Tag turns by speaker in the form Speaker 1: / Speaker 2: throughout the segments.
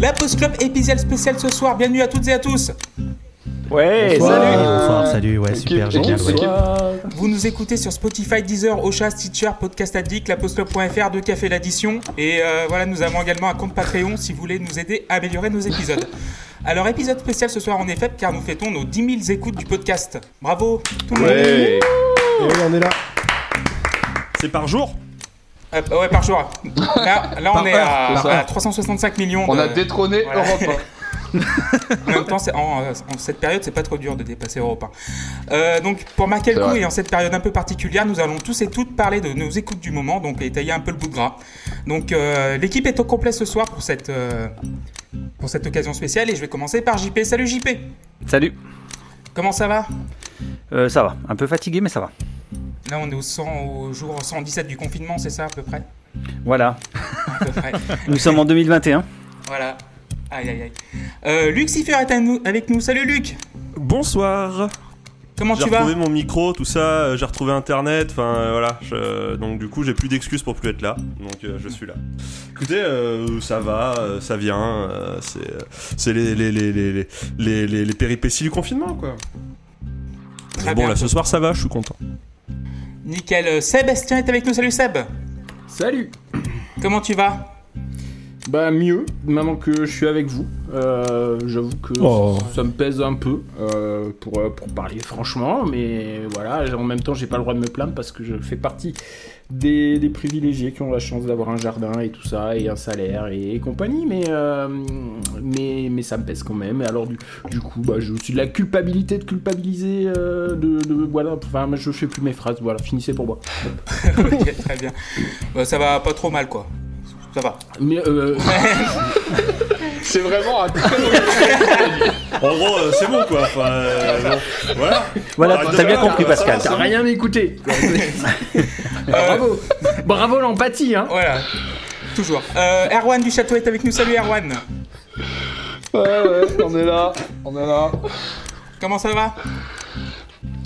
Speaker 1: La Post Club épisode spécial ce soir. Bienvenue à toutes et à tous.
Speaker 2: Ouais,
Speaker 3: Bonsoir.
Speaker 2: salut
Speaker 3: Bonsoir, salut, ouais, super génial. ouais.
Speaker 1: Vous nous écoutez sur Spotify, Deezer, Ocha, Stitcher, Podcast Addict, lapostclub.fr, de Café l'addition. Et euh, voilà, nous avons également un compte Patreon si vous voulez nous aider à améliorer nos épisodes. Alors, épisode spécial ce soir en effet, car nous fêtons nos 10 000 écoutes du podcast. Bravo, tout le monde.
Speaker 4: Et oui, on est là.
Speaker 5: C'est par jour?
Speaker 1: Euh, ouais, par jour. Là, là on
Speaker 4: Par
Speaker 1: est
Speaker 4: heure,
Speaker 1: à,
Speaker 4: c'est ça.
Speaker 1: à 365 millions.
Speaker 4: On
Speaker 1: de-
Speaker 4: a détrôné
Speaker 1: Voilà.
Speaker 4: Europe
Speaker 1: En même temps, en, en cette période, c'est pas trop dur de dépasser Europe 1. Euh, donc, pour marquer le coup
Speaker 4: vrai.
Speaker 1: et en cette période un peu particulière, nous allons tous et toutes parler de nos écoutes du moment, donc étayer un peu le bout de gras. Donc, euh, l'équipe est au complet ce soir pour cette, euh, pour cette occasion spéciale et je vais commencer par JP. Salut JP
Speaker 2: Salut.
Speaker 1: Comment ça va?
Speaker 2: Euh, ça va, un peu fatigué, mais ça va.
Speaker 1: Là, on est au, 100, au jour 117 du confinement, c'est ça à peu près?
Speaker 2: Voilà,
Speaker 1: À peu près.
Speaker 2: nous sommes en 2021.
Speaker 1: Voilà. Aïe aïe aïe. Euh, Luc Siffer est avec nous. Salut Luc
Speaker 5: Bonsoir
Speaker 1: Comment
Speaker 5: J'ai
Speaker 1: tu vas?
Speaker 5: retrouvé mon micro, tout ça, euh, j'ai retrouvé internet, enfin euh, voilà. je- donc du coup j'ai plus d'excuses pour plus être là, donc euh, je suis là. Écoutez, euh, ça va, euh, ça vient, euh, c'est c'est les, les, les, les, les, les, les- les péripéties du confinement quoi.
Speaker 1: Très
Speaker 5: Mais bon
Speaker 1: bien.
Speaker 5: là ce soir ça va, je suis content.
Speaker 1: Nickel. Sébastien est avec nous? Salut Seb
Speaker 6: Salut
Speaker 1: Comment tu vas?
Speaker 6: Bah mieux, maintenant que je suis avec vous. Euh, J'avoue que
Speaker 3: Oh.
Speaker 6: ça me pèse un peu euh, pour, euh, pour parler franchement, mais voilà, en même temps j'ai pas le droit de me plaindre parce que je fais partie des, des privilégiés qui ont la chance d'avoir un jardin et tout ça, et un salaire et, et compagnie, mais, euh, mais, mais ça me pèse quand même. Et alors du, du coup, bah, j'ai aussi de la culpabilité de culpabiliser, euh, de, de- voilà, enfin je fais plus mes phrases, voilà, finissez pour moi.
Speaker 1: Ok, très bien. Bah, ça va pas trop mal, quoi. Ça va.
Speaker 6: Mais euh,
Speaker 4: C'est vraiment un très mauvais
Speaker 5: En gros euh, c'est bon quoi, enfin euh, bon, voilà.
Speaker 2: Voilà,
Speaker 5: Arrête de
Speaker 2: t'as bien
Speaker 5: faire,
Speaker 2: compris,
Speaker 5: ça va,
Speaker 2: Pascal.
Speaker 5: ça
Speaker 6: T'as
Speaker 5: va.
Speaker 6: rien écouté. Bravo. Bravo l'empathie, hein.
Speaker 1: Voilà. Toujours. Euh, Erwan du Château est avec nous. Salut Erwan.
Speaker 4: Ouais, ouais, on est là, on est là.
Speaker 1: Comment ça va?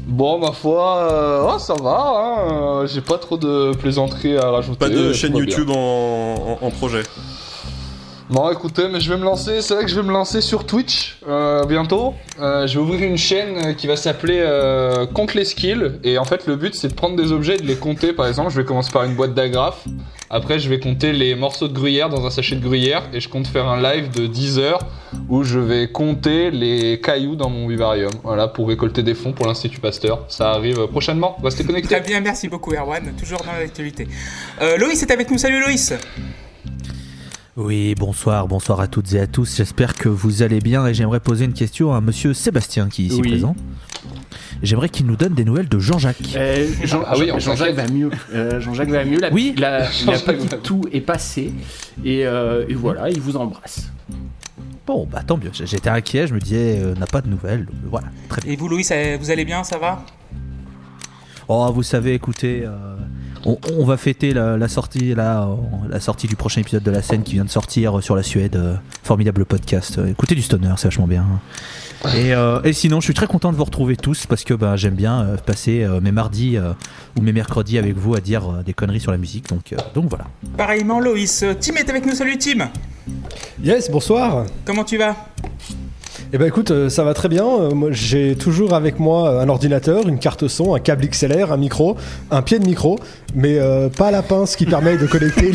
Speaker 4: Bon, ma foi, euh, oh, ça va, hein, euh, j'ai pas trop de plaisanteries à rajouter.
Speaker 5: Pas de
Speaker 4: tout
Speaker 5: chaîne
Speaker 4: va bien.
Speaker 5: YouTube en, en, en projet.
Speaker 4: Non, écoutez, mais je vais me lancer, c'est vrai que je vais me lancer sur Twitch euh, bientôt. Euh, je vais ouvrir une chaîne euh, qui va s'appeler euh, Compte les skills. Et en fait, le but, c'est de prendre des objets et de les compter. Par exemple, je vais commencer par une boîte d'agrafes. Après, je vais compter les morceaux de gruyère dans un sachet de gruyère. Et je compte faire un live de 10 heures où je vais compter les cailloux dans mon vivarium. Voilà, pour récolter des fonds pour l'Institut Pasteur. Ça arrive euh, prochainement. Restez connectés.
Speaker 1: Très bien, merci beaucoup Erwan. Toujours dans l'actualité. Euh, Loïs est avec nous. Salut Loïs.
Speaker 3: Oui, bonsoir, bonsoir à toutes et à tous. J'espère que vous allez bien et j'aimerais poser une question à monsieur Sébastien qui est ici
Speaker 6: Oui.
Speaker 3: présent. J'aimerais qu'il nous donne des nouvelles de Jean-Jacques.
Speaker 6: Euh, Jean,
Speaker 4: Ah oui, on
Speaker 6: Jean-Jacques
Speaker 4: s'inquiète.
Speaker 6: va mieux. Euh, Jean-Jacques va mieux. La,
Speaker 3: Oui.
Speaker 6: la, la
Speaker 4: Jean-Jacques
Speaker 6: petite
Speaker 4: va
Speaker 6: toux est passée. Et, euh, et voilà, il vous embrasse.
Speaker 3: Bon, bah tant mieux. J'étais inquiet, je me disais, euh, n'a pas de nouvelles. Voilà, très bien.
Speaker 1: Et vous euh, vous allez bien Ça va?
Speaker 3: Oh, vous savez, écoutez, euh, on, on va fêter la, la sortie, là, euh, la sortie du prochain épisode de la scène qui vient de sortir sur la Suède. euh, formidable podcast. Euh, Écoutez du stoner, c'est vachement bien. Et, euh, et sinon, je suis très content de vous retrouver tous parce que bah, j'aime bien euh, passer euh, mes mardis euh, ou mes mercredis avec vous à dire euh, des conneries sur la musique. Donc, euh, donc voilà.
Speaker 1: Pareillement Loïs. Euh, Tim est avec nous. Salut Tim.
Speaker 7: Yes, bonsoir.
Speaker 1: Comment tu vas?
Speaker 7: Eh ben écoute, euh, ça va très bien. Euh, moi, j'ai toujours avec moi euh, un ordinateur, une carte son, un câble XLR, un micro, un pied de micro, mais euh, pas la pince qui permet de connecter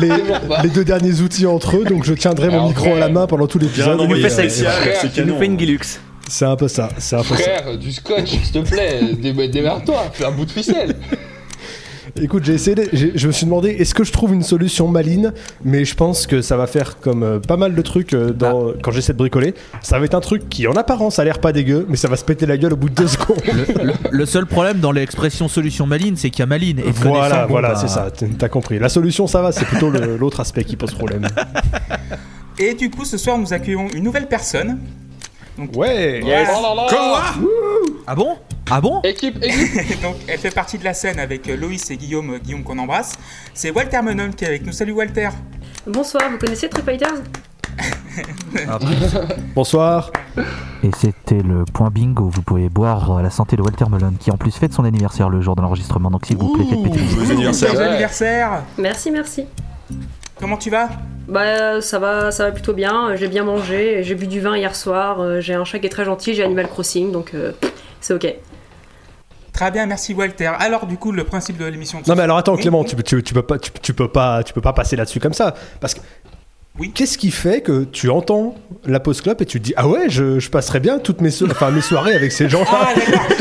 Speaker 7: les, les- les deux derniers outils entre eux. Donc je tiendrai mon
Speaker 4: Alors,
Speaker 7: micro à la main pendant tout l'épisode.
Speaker 5: c'est
Speaker 2: Il nous fait une Gilux.
Speaker 7: C'est un peu ça. C'est un peu ça.
Speaker 4: Frère, du scotch, s'il te plaît, dé- démarre-toi, fais un bout de ficelle.
Speaker 7: Écoute, j'ai essayé. de- j'ai- je me suis demandé est-ce que je trouve une solution maligne, mais je pense que ça va faire comme euh, pas mal de trucs euh, dans, quand j'essaie de bricoler. Ça va être un truc qui en apparence a l'air pas dégueu, mais ça va se péter la gueule au bout de deux secondes.
Speaker 3: Le seul problème dans l'expression solution maline, c'est qu'il y a maline. Et
Speaker 7: Voilà,
Speaker 3: connaissant, bon,
Speaker 7: voilà,
Speaker 3: bah,
Speaker 7: c'est ça, t- t'as compris. La solution, ça va, c'est plutôt le- l'autre aspect qui pose problème.
Speaker 1: Et du coup, ce soir, nous accueillons une nouvelle personne.
Speaker 7: Ouais
Speaker 1: Voilà.
Speaker 4: Oh là là
Speaker 3: Ah bon? Ah bon?
Speaker 4: Équipe, équipe
Speaker 1: Donc, elle fait partie de la scène avec euh, Loïs et Guillaume, euh, Guillaume qu'on embrasse. C'est Walter Menon qui est avec nous. Salut Walter.
Speaker 8: Bonsoir, vous connaissez True Fighters?
Speaker 7: Bonsoir.
Speaker 3: Et c'était le point bingo. Vous pouvez boire à la santé de Walter Melon, qui en plus fête son anniversaire le jour de l'enregistrement. Donc s'il vous plaît, faites péter.
Speaker 5: Joyeux anniversaire.
Speaker 1: Anniversaire.
Speaker 8: Merci, merci.
Speaker 1: Comment tu vas?
Speaker 8: Bah ça va, ça va plutôt bien. J'ai bien mangé, j'ai bu du vin hier soir. euh, J'ai un chat qui est très gentil, j'ai Animal Crossing, donc euh, c'est ok.
Speaker 1: Très bien, merci Walter. Alors du coup, le principe de l'émission. de ce
Speaker 7: Non mais alors attends. Clément, tu, peux- tu, tu peux pas, tu, tu peux pas, tu peux pas passer là-dessus comme ça, parce que
Speaker 1: Oui.
Speaker 7: qu'est-ce qui fait que tu entends la pause clope et tu te dis ah ouais, je, je passerais bien toutes mes, so- enfin, mes soirées avec ces gens-là.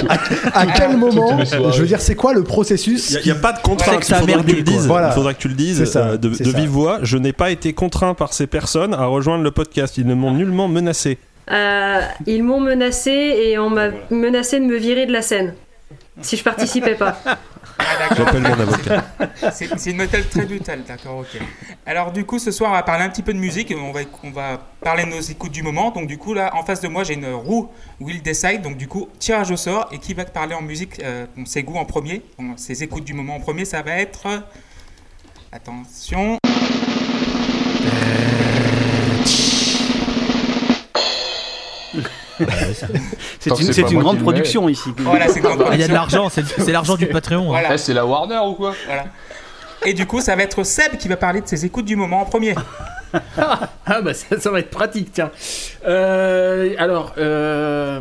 Speaker 1: Ah
Speaker 7: à, à quel moment. Je veux dire, c'est quoi le processus
Speaker 5: Il n'y a, pas de contrainte.
Speaker 3: a
Speaker 5: il faudra que tu le dises.
Speaker 7: Voilà.
Speaker 5: Il faudra que tu le dises
Speaker 7: ça,
Speaker 5: euh, de, vive voix. Je n'ai pas été contraint par ces personnes à rejoindre le podcast. Ils ne m'ont nullement menacé.
Speaker 8: Euh, ils m'ont menacé et on m'a menacé de me virer de la scène si je participais pas.
Speaker 1: Ah, d'accord.
Speaker 5: J'appelle mon avocat.
Speaker 1: C'est une méthode très brutale, d'accord, ok. Alors du coup, ce soir, on va parler un petit peu de musique. et On va, on va parler de nos écoutes du moment. Donc du coup, là, en face de moi, j'ai une roue Will Decide. Donc du coup, tirage au sort. Et qui va te parler en musique euh, bon, Ses goûts en premier. Bon, ses écoutes du moment en premier, ça va être... euh,
Speaker 2: C'est une,
Speaker 4: c'est
Speaker 2: grande production ici.
Speaker 1: Voilà, c'est grande
Speaker 3: Il y a de
Speaker 1: production.
Speaker 3: l'argent, c'est c'est l'argent du Patreon. hein.
Speaker 1: Voilà,
Speaker 4: Eh, c'est la Warner ou quoi?
Speaker 1: Voilà. Et du coup, ça va être Seb qui va parler de ses écoutes du moment en premier.
Speaker 6: Ah bah ça, ça va être pratique, tiens. Euh, alors, euh,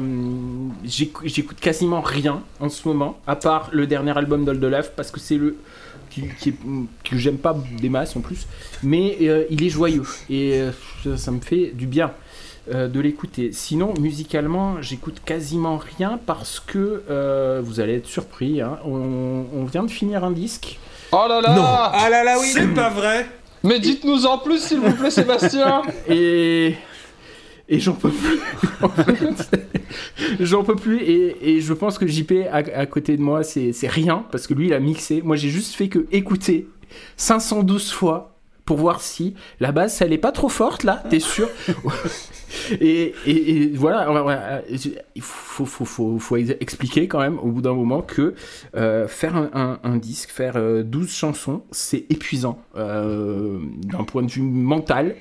Speaker 6: j'écou- j'écoute quasiment rien en ce moment, à part le dernier album d'Oldolaf, parce que c'est le qui, qui est- que j'aime pas des masses en plus, mais euh, il est joyeux et euh, ça, ça me fait du bien euh, de l'écouter. Sinon, musicalement, j'écoute quasiment rien parce que euh, vous allez être surpris. hein, on, on vient de finir un disque.
Speaker 4: Oh là là
Speaker 1: Ah là là, oui
Speaker 5: C'est pas vrai.
Speaker 4: Mais dites-nous en plus, s'il vous plaît, Sébastien
Speaker 6: et et j'en peux plus en fait. j'en peux plus et, et je pense que JP à, à côté de moi c'est c'est rien parce que lui il a mixé moi j'ai juste fait que écouter 512 fois pour voir si la basse elle est pas trop forte là t'es sûr et, et, et voilà euh, il faut, faut, faut, faut expliquer quand même au bout d'un moment que euh, faire un, un- un disque faire euh, 12 chansons c'est épuisant euh, d'un point de vue mental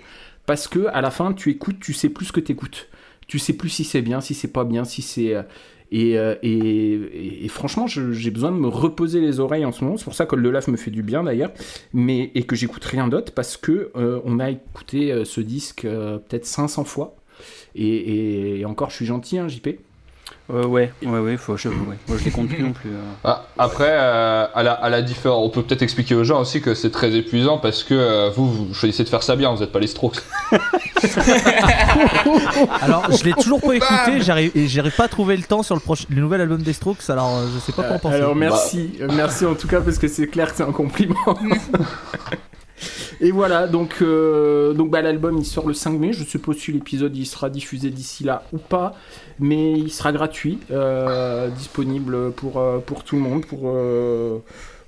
Speaker 6: parce que à la fin tu écoutes tu sais plus ce que tu écoutes tu sais plus si c'est bien si c'est pas bien si c'est euh, et, euh, et, franchement j'ai besoin de me reposer les oreilles en ce moment. C'est pour ça que le me fait du bien d'ailleurs. Mais et que j'écoute rien d'autre parce que euh, on a écouté euh, ce disque peut-être 500 fois. Et, et- et encore je suis gentil hein, JP
Speaker 2: Euh, ouais, ouais, ouais, faut, je, ouais. Moi, je les compte plus non plus. euh.
Speaker 4: Ah, Après, euh, à la, à la différence, on peut peut-être expliquer aux gens aussi que c'est très épuisant parce que euh, vous, vous choisissez de faire ça bien, vous n'êtes pas les strokes.
Speaker 3: Alors, je l'ai toujours pas écouté, j'arrive et j'arrive pas à trouver le temps sur le, proche, le nouvel album des Strokes, alors euh, je sais pas quoi en penser.
Speaker 6: Alors merci, Euh, merci en tout cas parce que c'est clair que c'est un compliment. Et voilà, donc, euh, donc bah, l'album il sort le 5 mai. Je pas si l'épisode il sera diffusé d'ici là ou pas, mais il sera gratuit, euh, disponible pour, euh, pour tout le monde, pour,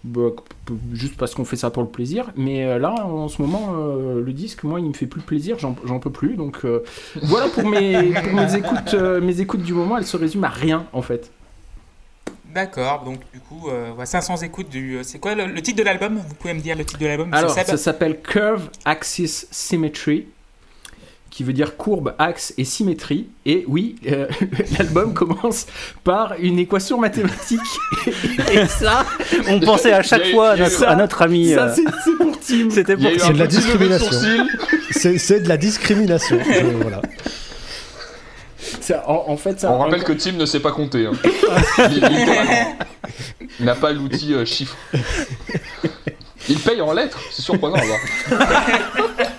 Speaker 6: bah, juste parce qu'on fait ça pour le plaisir. Mais là, en ce moment, le disque, moi, il me fait plus plaisir, j'en peux plus. Donc voilà pour mes, écoutes, mes écoutes du moment, elles se résument à rien en fait.
Speaker 1: D'accord, donc du coup, euh, ouais, 500 écoutes du... euh, C'est quoi le, le titre de l'album? Vous pouvez me dire le titre de l'album
Speaker 6: Alors,
Speaker 1: Seb
Speaker 6: ça s'appelle Curve Axis Symmetry, qui veut dire courbe, axe et symétrie. Et oui, euh, l'album commence par une équation mathématique. et ça,
Speaker 2: On pensait à chaque fois à notre,
Speaker 6: ça-
Speaker 2: à notre ami.
Speaker 6: ça
Speaker 2: euh,
Speaker 6: c'est pour Tim.
Speaker 2: C'était pour
Speaker 7: C'est de la discrimination. C'est de la discrimination. Voilà.
Speaker 6: Ça, en, en fait, ça,
Speaker 4: On rappelle que Tim ne sait pas compter. hein. Il n'a pas l'outil euh, chiffre. Il paye en lettres, c'est surprenant. Là.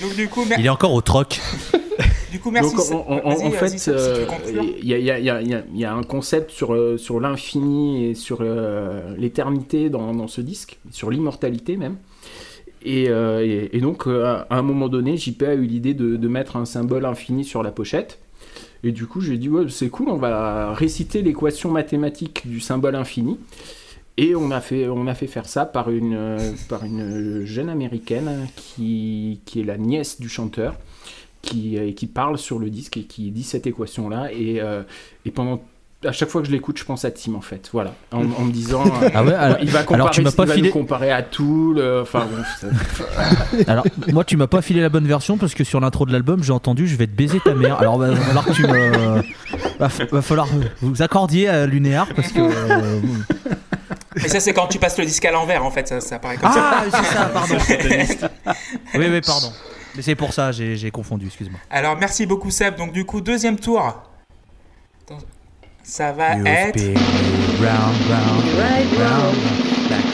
Speaker 1: Donc du coup, mer-
Speaker 3: Il est encore au troc.
Speaker 1: du coup merci.
Speaker 6: Donc, en, fait,
Speaker 1: veux
Speaker 6: euh, il y, a, il y a- il y a- il y a- il y a un concept sur, euh, sur l'infini et sur euh, l'éternité dans, dans ce disque, sur l'immortalité même. Et, euh, et- donc, euh, à un moment donné, JP a eu l'idée de, mettre un symbole infini sur la pochette. Et du coup, j'ai dit, ouais, c'est cool, on va réciter l'équation mathématique du symbole infini. Et on a fait, on a fait faire ça par une, euh, par une jeune américaine qui, qui est la nièce du chanteur qui, qui parle sur le disque et qui dit cette équation-là. Et, euh, et pendant. À chaque fois que je l'écoute, je pense à Tim en fait. Voilà. En, en me disant. euh,
Speaker 3: Ah ouais, alors,
Speaker 6: il va comparer,
Speaker 3: alors tu m'as pas
Speaker 6: il va
Speaker 3: filé.
Speaker 6: nous comparer à Tool. euh, Enfin bon. ça-
Speaker 3: Alors, moi, tu m'as pas filé la bonne version parce que sur l'intro de l'album, j'ai entendu Je vais te baiser ta mère. Alors, va falloir que tu me. Va, va falloir vous accordiez à Lunéar parce que. euh,
Speaker 1: Mais ça, c'est quand tu passes le disque à l'envers, en fait, ça, ça paraît comme ça.
Speaker 3: Ah, c'est ça, pardon. Oui, oui, pardon. Mais c'est pour ça, j'ai j'ai confondu, excuse-moi.
Speaker 1: Alors, merci beaucoup, Seb. Donc, du coup, deuxième tour. Ça va être.
Speaker 3: spin me round, round,
Speaker 8: Right,
Speaker 3: round,
Speaker 8: round.
Speaker 3: back,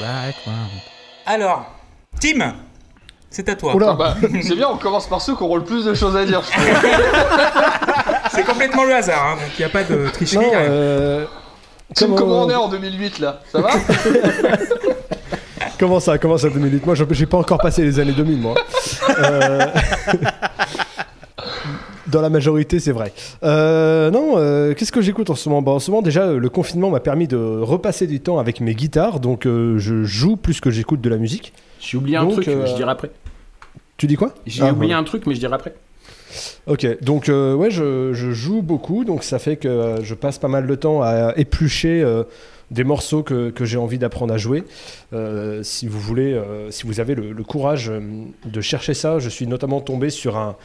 Speaker 3: right, round.
Speaker 1: Alors, Tim, c'est à toi.
Speaker 7: Oula.
Speaker 4: Ah bah, c'est bien, on commence par ceux qui auront le plus de choses à dire. je trouve.
Speaker 1: C'est complètement le hasard, hein, donc il n'y a pas de tricherie.
Speaker 7: Non, euh,
Speaker 4: Tim,
Speaker 7: comment-
Speaker 4: on est en 2008 là? Ça va?
Speaker 7: Comment ça Comment ça 2008 Moi, je- j'ai pas encore passé les années 2000, moi. Euh, Dans la majorité, c'est vrai. Euh, non, euh, qu'est-ce que j'écoute en ce moment? Bah, En ce moment, déjà, le confinement m'a permis de repasser du temps avec mes guitares, donc euh, je joue plus que j'écoute de la musique.
Speaker 6: J'ai oublié un truc, je dirai après.
Speaker 7: Tu dis quoi?
Speaker 6: J'ai
Speaker 7: Ah,
Speaker 6: oublié un truc, mais je dirai après.
Speaker 7: Ok, donc ouais, je, je joue beaucoup, donc ça fait que je passe pas mal de temps à éplucher des morceaux que, que j'ai envie d'apprendre à jouer. Euh, si vous voulez, euh, si vous avez le, le courage euh, de chercher ça, je suis notamment tombé sur un,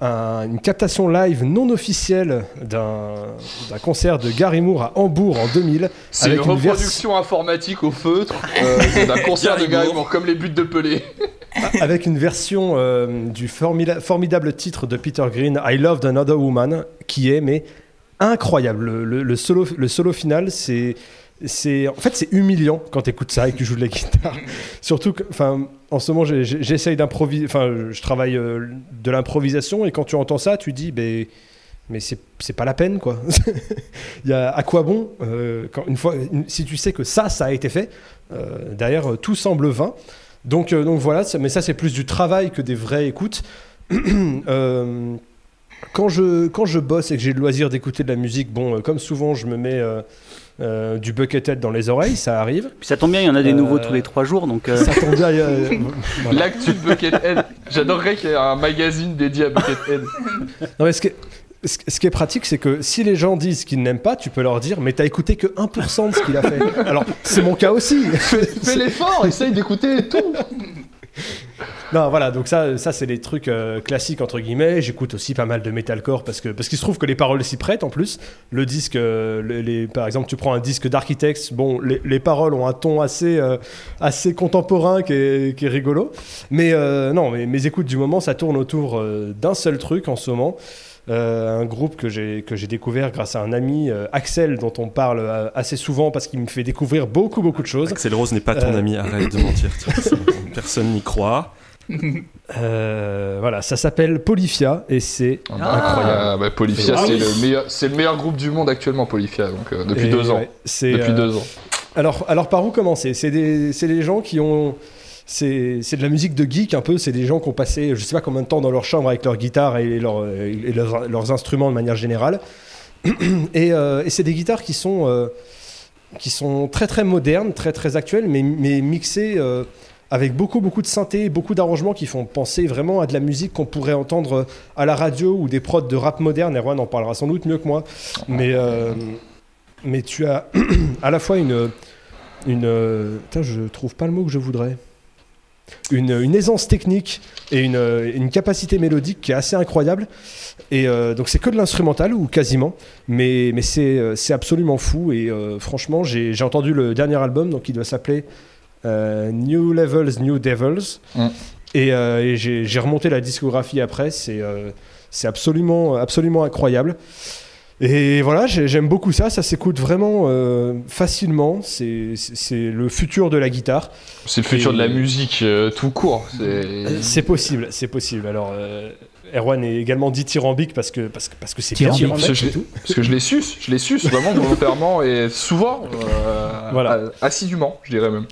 Speaker 7: un- une captation live non officielle d'un d'un concert de Gary Moore à Hambourg en 2000.
Speaker 4: C'est
Speaker 7: Avec
Speaker 4: une
Speaker 7: vers-
Speaker 4: reproduction informatique au feutre euh, d'un concert de
Speaker 5: Gary Moore.
Speaker 4: Comme les buts de Pelé.
Speaker 7: avec une version du formidable titre de Peter Green, I Loved Another Woman, qui est mais incroyable. Le, le- le solo, le solo final, c'est c'est en fait c'est humiliant quand tu écoutes ça et que tu joues de la guitare. Surtout que, enfin, en ce moment, j'essaye d'improviser. Enfin, je travaille euh, de l'improvisation et quand tu entends ça, tu dis, ben. Mais c'est pas la peine, quoi. Il y a à quoi bon euh, quand, une fois, une- si tu sais que ça, ça a été fait. euh, derrière, euh, tout semble vain. Donc, euh, donc voilà, mais ça c'est plus du travail que des vraies écoutes. Quand, je, quand je bosse et que j'ai le loisir d'écouter de la musique, bon, comme souvent je me mets euh, du buckethead dans les oreilles, ça arrive.
Speaker 2: Puis ça tombe bien, il y en a des
Speaker 7: Euh,
Speaker 2: nouveaux tous les trois jours, donc euh,
Speaker 7: Ça tombe bien. euh, voilà.
Speaker 4: L'actu de Buckethead. J'adorerais qu'il y ait un magazine dédié à Buckethead.
Speaker 7: Non, mais ce qui est- ce qui est pratique, c'est que si les gens disent qu'ils n'aiment pas, tu peux leur dire, mais t'as écouté que 1% de ce qu'il a fait. Alors, c'est mon cas aussi.
Speaker 4: Fais, fais l'effort, essaye d'écouter tout.
Speaker 7: Non, voilà, donc ça, ça c'est les trucs euh, classiques entre guillemets. J'écoute aussi pas mal de metalcore parce que parce qu'il se trouve que les paroles s'y prêtent en plus. Le disque, euh, les, les- par exemple, tu prends un disque d'Architects, bon, les, les paroles ont un ton assez euh, assez contemporain qui est, qui est rigolo. Mais non, mais mes écoutes du moment, ça tourne autour d'un seul truc en ce moment. Euh, un groupe que j'ai découvert grâce à un ami euh, Axel dont on parle euh, assez souvent parce qu'il me fait découvrir beaucoup beaucoup de choses.
Speaker 5: Axel Rose n'est pas ton ami, arrête de mentir. c'est- Personne n'y croit.
Speaker 7: Euh, voilà, ça s'appelle Polyphia et c'est incroyable.
Speaker 4: Ah, bah, Polyphia,
Speaker 7: Ah
Speaker 4: c'est le meilleur, c'est le meilleur groupe du monde actuellement, Polyphia, donc euh, depuis
Speaker 7: Et
Speaker 4: deux ans.
Speaker 7: c'est,
Speaker 4: Depuis
Speaker 7: euh,
Speaker 4: deux ans.
Speaker 7: Alors, alors par où commencer? C'est des, c'est des gens qui ont. C'est c'est de la musique de geek un peu, c'est des gens qui ont passé je sais pas combien de temps dans leur chambre avec leur guitare et, leur- et leurs, leurs instruments de manière générale. Et, euh, et c'est des guitares qui sont, euh, qui sont très très modernes, très très actuelles, mais, mais mixées euh, avec beaucoup beaucoup de synthé, beaucoup d'arrangements qui font penser vraiment à de la musique qu'on pourrait entendre à la radio ou des prods de rap moderne. Erwan en parlera sans doute mieux que moi. Mais, euh, mais tu as à la fois une une putain, je trouve pas le mot que je voudrais une, une aisance technique et une, une capacité mélodique qui est assez incroyable et euh, donc c'est que de l'instrumental ou quasiment mais, mais c'est euh, absolument fou et euh, franchement j'ai entendu le dernier album donc il doit s'appeler New Levels New Devils
Speaker 4: Mm.
Speaker 7: et, euh, et j'ai j'ai remonté la discographie après c'est euh, c'est absolument absolument incroyable et voilà, j'ai- j'aime beaucoup ça, ça s'écoute vraiment euh, facilement, c'est c'est- c'est le futur de la guitare.
Speaker 4: C'est le futur
Speaker 7: et-
Speaker 4: de la musique euh, tout court. C'est
Speaker 7: Euh, C'est possible, c'est possible. Alors, euh, Erwan est également dithyrambique parce que parce que parce que c'est.
Speaker 3: Dithyrambique.
Speaker 4: parce que, je l'ai- parce que je les suce, je les suce vraiment volontairement et souvent, euh,
Speaker 7: Voilà.
Speaker 4: euh, assidûment, je dirais même.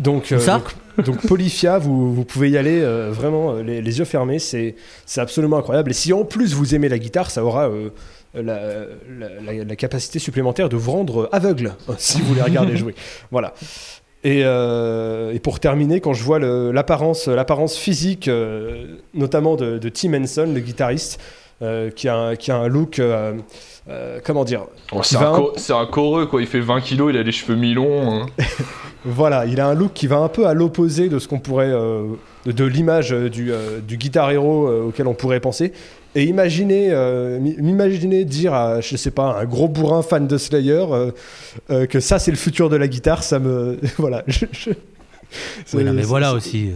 Speaker 7: Donc, euh,
Speaker 3: Ça
Speaker 7: donc, donc Polyphia, vous, vous pouvez y aller euh, vraiment euh, les, les yeux fermés, c'est c'est absolument incroyable. Et si en plus vous aimez la guitare, ça aura euh, la, la- la- la capacité supplémentaire de vous rendre aveugle si vous les regardez jouer. Voilà. Et, euh, et pour terminer, quand je vois l'apparence physique, notamment de, de Tim Henson, le guitariste, euh, qui, a un, qui a un look, euh, euh, comment dire,
Speaker 4: Oh, c'est un, co- c'est un coreux quoi, il fait 20 kilos, il a les cheveux mi-longs. hein.
Speaker 7: Voilà, il a un look qui va un peu à l'opposé de ce qu'on pourrait, euh, de, de l'image du, euh, du guitar hero euh, auquel on pourrait penser. Et imaginez, euh, dire à, je sais pas, un gros bourrin fan de Slayer euh, euh, que ça c'est le futur de la guitare, ça me, voilà, je, je-
Speaker 3: Oui, non, mais voilà aussi.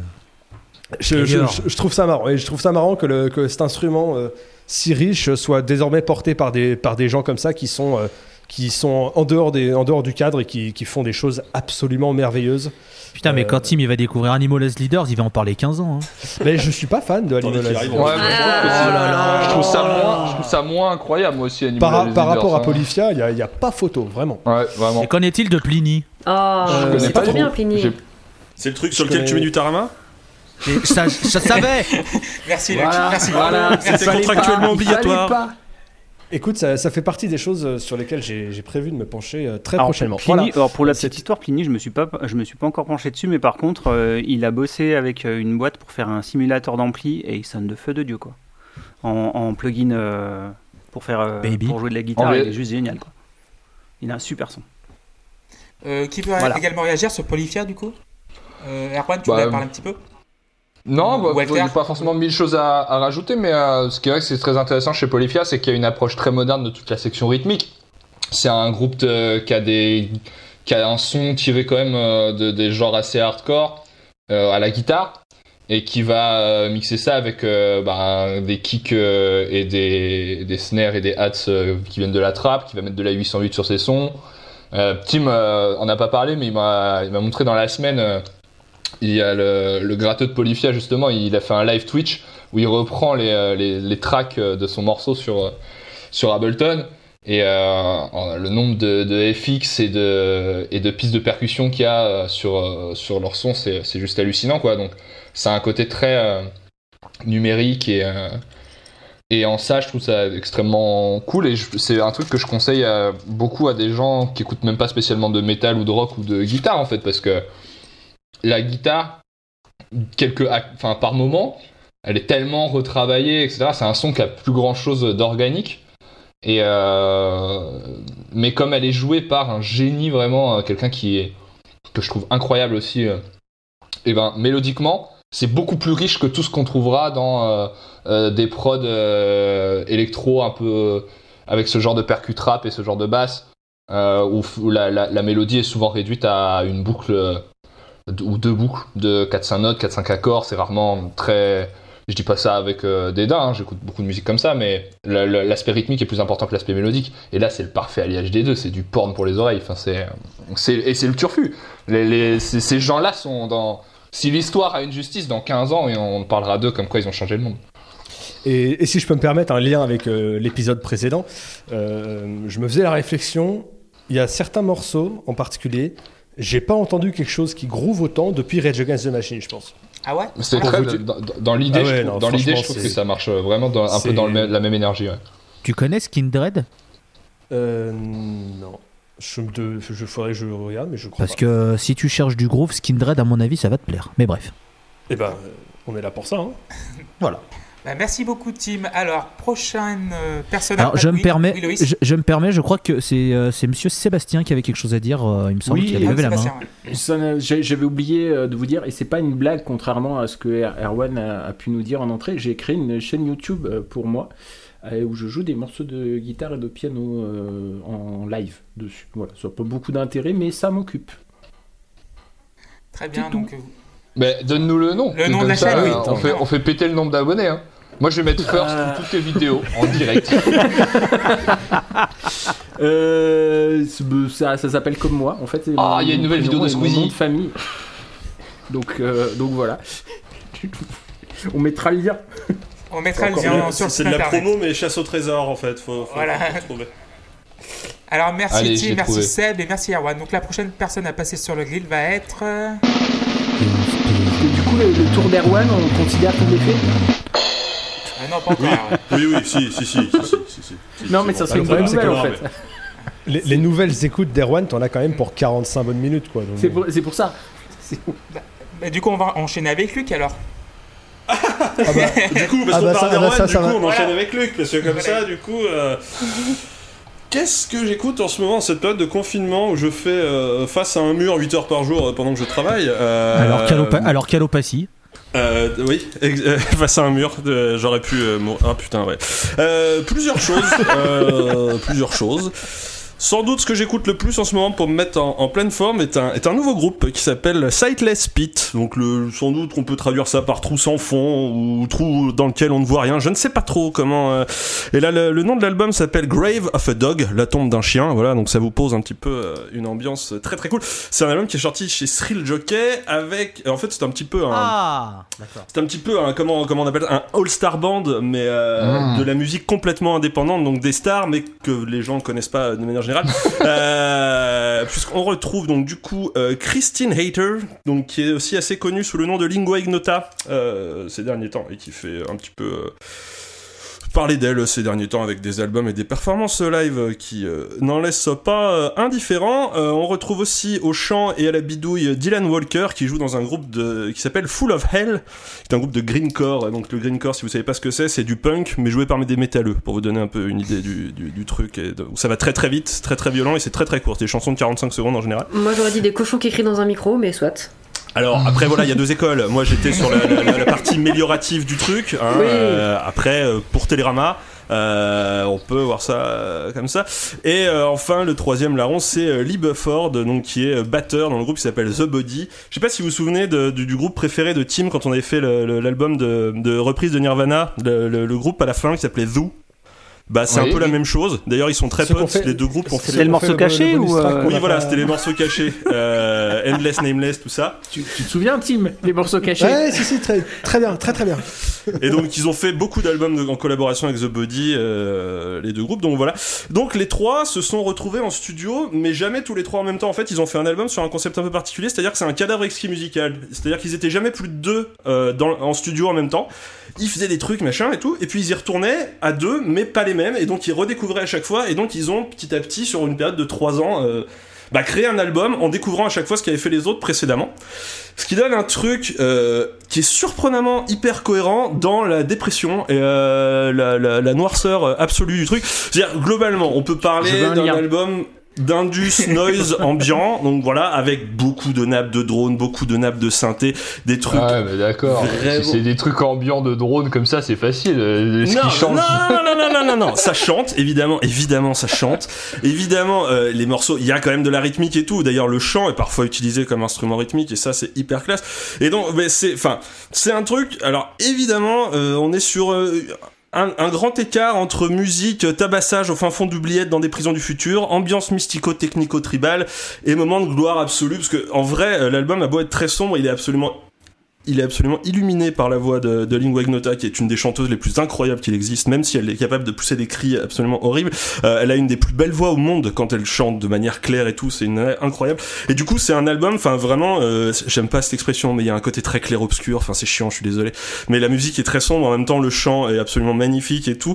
Speaker 7: Je, je-
Speaker 3: D'ailleurs.
Speaker 7: je- je trouve ça marrant. Et je trouve ça marrant que, le- que cet instrument euh, si riche soit désormais porté par des, par des gens comme ça qui sont, euh, qui sont en, dehors des, en dehors du cadre et qui, qui font des choses absolument merveilleuses.
Speaker 3: Putain, mais
Speaker 7: Euh,
Speaker 3: quand Tim il va découvrir Animal as Leaders, il va en parler 15 ans. hein.
Speaker 7: Mais je suis pas fan de Animal As-
Speaker 4: Ouais, que
Speaker 8: Ah, là.
Speaker 4: je trouve ça moins, je trouve ça moins incroyable moi aussi. Animal
Speaker 7: Par,
Speaker 4: as
Speaker 7: par
Speaker 4: Leaders,
Speaker 7: rapport à
Speaker 4: hein.
Speaker 7: Polyphia, il n'y a, il y a pas photo, vraiment.
Speaker 4: Ouais, vraiment.
Speaker 3: Et qu'en est-il de Pliny?
Speaker 7: Je connais
Speaker 8: c'est
Speaker 7: pas
Speaker 8: trop bien, Pliny.
Speaker 5: C'est le truc sur lequel tu mets du tarama?
Speaker 3: Ça, je je savais
Speaker 1: Merci, Luc.
Speaker 6: Voilà,
Speaker 1: Merci.
Speaker 6: voilà,
Speaker 1: Merci.
Speaker 6: il fallait
Speaker 5: contractuellement
Speaker 6: pas,
Speaker 5: obligatoire.
Speaker 6: pas.
Speaker 7: Écoute, ça, ça fait partie des choses euh, sur lesquelles j'ai prévu de me pencher euh, très
Speaker 2: Alors,
Speaker 7: prochainement.
Speaker 2: Pliny-
Speaker 7: Voilà.
Speaker 2: alors, pour la petite histoire, Pliny, je me suis pas, je me suis pas encore penché dessus, mais par contre, euh, il a bossé avec une boîte pour faire un simulateur d'ampli et il sonne de feu de dieu quoi. En, en plugin euh, pour faire, euh,
Speaker 3: Baby.
Speaker 2: pour jouer de la guitare,
Speaker 4: En
Speaker 2: il est juste génial quoi. Il a un super son.
Speaker 1: Euh, qui peut
Speaker 2: Voilà.
Speaker 1: également réagir sur Polyphia du coup? Euh, Erwan, tu
Speaker 4: Bah,
Speaker 1: voulais en parler un petit peu?
Speaker 4: Non, bah,
Speaker 1: Walter
Speaker 4: pas forcément mille choses à, à rajouter, mais euh, ce qui est vrai que c'est très intéressant chez Polyphia, c'est qu'il y a une approche très moderne de toute la section rythmique. C'est un groupe de- qui a des qui a un son tiré quand même euh, de, des genres assez hardcore euh, à la guitare et qui va mixer ça avec bah, des kicks et des, des snares et des hats qui viennent de la trappe, qui va mettre de la 808 sur ses sons. Tim euh, en a pas parlé, mais il m'a il m'a montré dans la semaine. Il y a le, le gratteux de Polyphia justement, il a fait un live Twitch où il reprend les, euh, les, les tracks euh, de son morceau sur, euh, sur Ableton. Et le nombre de, FX et de, et de pistes de percussion qu'il y a sur, sur leur son, c'est c'est juste hallucinant quoi. Donc ça a un côté très numérique et, et en ça je trouve ça extrêmement cool et c'est un truc que je conseille beaucoup à des gens qui écoutent même pas spécialement de métal ou de rock ou de guitare en fait parce que la guitare, quelques, enfin par moment, elle est tellement retravaillée, etc. C'est un son qui a plus grand chose d'organique. Et euh, mais comme elle est jouée par un génie vraiment, euh, quelqu'un qui est que je trouve incroyable aussi, euh, et ben mélodiquement, c'est beaucoup plus riche que tout ce qu'on trouvera dans des prods électro un peu avec ce genre de percu trap et ce genre de basse où, la, mélodie est souvent réduite à une boucle ou deux boucles de 4-5 notes, 4-5 accords. C'est rarement très. Je dis pas ça avec euh, dédain, hein, j'écoute beaucoup de musique comme ça, mais la- la- l'aspect rythmique est plus important que l'aspect mélodique. Et là, c'est le parfait alliage des deux, c'est du porn pour les oreilles. Enfin, c'est, et c'est le turfu. Les, ces, gens-là sont dans. Si l'histoire a une justice, dans 15 ans, et on parlera d'eux comme quoi ils ont changé le monde.
Speaker 7: Et, et si je peux me permettre un lien avec euh, l'épisode précédent, euh, je me faisais la réflexion, il y a certains morceaux en particulier, j'ai pas entendu quelque chose qui groove autant depuis Rage Against the Machine, je pense.
Speaker 1: Ah ouais?
Speaker 4: C'est
Speaker 7: dire-
Speaker 4: Dans, dans- l'idée,
Speaker 7: Ah ouais,
Speaker 4: je trouve,
Speaker 7: non,
Speaker 4: dans l'idée,
Speaker 7: franchement,
Speaker 4: je trouve
Speaker 7: c'est-
Speaker 4: que ça marche vraiment dans, un peu dans le même- la même énergie. ouais.
Speaker 3: Tu connais Skindred?
Speaker 7: Euh, non. Je, de- je que je regarde, mais je crois
Speaker 3: Parce
Speaker 7: pas.
Speaker 3: que si tu cherches du groove, Skindred, à mon avis, ça va te plaire. Mais bref.
Speaker 7: Eh ben, euh, on est là pour ça. Hein.
Speaker 3: Voilà.
Speaker 1: Bah, Merci beaucoup, Tim. Alors, prochaine euh, personne.
Speaker 3: Alors, je me permets,
Speaker 1: oui,
Speaker 3: je, je me permets, je crois que c'est euh, c'est Monsieur Sébastien qui avait quelque chose à dire. euh, il me semble
Speaker 6: Oui,
Speaker 3: qu'il avait levé la main.
Speaker 1: Ouais.
Speaker 6: J'avais oublié de vous dire, et c'est pas une blague, contrairement à ce que Er- Erwan a, a pu nous dire en entrée. J'ai créé une chaîne YouTube pour moi où je joue des morceaux de guitare et de piano euh, en live dessus. Voilà, ça n'a pas beaucoup d'intérêt, mais ça m'occupe.
Speaker 1: Très bien. Donc,
Speaker 4: Mais donne-nous le nom.
Speaker 1: Le nom de la
Speaker 4: ça,
Speaker 1: chaîne, oui.
Speaker 4: on, fait, on fait péter le nombre d'abonnés. Hein. Moi, je vais mettre first
Speaker 6: Euh.
Speaker 4: pour toutes les vidéos en direct.
Speaker 6: Euh, ça ça s'appelle comme moi, en fait.
Speaker 4: Ah, il y a une nouvelle vidéo de Squeezie.
Speaker 6: nom de famille. Donc, euh, donc voilà. On mettra le lien.
Speaker 1: on mettra le lien sur le
Speaker 5: C'est
Speaker 1: site
Speaker 5: de la promo, mais chasse au trésor en fait. Faut, faut,
Speaker 1: Voilà.
Speaker 5: faut trouver.
Speaker 1: Alors, merci
Speaker 4: Allez,
Speaker 1: Tim, merci
Speaker 4: trouvé.
Speaker 1: Seb et merci Erwan. Donc, la prochaine personne à passer sur le grill va être. euh,
Speaker 6: Et du coup, le, le tour d'Erwan, on considère fait
Speaker 1: Ah non, pas encore.
Speaker 5: Oui, oui, si, si, si, si, si, si, si.
Speaker 6: Non,
Speaker 5: Si,
Speaker 6: mais ça serait une
Speaker 7: le
Speaker 6: bonne
Speaker 7: problème,
Speaker 6: nouvelle
Speaker 5: c'est
Speaker 6: en
Speaker 5: que-
Speaker 6: fait.
Speaker 7: Les, les nouvelles écoutes d'Erwan, t'en as quand même pour 45 bonnes minutes. quoi.
Speaker 6: C'est pour, pour ça. C'est-
Speaker 1: Bah, du coup, on va enchaîner avec Luc alors.
Speaker 7: ah bah,
Speaker 5: Du coup, parce
Speaker 7: Ah
Speaker 5: qu'on
Speaker 7: bah
Speaker 5: parle
Speaker 7: bah
Speaker 5: d'Erwan, du
Speaker 7: ça
Speaker 5: coup,
Speaker 7: va.
Speaker 5: on enchaîne
Speaker 1: Voilà.
Speaker 5: avec Luc, parce que comme
Speaker 1: Voilà.
Speaker 5: ça, du coup. euh, Qu'est-ce que j'écoute en ce moment, en cette période de confinement où je fais euh, face à un mur 8 heures par jour euh, pendant que je travaille euh,
Speaker 3: Alors, qu'allopathie.
Speaker 5: Euh, oui, euh, face à un mur, de- j'aurais pu. euh. Ah putain, ouais. Euh, plusieurs choses. euh, plusieurs choses. Sans doute ce que j'écoute le plus en ce moment pour me mettre en, en pleine forme est un, est un nouveau groupe qui s'appelle Sightless Pit. Donc le, sans doute qu'on peut traduire ça par trou sans fond ou trou dans lequel on ne voit rien. Je ne sais pas trop comment. euh. Et là le, le nom de l'album s'appelle Grave of a Dog, la tombe d'un chien. Voilà, donc ça vous pose un petit peu euh, une ambiance très très cool. C'est un album qui est sorti chez Thrill Jockey avec. En fait c'est un petit peu un.
Speaker 3: Ah.
Speaker 5: C'est un petit peu un comment comment on appelle ça, un all-star band mais euh,
Speaker 4: Mm.
Speaker 5: de la musique complètement indépendante donc des stars mais que les gens ne connaissent pas de manière générale euh, puisqu'on retrouve donc du coup euh, Christine Hater donc qui est aussi assez connue sous le nom de Lingua Ignota euh, ces derniers temps et qui fait un petit peu parler d'elle ces derniers temps avec des albums et des performances live qui euh, n'en laissent pas euh, indifférents. Euh, on retrouve aussi au chant et à la bidouille Dylan Walker qui joue dans un groupe de, qui s'appelle Full of Hell, qui est un groupe de greencore. Donc le greencore, si vous savez pas ce que c'est, c'est du punk mais joué par des métalleux pour vous donner un peu une idée du, du, truc. Et ça va très très vite, très très violent et c'est très très court. C'est des chansons de 45 secondes en général.
Speaker 8: Moi j'aurais dit des cochons qui crient dans un micro, mais soit.
Speaker 5: Alors après voilà, il y a deux écoles. Moi j'étais sur la, la- la- la partie améliorative du truc. hein.
Speaker 8: Oui.
Speaker 5: Euh, après euh, pour Télérama. euh, on peut voir ça euh, comme ça. Et euh, enfin, le troisième larron, c'est euh, Lee Bufford, donc qui est batteur dans le groupe qui s'appelle The Body. Je sais pas si vous vous souvenez de- du, du groupe préféré de Tim quand on avait fait l'album de, de reprise de Nirvana, le, le- le groupe à la fin qui s'appelait Zoo. Bah c'est
Speaker 4: Oui.
Speaker 5: un peu la même chose. D'ailleurs ils sont très potes.
Speaker 7: fait-
Speaker 5: Les deux groupes ont fait.
Speaker 2: C'était le morceau caché ou, euh,
Speaker 5: Oui
Speaker 7: a
Speaker 5: voilà, c'était les morceaux cachés. Euh, Endless, Nameless, tout ça.
Speaker 6: Tu, tu te souviens, Tim, les morceaux cachés
Speaker 7: Ouais, si, si, très, très bien, très très bien.
Speaker 5: Et donc ils ont fait beaucoup d'albums en collaboration avec The Body, euh, les deux groupes. Donc voilà. Donc les trois se sont retrouvés en studio, mais jamais tous les trois en même temps. En fait, ils ont fait un album sur un concept un peu particulier, c'est-à-dire que c'est un cadavre exquis musical. C'est-à-dire qu'ils étaient jamais plus de deux euh, dans, en studio en même temps. Ils faisaient des trucs machin et tout, et puis ils y retournaient à deux, mais pas les mêmes. Et donc ils redécouvraient à chaque fois. Et donc ils ont petit à petit sur une période de trois ans. Euh, bah, créé un album en découvrant à chaque fois ce qu'avaient fait les autres précédemment. Ce qui donne un truc euh, qui est surprenamment hyper cohérent dans la dépression et euh, la, la- la noirceur absolue du truc. C'est-à-dire, globalement, on peut parler d'un album d'indus noise ambiant donc voilà avec beaucoup de nappes de drone beaucoup de nappes de synthé des trucs
Speaker 4: Ouais, mais d'accord.
Speaker 5: Vraiment.
Speaker 4: Si c'est des trucs ambiants de drone comme ça, c'est facile. Euh, Ce
Speaker 5: non,
Speaker 4: qui change.
Speaker 5: non, non, non, non, non, non, ça chante, évidemment, évidemment, ça chante. Évidemment, euh, les morceaux, il y a quand même de la rythmique et tout. D'ailleurs, le chant est parfois utilisé comme instrument rythmique et ça, c'est hyper classe. Et donc, c'est, enfin, c'est un truc. Alors, évidemment, euh, on est sur euh, un, un grand écart entre musique, tabassage au fin fond d'oubliette dans des prisons du futur, ambiance mystico-technico-tribale et moment de gloire absolue. Parce que, en vrai, euh, l'album a beau être très sombre, il est absolument il est absolument illuminé par la voix de, de Lingua Ignota, qui est une des chanteuses les plus incroyables qu'il existe, même si elle est capable de pousser des cris absolument horribles. Euh, elle a une des plus belles voix au monde quand elle chante de manière claire et tout, c'est une incroyable. Et du coup, c'est un album, enfin vraiment, euh, j'aime pas cette expression, mais il y a un côté très clair-obscur, enfin c'est chiant, je suis désolé. Mais la musique est très sombre, en même temps le chant est absolument magnifique et tout.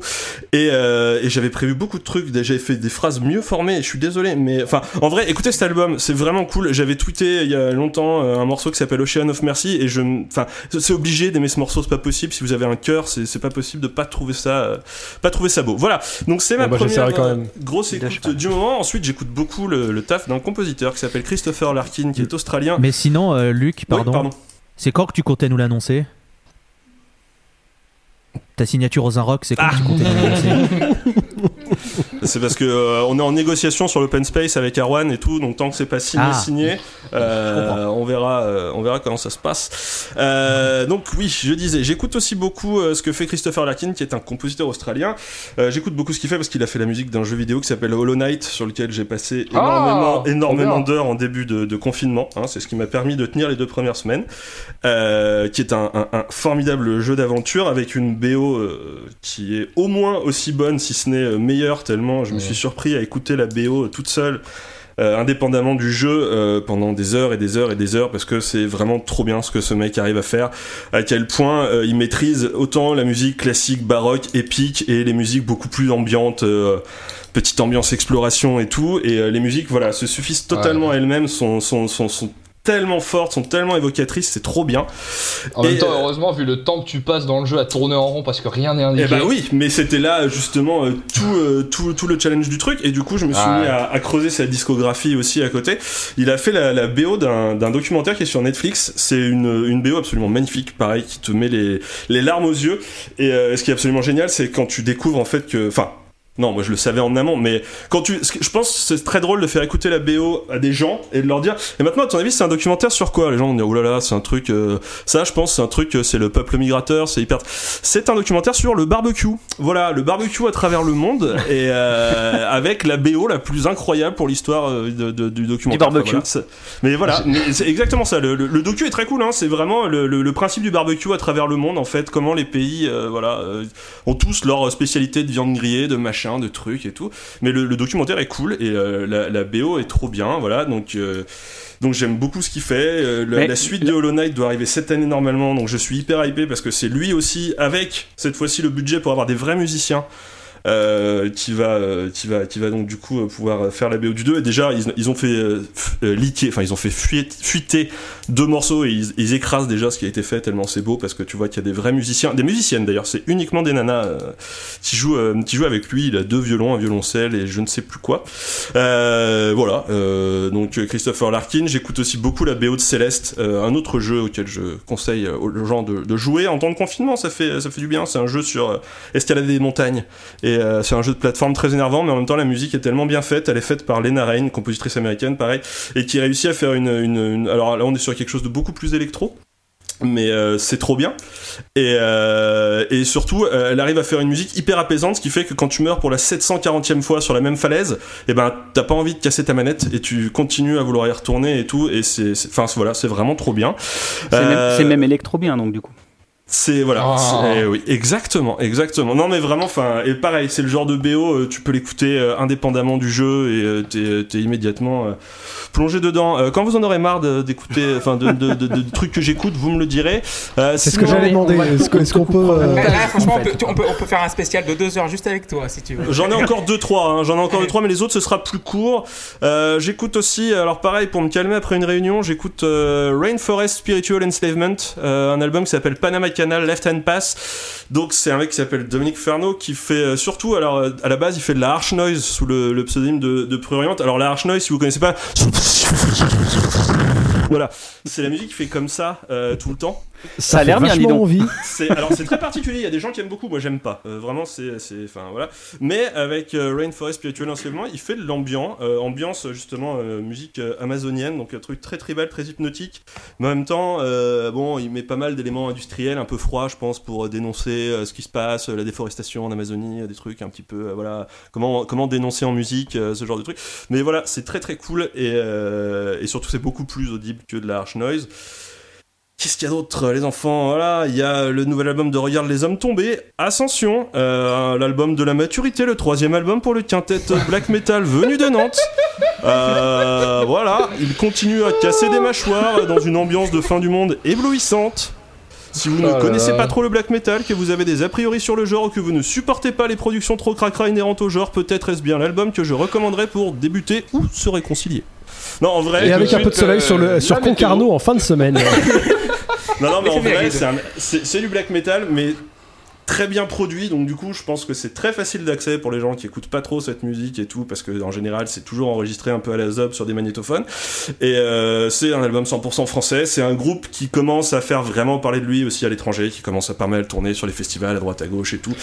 Speaker 5: Et, euh, et j'avais prévu beaucoup de trucs, j'avais fait des phrases mieux formées, je suis désolé, mais enfin, en vrai, écoutez cet album, c'est vraiment cool. J'avais tweeté il y a longtemps euh, un morceau qui s'appelle Ocean of Mercy, et je, enfin, c'est obligé d'aimer ce morceau, c'est pas possible. Si vous avez un cœur, c'est c'est pas possible de pas trouver ça, euh, pas trouver ça beau. Voilà. Donc c'est ma
Speaker 7: Bon, bah,
Speaker 5: première
Speaker 7: quand
Speaker 5: euh,
Speaker 7: même.
Speaker 5: grosse écoute du moment. Ensuite, j'écoute beaucoup le, le taf d'un compositeur qui s'appelle Christopher Larkin, qui est australien.
Speaker 3: Mais sinon, euh, Luc,
Speaker 5: Oui,
Speaker 3: pardon,
Speaker 5: pardon.
Speaker 3: c'est quand que tu comptais nous l'annoncer? Ta signature aux un rock, c'est quand
Speaker 5: Ah.
Speaker 3: que tu comptais nous l'annoncer?
Speaker 5: C'est parce que euh, on est en négociation sur l'open space avec Arwan et tout, donc tant que c'est pas signé,
Speaker 3: Ah.
Speaker 5: signé, euh, on verra, euh, on verra comment ça se passe. Euh, donc oui, je disais, j'écoute aussi beaucoup euh, ce que fait Christopher Larkin, qui est un compositeur australien. Euh, j'écoute beaucoup ce qu'il fait parce qu'il a fait la musique d'un jeu vidéo qui s'appelle Hollow Knight, sur lequel j'ai passé énormément,
Speaker 4: Ah,
Speaker 5: énormément
Speaker 4: bien.
Speaker 5: d'heures en début de, de confinement. hein, c'est ce qui m'a permis de tenir les deux premières semaines, euh, qui est un, un- un formidable jeu d'aventure avec une BO euh, qui est au moins aussi bonne, si ce n'est meilleure, tellement je me suis surpris à écouter la BO toute seule. euh, indépendamment du jeu euh, pendant des heures et des heures et des heures parce que c'est vraiment trop bien ce que ce mec arrive à faire à quel point euh, il maîtrise autant la musique classique baroque épique et les musiques beaucoup plus ambiantes petite ambiance exploration et tout et les musiques voilà se suffisent totalement à elles-mêmes sont, sont, sont, sont tellement fortes sont tellement évocatrices c'est trop bien
Speaker 4: En
Speaker 5: Et,
Speaker 4: même temps,
Speaker 5: euh,
Speaker 4: heureusement, vu le temps que tu passes dans le jeu à tourner en rond parce que rien n'est indiqué.
Speaker 5: Eh bah oui, mais c'était là justement euh, tout, euh, tout, tout le challenge du truc et du coup je me suis
Speaker 4: Ah
Speaker 5: mis
Speaker 4: ouais.
Speaker 5: à, à creuser sa discographie aussi à côté. Il a fait la, la BO d'un d'un documentaire qui est sur Netflix. C'est une, une BO absolument magnifique, pareil, qui te met les, les larmes aux yeux. Et euh, ce qui est absolument génial, c'est quand tu découvres en fait que, enfin. Non, moi je le savais en amont, mais quand tu, je pense que c'est très drôle de faire écouter la BO à des gens et de leur dire. Et maintenant, à ton avis, c'est un documentaire sur quoi? Les gens vont dire oulala, c'est un truc. euh, ça, je pense, c'est un truc. euh, C'est le peuple migrateur, c'est hyper. C'est un documentaire sur le barbecue. Voilà, le barbecue à travers le monde et euh, avec la BO la plus incroyable pour l'histoire de- de- du documentaire.
Speaker 2: Du barbecue.
Speaker 5: Enfin, voilà, c'est- mais voilà, c'est exactement ça. Le, le- le docu est très cool. Hein, c'est vraiment le, principe du barbecue à travers le monde. En fait, comment les pays, euh, voilà, ont tous leur spécialité de viande grillée, de machin, de trucs et tout. Mais le, le documentaire est cool et euh, la, la BO est trop bien. Voilà, donc. euh, donc j'aime beaucoup ce qu'il fait. Euh, la, la suite de Hollow Knight doit arriver cette année normalement, donc je suis hyper hypé parce que c'est lui aussi avec cette fois-ci le budget pour avoir des vrais musiciens. Euh, qui va, euh, qui va, qui va donc du coup euh, pouvoir faire la BO du 2 et déjà ils, ont fait euh, euh, enfin ils ont fait fuiter, deux morceaux et ils, écrasent déjà ce qui a été fait tellement c'est beau parce que tu vois qu'il y a des vrais musiciens, des musiciennes d'ailleurs, c'est uniquement des nanas euh, qui jouent, euh, avec lui. Il a deux violons, un violoncelle et je ne sais plus quoi. Euh, voilà. euh, donc euh, Christopher Larkin. J'écoute aussi beaucoup la BO de Céleste, euh, un autre jeu auquel je conseille euh, aux gens de, jouer en temps de confinement. Ça fait, ça fait du bien. C'est un jeu sur euh, escalader des montagnes euh, c'est un jeu de plateforme très énervant, mais en même temps la musique est tellement bien faite. Elle est faite par Lena Raine, compositrice américaine, pareil, et qui réussit à faire une, une, une- alors là on est sur quelque chose de beaucoup plus électro. Mais euh, c'est trop bien et, euh, et surtout euh, elle arrive à faire une musique hyper apaisante ce qui fait que quand tu meurs pour la 740e fois sur la même falaise et ben t'as pas envie de casser ta manette et tu continues à vouloir y retourner et tout et c'est c'est- enfin voilà c'est vraiment trop bien
Speaker 2: C'est même, c'est même électro bien, donc du coup.
Speaker 5: C'est voilà,
Speaker 4: Ah.
Speaker 5: c'est- eh oui, exactement, exactement. Non mais vraiment, enfin, et pareil, c'est le genre de BO, euh, tu peux l'écouter euh, indépendamment du jeu et euh, t'es t'es immédiatement euh, plongé dedans. Euh, quand vous en aurez marre de- d'écouter, enfin, de, de, de- de trucs que j'écoute, vous me le direz. Euh,
Speaker 7: C'est ce que j'allais demander. Est-ce qu'on peut.
Speaker 1: franchement, on peut, tu- on, peut, on peut faire un spécial de deux heures juste avec toi si tu veux.
Speaker 5: J'en ai encore deux trois, hein, j'en ai encore deux trois, mais les autres ce sera plus court. Euh, j'écoute aussi, alors pareil pour me calmer après une réunion, j'écoute euh, Rainforest Spiritual Enslavement, euh, un album qui s'appelle Panama Canal Left Hand Pass. Donc c'est un mec qui s'appelle Dominique Ferno qui fait euh, surtout, alors euh, à la base il fait de la harsh noise sous le, pseudonyme de, de Prurient. Alors la harsh noise, si vous connaissez pas, voilà, c'est la musique qui fait comme ça euh, tout le temps.
Speaker 2: Ça a l'air bien, dis donc.
Speaker 7: envie.
Speaker 5: C'est alors c'est très particulier. Il y a des gens qui aiment beaucoup. Moi j'aime pas. Euh, vraiment c'est c'est enfin voilà. Mais avec euh, Rainforest Spiritual Enslavement, il fait de l'ambiance, euh, ambiance justement euh, musique euh, amazonienne, donc un truc très tribal, très hypnotique. Mais en même temps, euh, bon, il met pas mal d'éléments industriels, un peu froids, je pense, pour dénoncer euh, ce qui se passe, la déforestation en Amazonie, des trucs un petit peu, euh, voilà, comment comment dénoncer en musique euh, ce genre de trucs. Mais voilà, c'est très très cool et euh, et surtout c'est beaucoup plus audible que de la harsh noise. Qu'est-ce qu'il y a d'autre, les enfants? Voilà, il y a le nouvel album de Regarde les hommes tombés, Ascension, euh, l'album de la maturité, le troisième album pour le quintet black metal venu de Nantes. Euh, voilà, il continue à casser des mâchoires dans une ambiance de fin du monde éblouissante. Si vous ne
Speaker 4: là
Speaker 5: connaissez
Speaker 4: là.
Speaker 5: pas trop le black metal, que vous avez des a priori sur le genre ou que vous ne supportez pas les productions trop cracra inhérentes au genre, peut-être est-ce bien l'album que je recommanderais pour débuter ou se réconcilier. Non, en vrai,
Speaker 7: Et avec un peu de soleil
Speaker 4: euh,
Speaker 7: sur, le, sur. Concarneau en fin de semaine.
Speaker 5: Non, non, mais en vrai, un- c'est du black metal, mais très bien produit. Donc, du coup, je pense que c'est très facile d'accès pour les gens qui écoutent pas trop cette musique et tout, parce que en général, c'est toujours enregistré un peu à la zob sur des magnétophones. Et euh, c'est un album 100% français. C'est un groupe qui commence à faire vraiment parler de lui aussi à l'étranger, qui commence à pas mal tourner sur les festivals à droite à gauche et tout,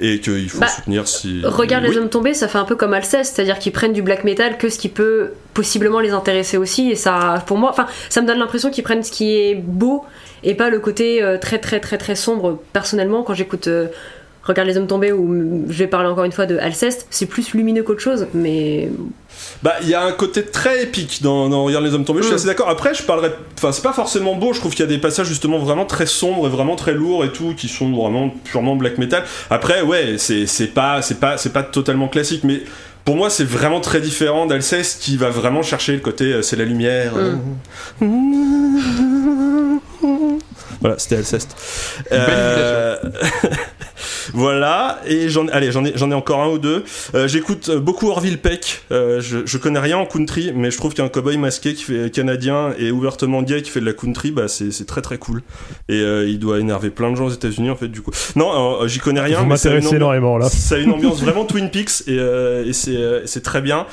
Speaker 5: et qu'il faut
Speaker 8: Bah,
Speaker 5: soutenir si.
Speaker 8: Regarde
Speaker 5: Oui.
Speaker 8: les hommes tombés, ça fait un peu comme Alceste, c'est-à-dire qu'ils prennent du black metal que ce qui peut possiblement les intéresser aussi. Et ça, pour moi, enfin, ça me donne l'impression qu'ils prennent ce qui est beau et pas le côté euh, très très très très sombre. Personnellement, quand j'écoute euh, Regarde les hommes tombés ou mm, je vais parler encore une fois de Alceste, c'est plus lumineux qu'autre chose, mais
Speaker 5: Bah, il y a un côté très épique dans, dans Regarde les hommes tombés, je suis
Speaker 8: Mm.
Speaker 5: assez d'accord. Après, je parlerais. Enfin, c'est pas forcément beau, je trouve qu'il y a des passages justement vraiment très sombres et vraiment très lourds et tout, qui sont vraiment purement black metal. Après, ouais, c'est c'est pas, c'est pas, c'est pas totalement classique, mais. Pour moi, c'est vraiment très différent d'Alceste qui va vraiment chercher le côté euh, c'est la lumière. Voilà, c'était Alceste. Euh, voilà, et j'en allez, j'en ai, j'en ai encore un ou deux. Euh, J'écoute euh, beaucoup Orville Peck. Euh, je, je connais rien en country, mais je trouve qu'un cowboy masqué qui fait canadien et ouvertement gay qui fait de la country, bah c'est c'est très très cool. Et euh, il doit énerver plein de gens aux États-Unis en fait du coup. Non, j'y connais rien.
Speaker 7: Vous
Speaker 5: mais ça a
Speaker 7: énormément là.
Speaker 5: ça a une ambiance vraiment Twin Peaks et, et c'est c'est très bien.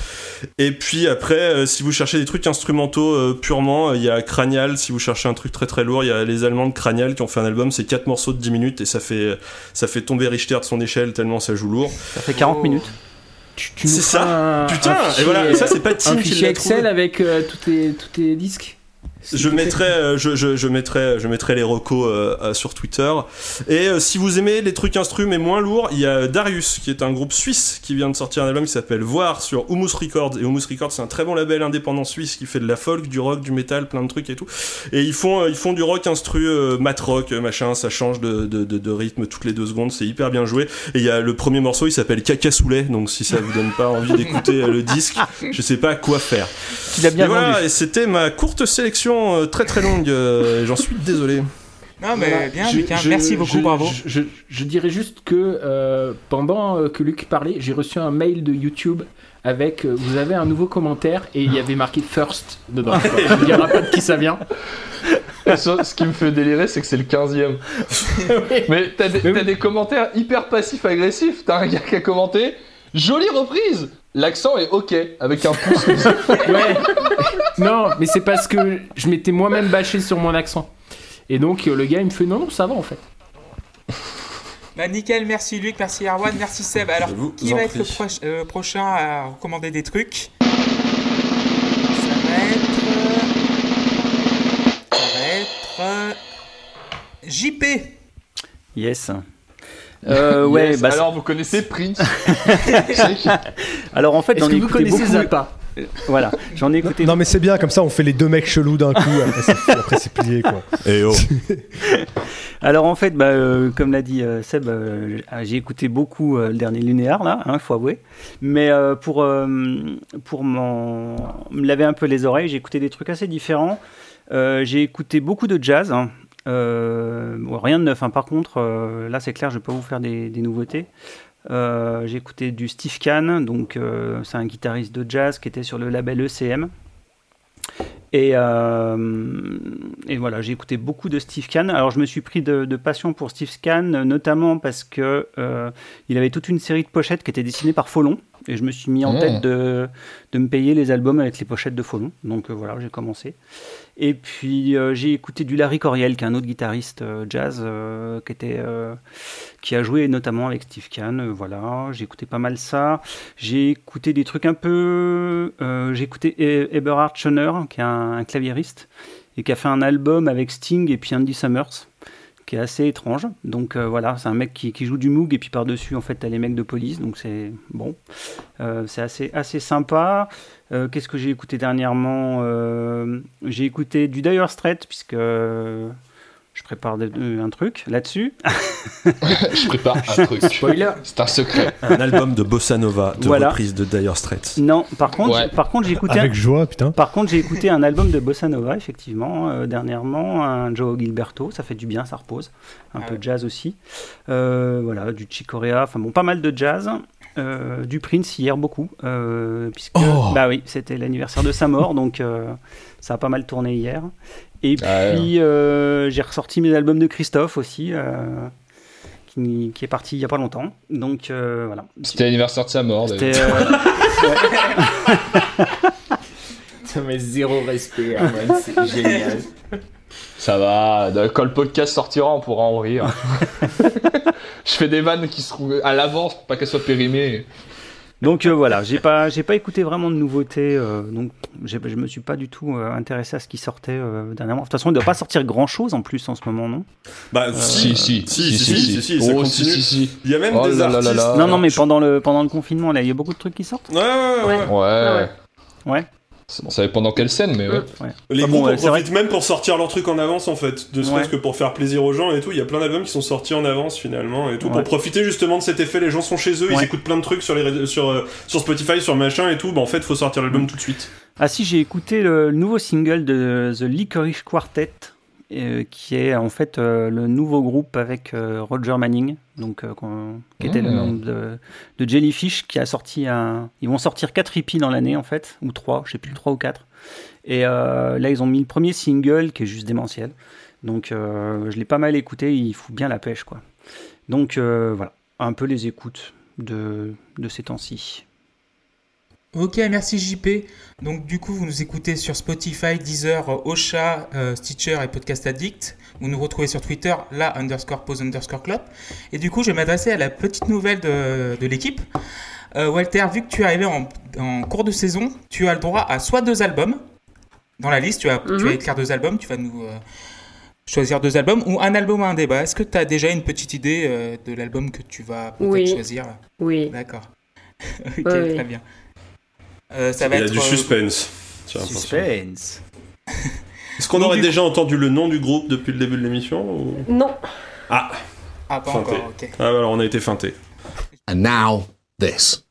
Speaker 5: Et puis après, si vous cherchez des trucs instrumentaux purement, il y a Cranial. Si vous cherchez un truc très très lourd, il y a les Allemands de Cranial qui ont fait un album. C'est 4 morceaux de 10 minutes et ça fait ça fait tomber Richter de son échelle tellement ça joue lourd.
Speaker 2: Ça fait 40
Speaker 1: Oh.
Speaker 2: minutes.
Speaker 6: tu, tu nous
Speaker 5: C'est ça.
Speaker 6: un-
Speaker 5: Putain,
Speaker 6: un
Speaker 5: et voilà, et ça, c'est pas
Speaker 6: un
Speaker 5: Tim qui
Speaker 6: fichier
Speaker 5: l'a
Speaker 6: Excel
Speaker 5: trouvé.
Speaker 6: avec euh, tous tes tous tes disques.
Speaker 5: Je mettrai, euh, je, je, je mettrai, je mettrai les recos euh, euh, sur Twitter. Et euh, si vous aimez les trucs instru mais moins lourds, il y a Darius qui est un groupe suisse qui vient de sortir un album qui s'appelle Voir sur Humus Records. Et Humus Records, c'est un très bon label indépendant suisse qui fait de la folk, du rock, du métal, plein de trucs et tout. Et ils font, euh, ils font du rock instru, euh, mat rock, euh, machin. Ça change de, de, de, de rythme toutes les deux secondes. C'est hyper bien joué. Et il y a le premier morceau, il s'appelle Cacasoulet. Donc si ça vous donne pas envie d'écouter euh, le disque, je sais pas quoi faire.
Speaker 2: Tu l'as bien
Speaker 5: et voilà,
Speaker 2: vendu.
Speaker 5: et c'était ma courte sélection euh, très très longue. euh, J'en suis désolé.
Speaker 1: Non, mais
Speaker 6: Voilà.
Speaker 1: bien,
Speaker 6: Je-
Speaker 1: Lucas,
Speaker 6: je-
Speaker 1: merci beaucoup,
Speaker 6: je-
Speaker 1: bravo.
Speaker 6: Je, je- je dirais juste que euh, pendant euh, que Luc parlait, j'ai reçu un mail de YouTube avec euh, vous avez un nouveau commentaire et il y avait marqué first dedans. Je ne dirai pas de qui ça vient.
Speaker 4: Ça, ce qui me fait délirer, c'est que c'est le 15ème. Mais t'as des,
Speaker 6: oui.
Speaker 4: des commentaires hyper passifs-agressifs. T'as un gars qui a commenté Jolie reprise L'accent est ok, avec un pouce.
Speaker 6: Ouais. Non, mais c'est parce que je m'étais moi-même bâché sur mon accent. Et donc euh, le gars il me fait non non ça va en fait.
Speaker 1: Bah, nickel, merci Luc, merci Erwan, merci Seb. Alors,
Speaker 5: vous
Speaker 1: qui va être le euh, prochain à recommander des trucs? Ça va être. Ça va être. euh, JP
Speaker 2: Yes. Euh, ouais,
Speaker 4: Yes,
Speaker 2: bah,
Speaker 4: Alors, vous connaissez Prince
Speaker 2: alors en fait, j'en ai
Speaker 6: vous connaissez
Speaker 2: beaucoup.
Speaker 6: Zappa
Speaker 2: Voilà, j'en ai écouté.
Speaker 7: Non mais c'est bien comme ça on fait les deux mecs chelous d'un coup après c'est- plié quoi.
Speaker 5: Et oh.
Speaker 2: Alors en fait, bah, euh, comme l'a dit euh, Seb, euh, j'ai écouté beaucoup euh, le dernier linéaire là, il faut avouer. Mais euh, pour euh, pour m'en- me laver un peu les oreilles, j'ai écouté des trucs assez différents. Euh, j'ai écouté beaucoup de jazz. hein. Euh, rien de neuf. hein. Par contre, euh, là c'est clair, je vais pas vous faire des, nouveautés. Euh, j'ai écouté du Steve Kahn, donc c'est un guitariste de jazz qui était sur le label ECM. Et, voilà, j'ai écouté beaucoup de Steve Kahn. Alors je me suis pris de, passion pour Steve Kahn, notamment parce que il avait toute une série de pochettes qui étaient dessinées par Folon. Et je me suis mis en
Speaker 4: Mmh.
Speaker 2: tête de, de me payer les albums avec les pochettes de Folon. Donc euh, voilà, j'ai commencé. Et puis euh, j'ai écouté du Larry Coriel, qui est un autre guitariste euh, jazz qui, était, qui a joué notamment avec Steve Kahn. voilà, j'ai écouté pas mal ça. J'ai écouté des trucs un peu. j'ai écouté E- Eberhard Schoner, qui est un, un claviériste, et qui a fait un album avec Sting et puis Andy Summers, qui est assez étrange. Donc euh, voilà, c'est un mec qui, joue du Moog, et puis par-dessus, en fait, t'as les mecs de police, donc c'est bon. Euh, c'est assez, assez sympa. Euh, Qu'est-ce que j'ai écouté dernièrement? J'ai écouté du Dire Straits, puisque. Je prépare de- euh, un truc là-dessus.
Speaker 4: Je prépare un truc.
Speaker 6: Spoiler.
Speaker 4: C'est un secret.
Speaker 5: Un album de bossa nova, de
Speaker 2: Voilà.
Speaker 5: reprise de Dire Straits.
Speaker 2: Non, par contre,
Speaker 4: Ouais.
Speaker 2: par contre j'ai écouté, un-
Speaker 7: Avec joie putain.
Speaker 2: Par contre, j'ai écouté un album de bossa nova, effectivement, euh, dernièrement, un Joe Gilberto, ça fait du bien, ça repose. Un
Speaker 1: Ah
Speaker 2: peu de jazz aussi. Euh, voilà, du Chicorea, enfin bon, pas mal de jazz. Euh, du Prince hier beaucoup, euh, puisque
Speaker 7: Oh
Speaker 2: bah oui, c'était l'anniversaire de sa mort, donc euh, ça a pas mal tourné hier. Et
Speaker 4: Ah
Speaker 2: puis euh, j'ai ressorti mes albums de Christophe aussi, euh, qui, qui est parti il y a pas longtemps. Donc euh, voilà.
Speaker 4: C'était l'anniversaire de sa mort.
Speaker 2: C'était euh,
Speaker 6: Putain, mais zéro respect, Arman, c'est génial.
Speaker 4: Ça va, quand le podcast sortira, on pourra en rire. Je fais des vannes qui seront à l'avance pour pas qu'elles soient périmées.
Speaker 2: Donc euh, voilà, j'ai pas j'ai pas écouté vraiment de nouveautés, euh, donc je me suis pas du tout euh, intéressé à ce qui sortait euh, dernièrement. De toute façon, il doit pas sortir grand chose en plus en ce moment, non?
Speaker 5: Bah,
Speaker 4: Si, si,
Speaker 5: si, si, si, si, ça
Speaker 4: Oh,
Speaker 5: continue.
Speaker 4: si, si, si.
Speaker 5: Il y a même
Speaker 4: Oh
Speaker 5: des
Speaker 4: là là là
Speaker 5: artistes.
Speaker 4: là.
Speaker 2: Non, non, mais pendant le pendant le confinement, là, il y a beaucoup de trucs qui sortent?
Speaker 5: Ouais, ouais, ouais. ouais.
Speaker 4: Ouais.
Speaker 8: ouais.
Speaker 4: On savait pendant quelle scène, mais ouais.
Speaker 5: Les
Speaker 2: Ah bon,
Speaker 5: groupes
Speaker 2: ouais,
Speaker 5: en profitent même pour sortir leur truc en avance en fait, ne serait-ce
Speaker 2: Ouais.
Speaker 5: que pour faire plaisir aux gens et tout. Il y a plein d'albums qui sont sortis en avance finalement et tout
Speaker 2: Ouais.
Speaker 5: pour profiter justement de cet effet. Les gens sont chez eux, ils écoutent plein de trucs sur les sur euh, sur Spotify, sur machin et tout. Bah en fait, faut sortir l'album tout de suite.
Speaker 2: Ah si, j'ai écouté le, nouveau single de The Licorice Quartet, qui est en fait euh, le nouveau groupe avec euh, Roger Manning, donc euh, qui était le
Speaker 4: Mmh.
Speaker 2: nom de, de Jellyfish, qui a sorti un. Ils vont sortir 4 hippies dans l'année en fait, ou 3, je sais plus, 3 ou 4. Et euh, là, ils ont mis le premier single qui est juste démentiel. Donc euh, je l'ai pas mal écouté, il fout bien la pêche quoi. Donc euh, voilà, un peu les écoutes de, de ces temps-ci.
Speaker 1: Ok, merci JP. Donc du coup, vous nous écoutez sur Spotify, Deezer, Ocha, euh, Stitcher et Podcast Addict. Vous nous retrouvez sur Twitter, la underscore pose underscore club. Et du coup, je vais m'adresser à la petite nouvelle de, de l'équipe. Euh, Walter, vu que tu es arrivé en, en cours de saison, tu as le droit à soit deux albums. Dans la liste, tu vas, tu
Speaker 8: Mhm.
Speaker 1: vas écrire deux albums, tu vas nous euh, choisir deux albums, ou un album ou un débat. Est-ce que tu as déjà une petite idée euh, de l'album que tu vas peut-être
Speaker 8: Oui.
Speaker 1: choisir
Speaker 8: Oui.
Speaker 1: D'accord. ok,
Speaker 8: Oui,
Speaker 1: très bien. Euh, ça va
Speaker 5: Il y a
Speaker 1: être,
Speaker 5: du
Speaker 1: euh,
Speaker 5: suspense.
Speaker 2: Suspense.
Speaker 5: Est-ce qu'on aurait
Speaker 1: du
Speaker 5: déjà entendu le nom du groupe depuis le début de l'émission ou-
Speaker 8: Non.
Speaker 5: Ah,
Speaker 1: Ah, pas
Speaker 5: Feinté.
Speaker 1: encore, ok.
Speaker 5: ah, alors on a été feinté.
Speaker 9: And now, this.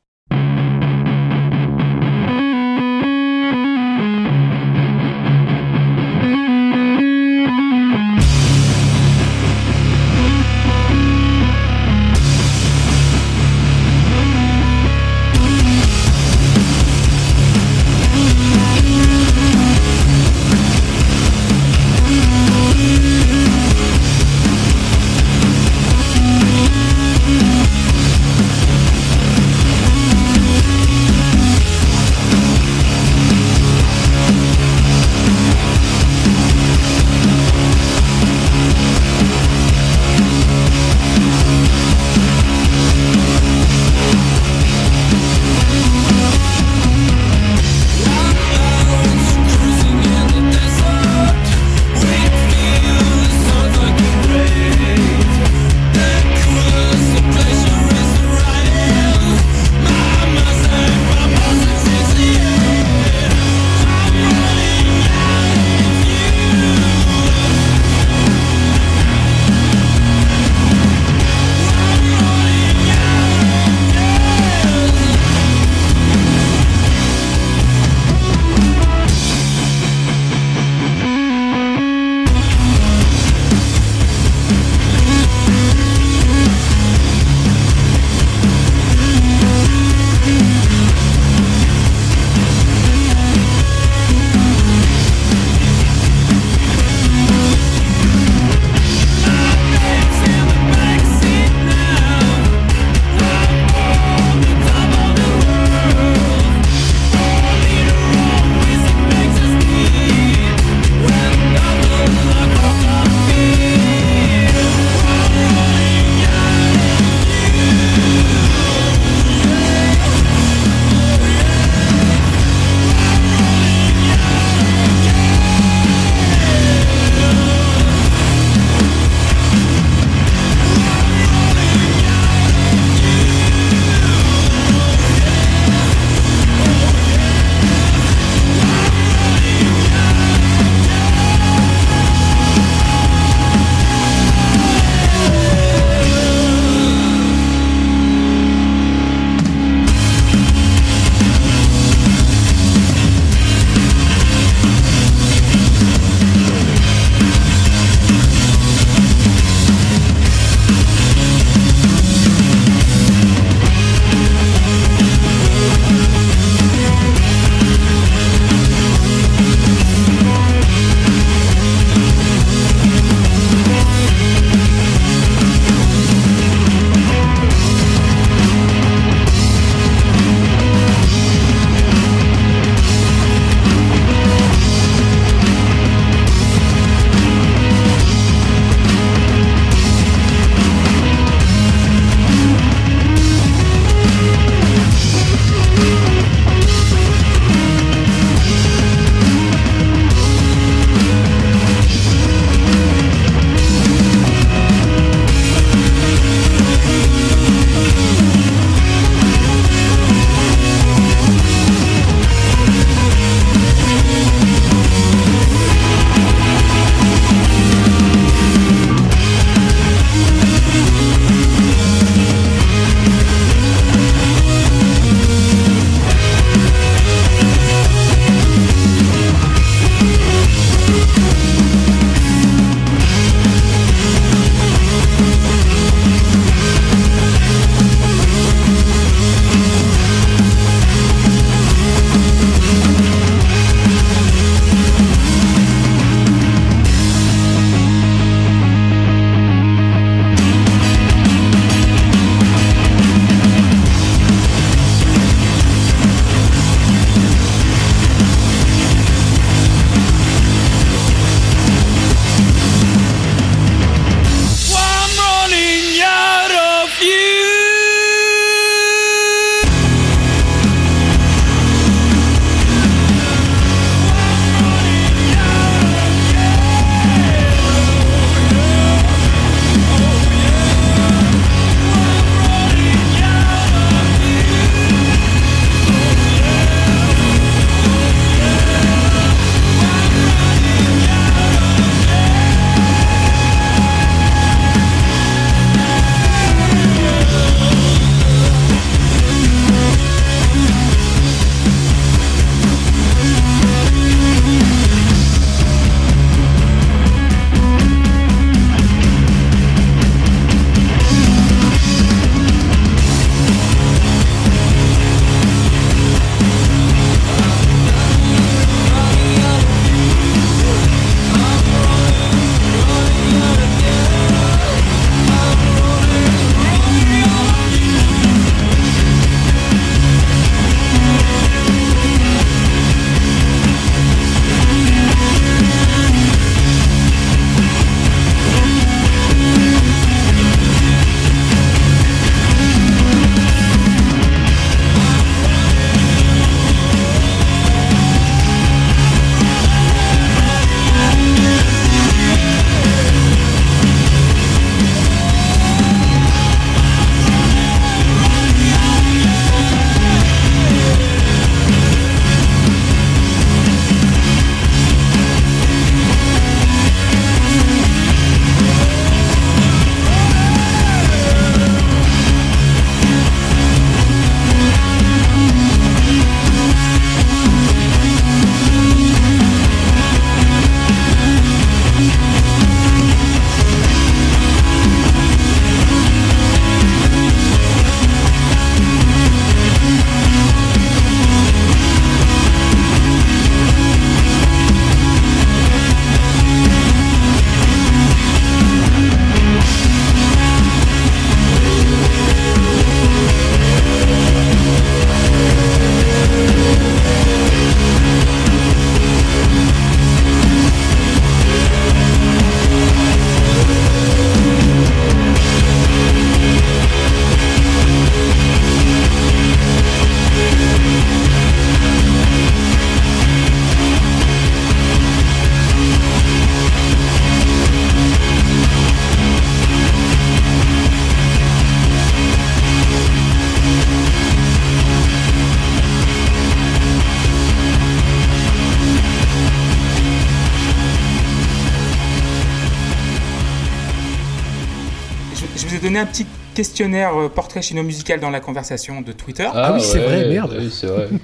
Speaker 1: Questionnaire euh, portrait chino-musical dans la conversation de Twitter.
Speaker 7: Ah oui, c'est vrai, merde.
Speaker 4: Oui, c'est vrai.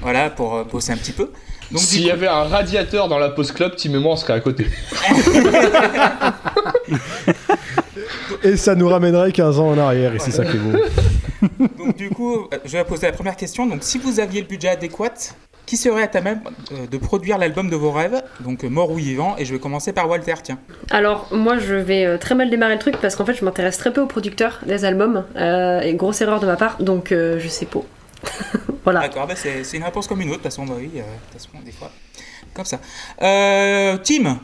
Speaker 1: Voilà, pour euh, bosser un petit peu.
Speaker 4: S'il y avait un radiateur dans la pause club, Tim et moi, on serait à côté.
Speaker 7: Et ça nous ramènerait 15 ans en arrière, et c'est ça qui est beau.
Speaker 1: Donc du coup, euh, je vais poser la première question. Donc si vous aviez le budget adéquat, qui serait à même euh, de produire l'album de vos rêves Donc euh, mort ou vivant. Et je vais commencer par Walter, tiens.
Speaker 8: Alors, moi, je vais euh, très mal démarrer le truc parce qu'en fait, je m'intéresse très peu aux producteurs des albums. euh, et grosse erreur de ma part, donc euh, je sais pas. voilà.
Speaker 1: D'accord, bah, c'est c'est une réponse comme une autre. De toute façon, bah oui, euh, de toute façon, des fois. Comme ça. Euh, Tim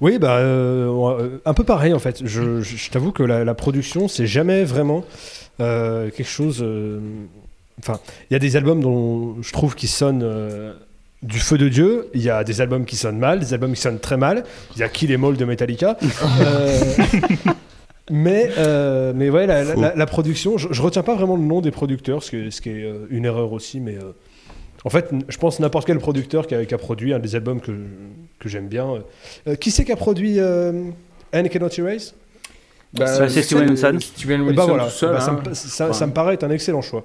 Speaker 7: Oui, bah, euh, un peu pareil en fait. Je, je- je t'avoue que la, la production, c'est jamais vraiment euh, quelque chose. euh, Enfin, il y a des albums dont je trouve qui sonnent euh, du feu de Dieu. Il y a des albums qui sonnent mal, des albums qui sonnent très mal. Il y a Kill Em All de Metallica. Euh, mais, euh, mais ouais, la, la- la- la production, je, je retiens pas vraiment le nom des producteurs, ce, qui est euh, une erreur aussi, mais. euh, en fait, je pense n'importe quel producteur qui a, qui a produit un des albums que, que j'aime bien. euh, euh, qui c'est qui a produit euh, Anne Cannot Erase?
Speaker 2: Bah, c'est Steven Wilson.
Speaker 6: Steven
Speaker 7: Eh
Speaker 6: Wilson
Speaker 7: ben voilà,
Speaker 6: tout seul.
Speaker 7: Bah, ça,
Speaker 6: hein.
Speaker 7: me, ça-
Speaker 6: Enfin,
Speaker 7: ça me paraît être un excellent choix.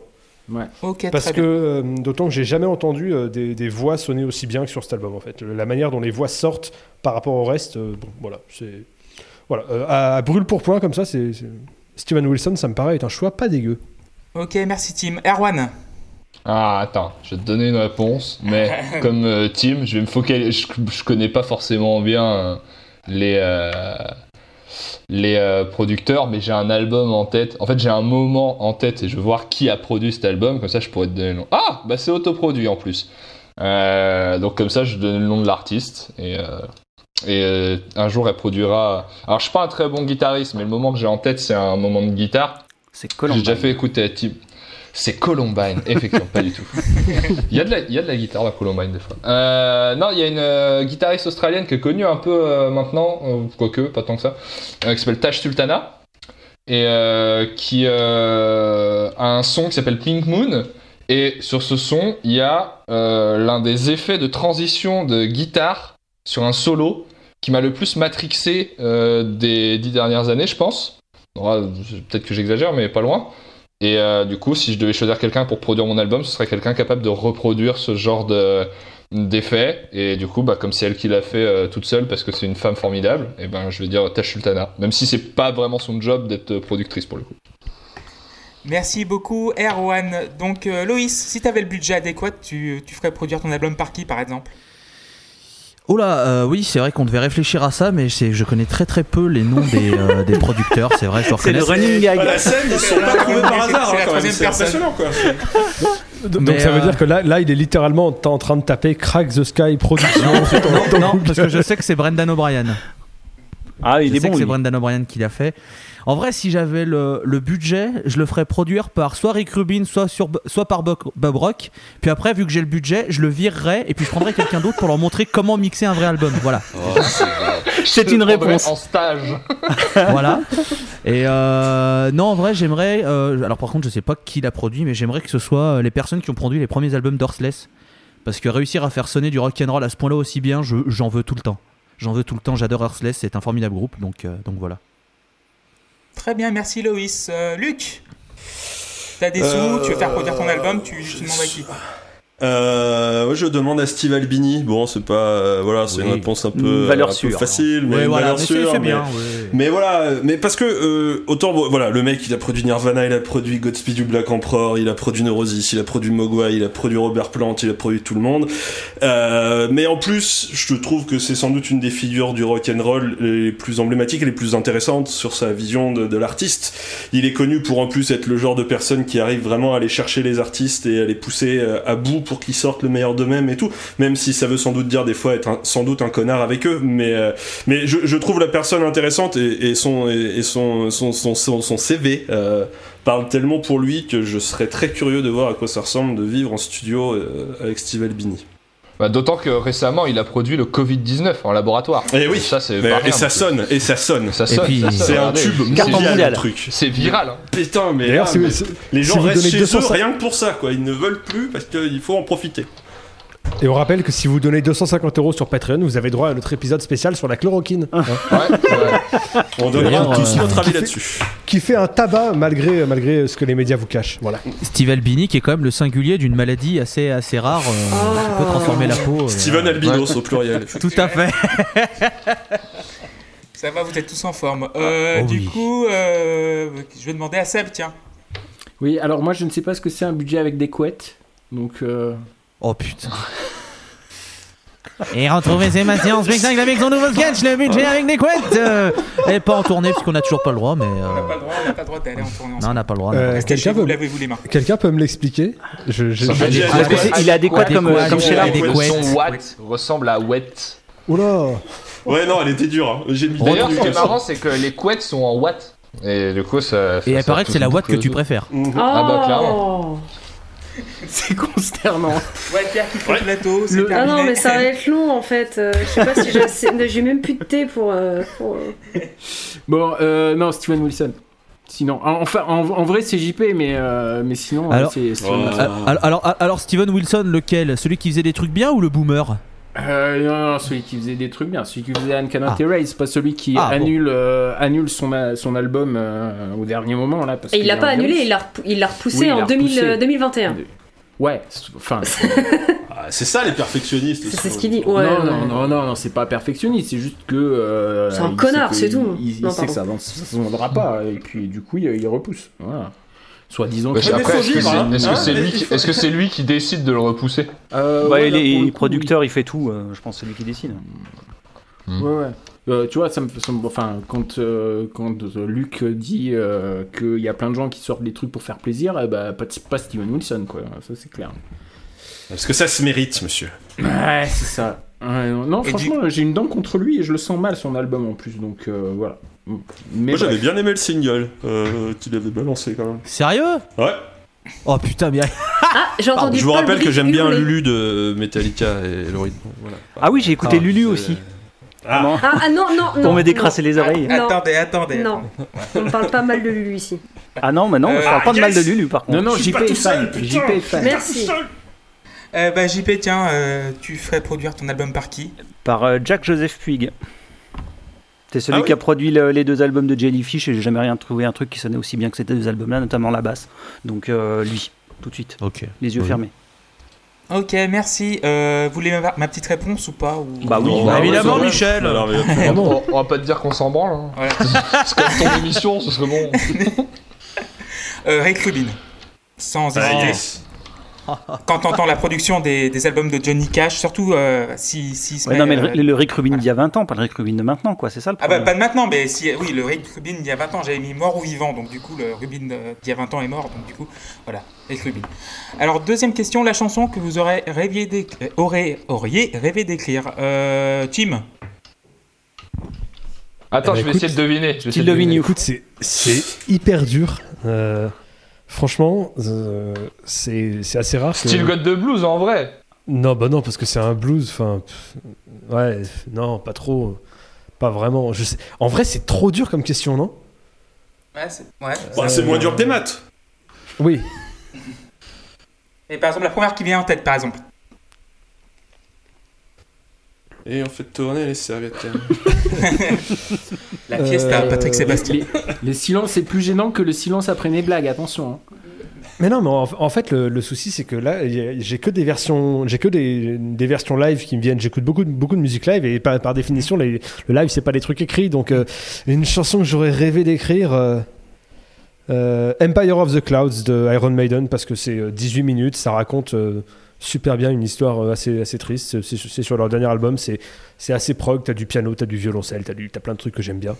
Speaker 6: Ouais.
Speaker 7: Parce que, euh, d'autant que j'ai jamais entendu euh, des, des voix sonner aussi bien que sur cet album en fait. La manière dont les voix sortent par rapport au reste, euh, bon, voilà, c'est. Voilà, euh, à, à brûle pour point comme ça, c'est. Steven Wilson, ça me paraît être un choix pas dégueu.
Speaker 1: Ok, merci Tim. Erwan
Speaker 4: Ah, attends, je vais te donner une réponse, mais comme euh, Tim, je vais me focaliser. Je, je connais pas forcément bien les, euh, les euh, producteurs, mais j'ai un album en tête. En fait, j'ai un moment en tête et je veux voir qui a produit cet album, comme ça je pourrais te donner le nom. Ah, bah c'est autoproduit en plus. Euh, donc comme ça, je donne le nom de l'artiste et. euh, et un jour, elle produira. Alors, je suis pas un très bon guitariste, mais le moment que j'ai en tête, c'est un moment de guitare.
Speaker 2: C'est
Speaker 4: J'ai déjà fait écouter Tim. C'est Columbine, effectivement, pas du tout. Il y, a de la, il y a de la guitare dans Columbine des fois. Euh, non, il y a une euh, guitariste australienne qui est connue un peu euh, maintenant, euh, quoique, pas tant que ça, qui s'appelle Tash Sultana, et qui a un son qui s'appelle Pink Moon. Et sur ce son, il y a l'un des effets de transition de guitare sur un solo qui m'a le plus matrixé des dix dernières années, je pense. Peut-être que j'exagère, mais pas loin. Et euh, du coup, si je devais choisir quelqu'un pour produire mon album, ce serait quelqu'un capable de reproduire ce genre de d'effet. Et du coup, bah, comme c'est elle qui l'a fait euh, toute seule, parce que c'est une femme formidable, et ben je vais dire Tash Sultana. Même si c'est pas vraiment son job d'être productrice pour le coup.
Speaker 1: Merci beaucoup, Erwan. Donc, euh, Loïs, si tu avais le budget adéquat, tu ferais produire ton album par qui, par exemple?
Speaker 3: Oh là, euh, oui, c'est vrai qu'on devait réfléchir à ça, mais c'est- je connais très très peu les noms des, euh, des producteurs, c'est vrai, je
Speaker 2: C'est le running gag.
Speaker 5: La scène, ils sont pas trouvés par
Speaker 1: C'est-
Speaker 5: hasard.
Speaker 1: c'est la
Speaker 5: hein, quand même.
Speaker 1: troisième
Speaker 5: C'est
Speaker 1: personne.
Speaker 5: impressionnant quoi.
Speaker 7: Donc
Speaker 3: Mais,
Speaker 7: ça veut
Speaker 3: euh,
Speaker 7: dire que là, là, il est littéralement en en train de taper Crack the Sky Production.
Speaker 3: Non, non, parce que je sais que c'est Brendan O'Brien.
Speaker 2: Ah, il
Speaker 3: je
Speaker 2: est
Speaker 3: sais
Speaker 2: bon.
Speaker 3: que c'est. Brendan O'Brien qui l'a fait. En vrai, si j'avais le, le budget, je le ferais produire par soit Rick Rubin, soit, sur, soit par Bob, Bob Rock. Puis après, vu que j'ai le budget, je le virerais et puis je prendrais quelqu'un d'autre pour leur montrer comment mixer un vrai album. Voilà.
Speaker 2: C'est une réponse.
Speaker 4: En stage.
Speaker 3: voilà. Et euh, non, en vrai, j'aimerais. euh, alors, par contre, je sais pas qui l'a produit, mais j'aimerais que ce soit euh, les personnes qui ont produit les premiers albums d'Horseless. Parce que réussir à faire sonner du rock'n'roll à ce point-là aussi bien, je- j'en veux tout le temps. J'en veux tout le temps. J'adore Horseless, c'est un formidable groupe, donc, euh, donc voilà.
Speaker 1: Très bien, merci Loïs. Euh, Luc T'as des sous,
Speaker 5: Euh,
Speaker 1: tu veux faire produire ton album, tu, tu demandes à qui?
Speaker 5: Euh, ouais, je demande à Steve Albini. Bon, c'est pas, euh, voilà, c'est
Speaker 3: Oui.
Speaker 5: une réponse un peu,
Speaker 2: Une valeur
Speaker 5: un peu
Speaker 2: sûre.
Speaker 5: facile, mais une
Speaker 3: voilà,
Speaker 5: valeur
Speaker 3: mais
Speaker 5: sûre,
Speaker 3: bien. ouais.
Speaker 5: Mais voilà, mais parce que euh, autant voilà, le mec il a produit Nirvana, il a produit Godspeed du Black Emperor, il a produit Neurosis, il a produit Mogwai, il a produit Robert Plant, il a produit tout le monde. Euh, mais en plus, je trouve que c'est sans doute une des figures du rock and roll les plus emblématiques et les plus intéressantes sur sa vision de, de l'artiste. Il est connu pour en plus être le genre de personne qui arrive vraiment à aller chercher les artistes et à les pousser euh, à bout pour qu'ils sortent le meilleur d'eux-mêmes et tout. Même si ça veut sans doute dire des fois être sans doute un connard avec eux, mais euh, mais je, trouve la personne intéressante et, son, et, son, son, son, son CV euh, parle tellement pour lui que je serais très curieux de voir à quoi ça ressemble de vivre en studio euh, avec Steve Albini.
Speaker 4: Bah, D'autant que récemment, il a produit le Covid-19 en laboratoire.
Speaker 5: Et oui,
Speaker 4: ça c'est
Speaker 5: et ça sonne, et ça sonne.
Speaker 4: Ça
Speaker 5: C'est un tube mondial, truc.
Speaker 4: C'est viral. hein.
Speaker 5: Putain, mais,
Speaker 7: D'ailleurs,
Speaker 5: là,
Speaker 7: si vous-
Speaker 5: mais
Speaker 7: si-
Speaker 5: les gens restent chez
Speaker 7: 200
Speaker 5: eux rien que pour ça, quoi. Ils ne veulent plus parce qu'il faut en profiter.
Speaker 7: Et on rappelle que si vous donnez 250 euros sur Patreon, vous avez droit à notre épisode spécial sur la chloroquine. hein,
Speaker 4: Ouais, ouais.
Speaker 5: On donnera tous
Speaker 3: euh,
Speaker 5: notre avis là-dessus.
Speaker 7: qui fait un tabac malgré, malgré ce que les médias vous cachent. Voilà.
Speaker 3: Steve Albini qui est quand même le singulier d'une maladie assez, assez rare euh, qui peut transformer la peau. euh,
Speaker 5: Steven Albinos au pluriel.
Speaker 3: Tout à fait.
Speaker 1: Ça va, vous êtes tous en forme. Euh,
Speaker 3: Oh
Speaker 1: du
Speaker 3: oui.
Speaker 1: coup, euh, je vais demander à Seb, tiens.
Speaker 6: Oui, alors moi je ne sais pas ce que c'est un budget avec des couettes. Donc, euh,
Speaker 3: Oh putain. Et retrouvez ces en spectacle avec son nouveau sketch, le budget avec des couettes. euh, et pas en tournée parce qu'on a toujours pas le droit, mais. euh,
Speaker 1: On n'a pas le droit, on n'a pas le droit d'aller en tournée
Speaker 3: non, on n'a pas le droit.
Speaker 7: Euh, Quelqu'un peut,
Speaker 1: lavez-vous les mains.
Speaker 7: quelqu'un peut me l'expliquer? Je, je-
Speaker 2: il est adéquat comme, comme chez
Speaker 3: couettes.
Speaker 4: son Watt ressemble à Wet.
Speaker 7: Oula
Speaker 5: Ouais, non, elle était dure. hein.
Speaker 4: D'ailleurs, ce qui est marrant, c'est que les couettes sont en Watt. Et du coup, ça.
Speaker 3: Et il paraît que c'est la Watt que tu préfères.
Speaker 4: Ah bah,
Speaker 8: Oh.
Speaker 4: clairement.
Speaker 6: c'est consternant.
Speaker 1: Walter qui fait le plateau,
Speaker 6: Le-
Speaker 8: Ah non, mais ça va être long en fait. Euh, je sais pas si j'ai assez- j'ai même plus de thé pour. euh, pour, euh,
Speaker 6: Bon, euh, non, Steven Wilson. Sinon, en- enfin, en, en vrai, c'est JP, mais, euh, mais sinon,
Speaker 3: Alors-
Speaker 6: c'est Steven
Speaker 5: Oh.
Speaker 6: Wilson.
Speaker 3: Alors, alors, alors, Steven Wilson, lequel? Celui qui faisait des trucs bien ou le boomer?
Speaker 6: Euh, non, non, celui qui faisait des trucs bien, celui qui faisait Anne Cannot
Speaker 3: Ah.
Speaker 6: Erase, pas celui qui
Speaker 3: Ah, bon.
Speaker 6: annule, euh, annule son, a- son album euh, au dernier moment là. Parce
Speaker 8: Et il l'a
Speaker 6: a
Speaker 8: pas annulé, il l'a repou- il l'a repoussé
Speaker 6: Oui, il
Speaker 8: en 2000,
Speaker 6: repoussé.
Speaker 8: euh, 2021.
Speaker 6: Ouais, c'est- enfin.
Speaker 5: Ah, c'est ça les perfectionnistes.
Speaker 8: C'est ce qu'il dit.
Speaker 6: non,
Speaker 8: Ouais,
Speaker 6: non,
Speaker 8: ouais.
Speaker 6: non, non, non, c'est pas perfectionniste, c'est juste que. euh,
Speaker 8: C'est un connard, c'est tout.
Speaker 6: Il, il
Speaker 8: Non,
Speaker 6: sait que ça, se vendra pas, et puis du coup, il, il repousse. Voilà. Soit disant
Speaker 4: Bah,
Speaker 6: que.
Speaker 5: mais
Speaker 4: après,
Speaker 5: faut
Speaker 4: est-ce que c'est
Speaker 5: hein. Hein,
Speaker 4: lui,
Speaker 5: il
Speaker 4: qui-
Speaker 5: faut-
Speaker 4: lui décide de le repousser?
Speaker 6: Euh,
Speaker 2: ouais,
Speaker 6: pour le coup,
Speaker 2: producteurs, il fait tout. euh, je pense que c'est lui qui décide.
Speaker 6: oui. Ouais, ouais. Euh, tu vois, ça me, ça me- enfin, quand, euh, quand euh, Luc dit euh, qu'il y a plein de gens qui sortent des trucs pour faire plaisir, eh bah, pas, pas Steven Wilson, quoi. Ça, c'est clair.
Speaker 5: Parce que ça se mérite, monsieur?
Speaker 6: Ouais, c'est ça. Ouais, non,
Speaker 1: Et
Speaker 6: franchement, j'ai une dent contre lui et je le sens mal son album en plus, donc euh, voilà. Mais
Speaker 5: Moi, j'avais bien aimé le single euh, qu'il avait balancé quand même.
Speaker 3: Sérieux?
Speaker 5: Ouais.
Speaker 3: Oh putain, bien.
Speaker 8: Ah, j'ai entendu
Speaker 5: Je vous
Speaker 8: Paul
Speaker 5: rappelle que j'aime bien
Speaker 8: hurler.
Speaker 5: Lulu de Metallica et Laurie. Voilà.
Speaker 2: Ah oui, j'ai écouté
Speaker 5: Ah,
Speaker 2: Lulu
Speaker 5: c'est-
Speaker 2: aussi.
Speaker 5: Ah.
Speaker 2: Vraiment.
Speaker 8: Ah, ah, non, non, non.
Speaker 2: Pour me
Speaker 8: non.
Speaker 2: décrasser les oreilles.
Speaker 8: Non.
Speaker 1: Attendez, attendez.
Speaker 8: Non, on ne parle pas mal de Lulu ici.
Speaker 2: Ah non, mais non,
Speaker 1: Euh,
Speaker 2: je parle pas de mal de Lulu par contre.
Speaker 6: Non, non,
Speaker 5: Je suis
Speaker 6: JP
Speaker 5: pas
Speaker 6: est
Speaker 5: tout
Speaker 6: fan.
Speaker 5: seul, putain.
Speaker 6: JP est fan.
Speaker 8: Merci.
Speaker 1: Euh, bah, JP, tiens, euh, tu ferais produire ton album par qui?
Speaker 2: Par euh, Jack Joseph Puig. C'est celui
Speaker 5: Ah oui
Speaker 2: qui a produit le- les deux albums de Jellyfish et j'ai jamais rien trouvé un truc qui sonnait aussi bien que ces deux albums-là, notamment la basse. Donc euh, lui, tout de suite,
Speaker 3: Ok.
Speaker 2: les yeux
Speaker 3: Oui.
Speaker 2: fermés.
Speaker 1: Ok, merci. Euh, vous voulez ma, ma petite réponse ou pas ou...
Speaker 2: Bah oui,
Speaker 5: Non,
Speaker 3: bah,
Speaker 5: ouais,
Speaker 3: évidemment,
Speaker 5: vrai.
Speaker 3: Michel.
Speaker 5: Alors, mais-
Speaker 7: Ah
Speaker 4: on, va pas te dire qu'on s'en branle. hein.
Speaker 1: Voilà.
Speaker 4: C'est comme ton émission, ce serait bon.
Speaker 1: Euh, Rick Rubin. Sans
Speaker 5: Ah,
Speaker 1: hésiter.
Speaker 5: yes.
Speaker 1: Quand t'entends la production des, des albums de Johnny Cash, surtout euh, si, si se
Speaker 2: Ouais,
Speaker 1: met,
Speaker 2: non, mais
Speaker 1: euh,
Speaker 2: le, le Rick Rubin d'il y a 20 ans, pas le Rick Rubin de maintenant, quoi, c'est ça le
Speaker 1: Ah bah
Speaker 2: problème.
Speaker 1: pas de maintenant, mais si, oui, le Rick Rubin il y a 20 ans, j'avais mis mort ou vivant, donc du coup le Rubin d'il y a 20 ans est mort, donc du coup, voilà, Rick Rubin. Alors deuxième question, la chanson que vous aurez rêvé euh, aurez, auriez rêvé d'écrire. Euh, Tim
Speaker 4: Attends,
Speaker 7: Eh
Speaker 4: je
Speaker 7: bah,
Speaker 4: vais
Speaker 7: écoute,
Speaker 4: essayer de deviner. je vais essayer de
Speaker 2: devine
Speaker 4: deviner.
Speaker 2: you.
Speaker 7: Écoute, c'est, c'est hyper dur. Euh, franchement, euh, c'est, c'est assez rare. que-
Speaker 4: Style God de Blues en vrai.
Speaker 7: Non, bah non, parce que c'est un blues. Enfin, ouais, non, pas trop. Pas vraiment. Je sais. En vrai, c'est trop dur comme question, non?
Speaker 1: Ouais, c'est ouais.
Speaker 5: Bah, c'est moins dur que des maths.
Speaker 7: Oui.
Speaker 1: Et par exemple, la première qui vient en tête, par exemple.
Speaker 5: Et on fait tourner les serviettes.
Speaker 1: La fiesta,
Speaker 7: Euh,
Speaker 1: Patrick Sébastien.
Speaker 6: Les, les silences, c'est plus gênant que le silence après mes blagues, attention. hein.
Speaker 7: Mais non, mais en, fait, le, souci, c'est que là, j'ai que des versions, j'ai que des, versions live qui me viennent. J'écoute beaucoup, de- beaucoup de musique live et par, définition, le live, c'est pas des trucs écrits. Donc, euh, une chanson que j'aurais rêvé d'écrire, euh, euh, Empire of the Clouds de Iron Maiden, parce que c'est euh, 18 minutes, ça raconte super bien une histoire euh, assez, assez triste. C'est c'est sur leur dernier album, c'est c'est assez prog. T'as du piano, t'as du violoncelle, t'as du- t'as plein de trucs que j'aime bien.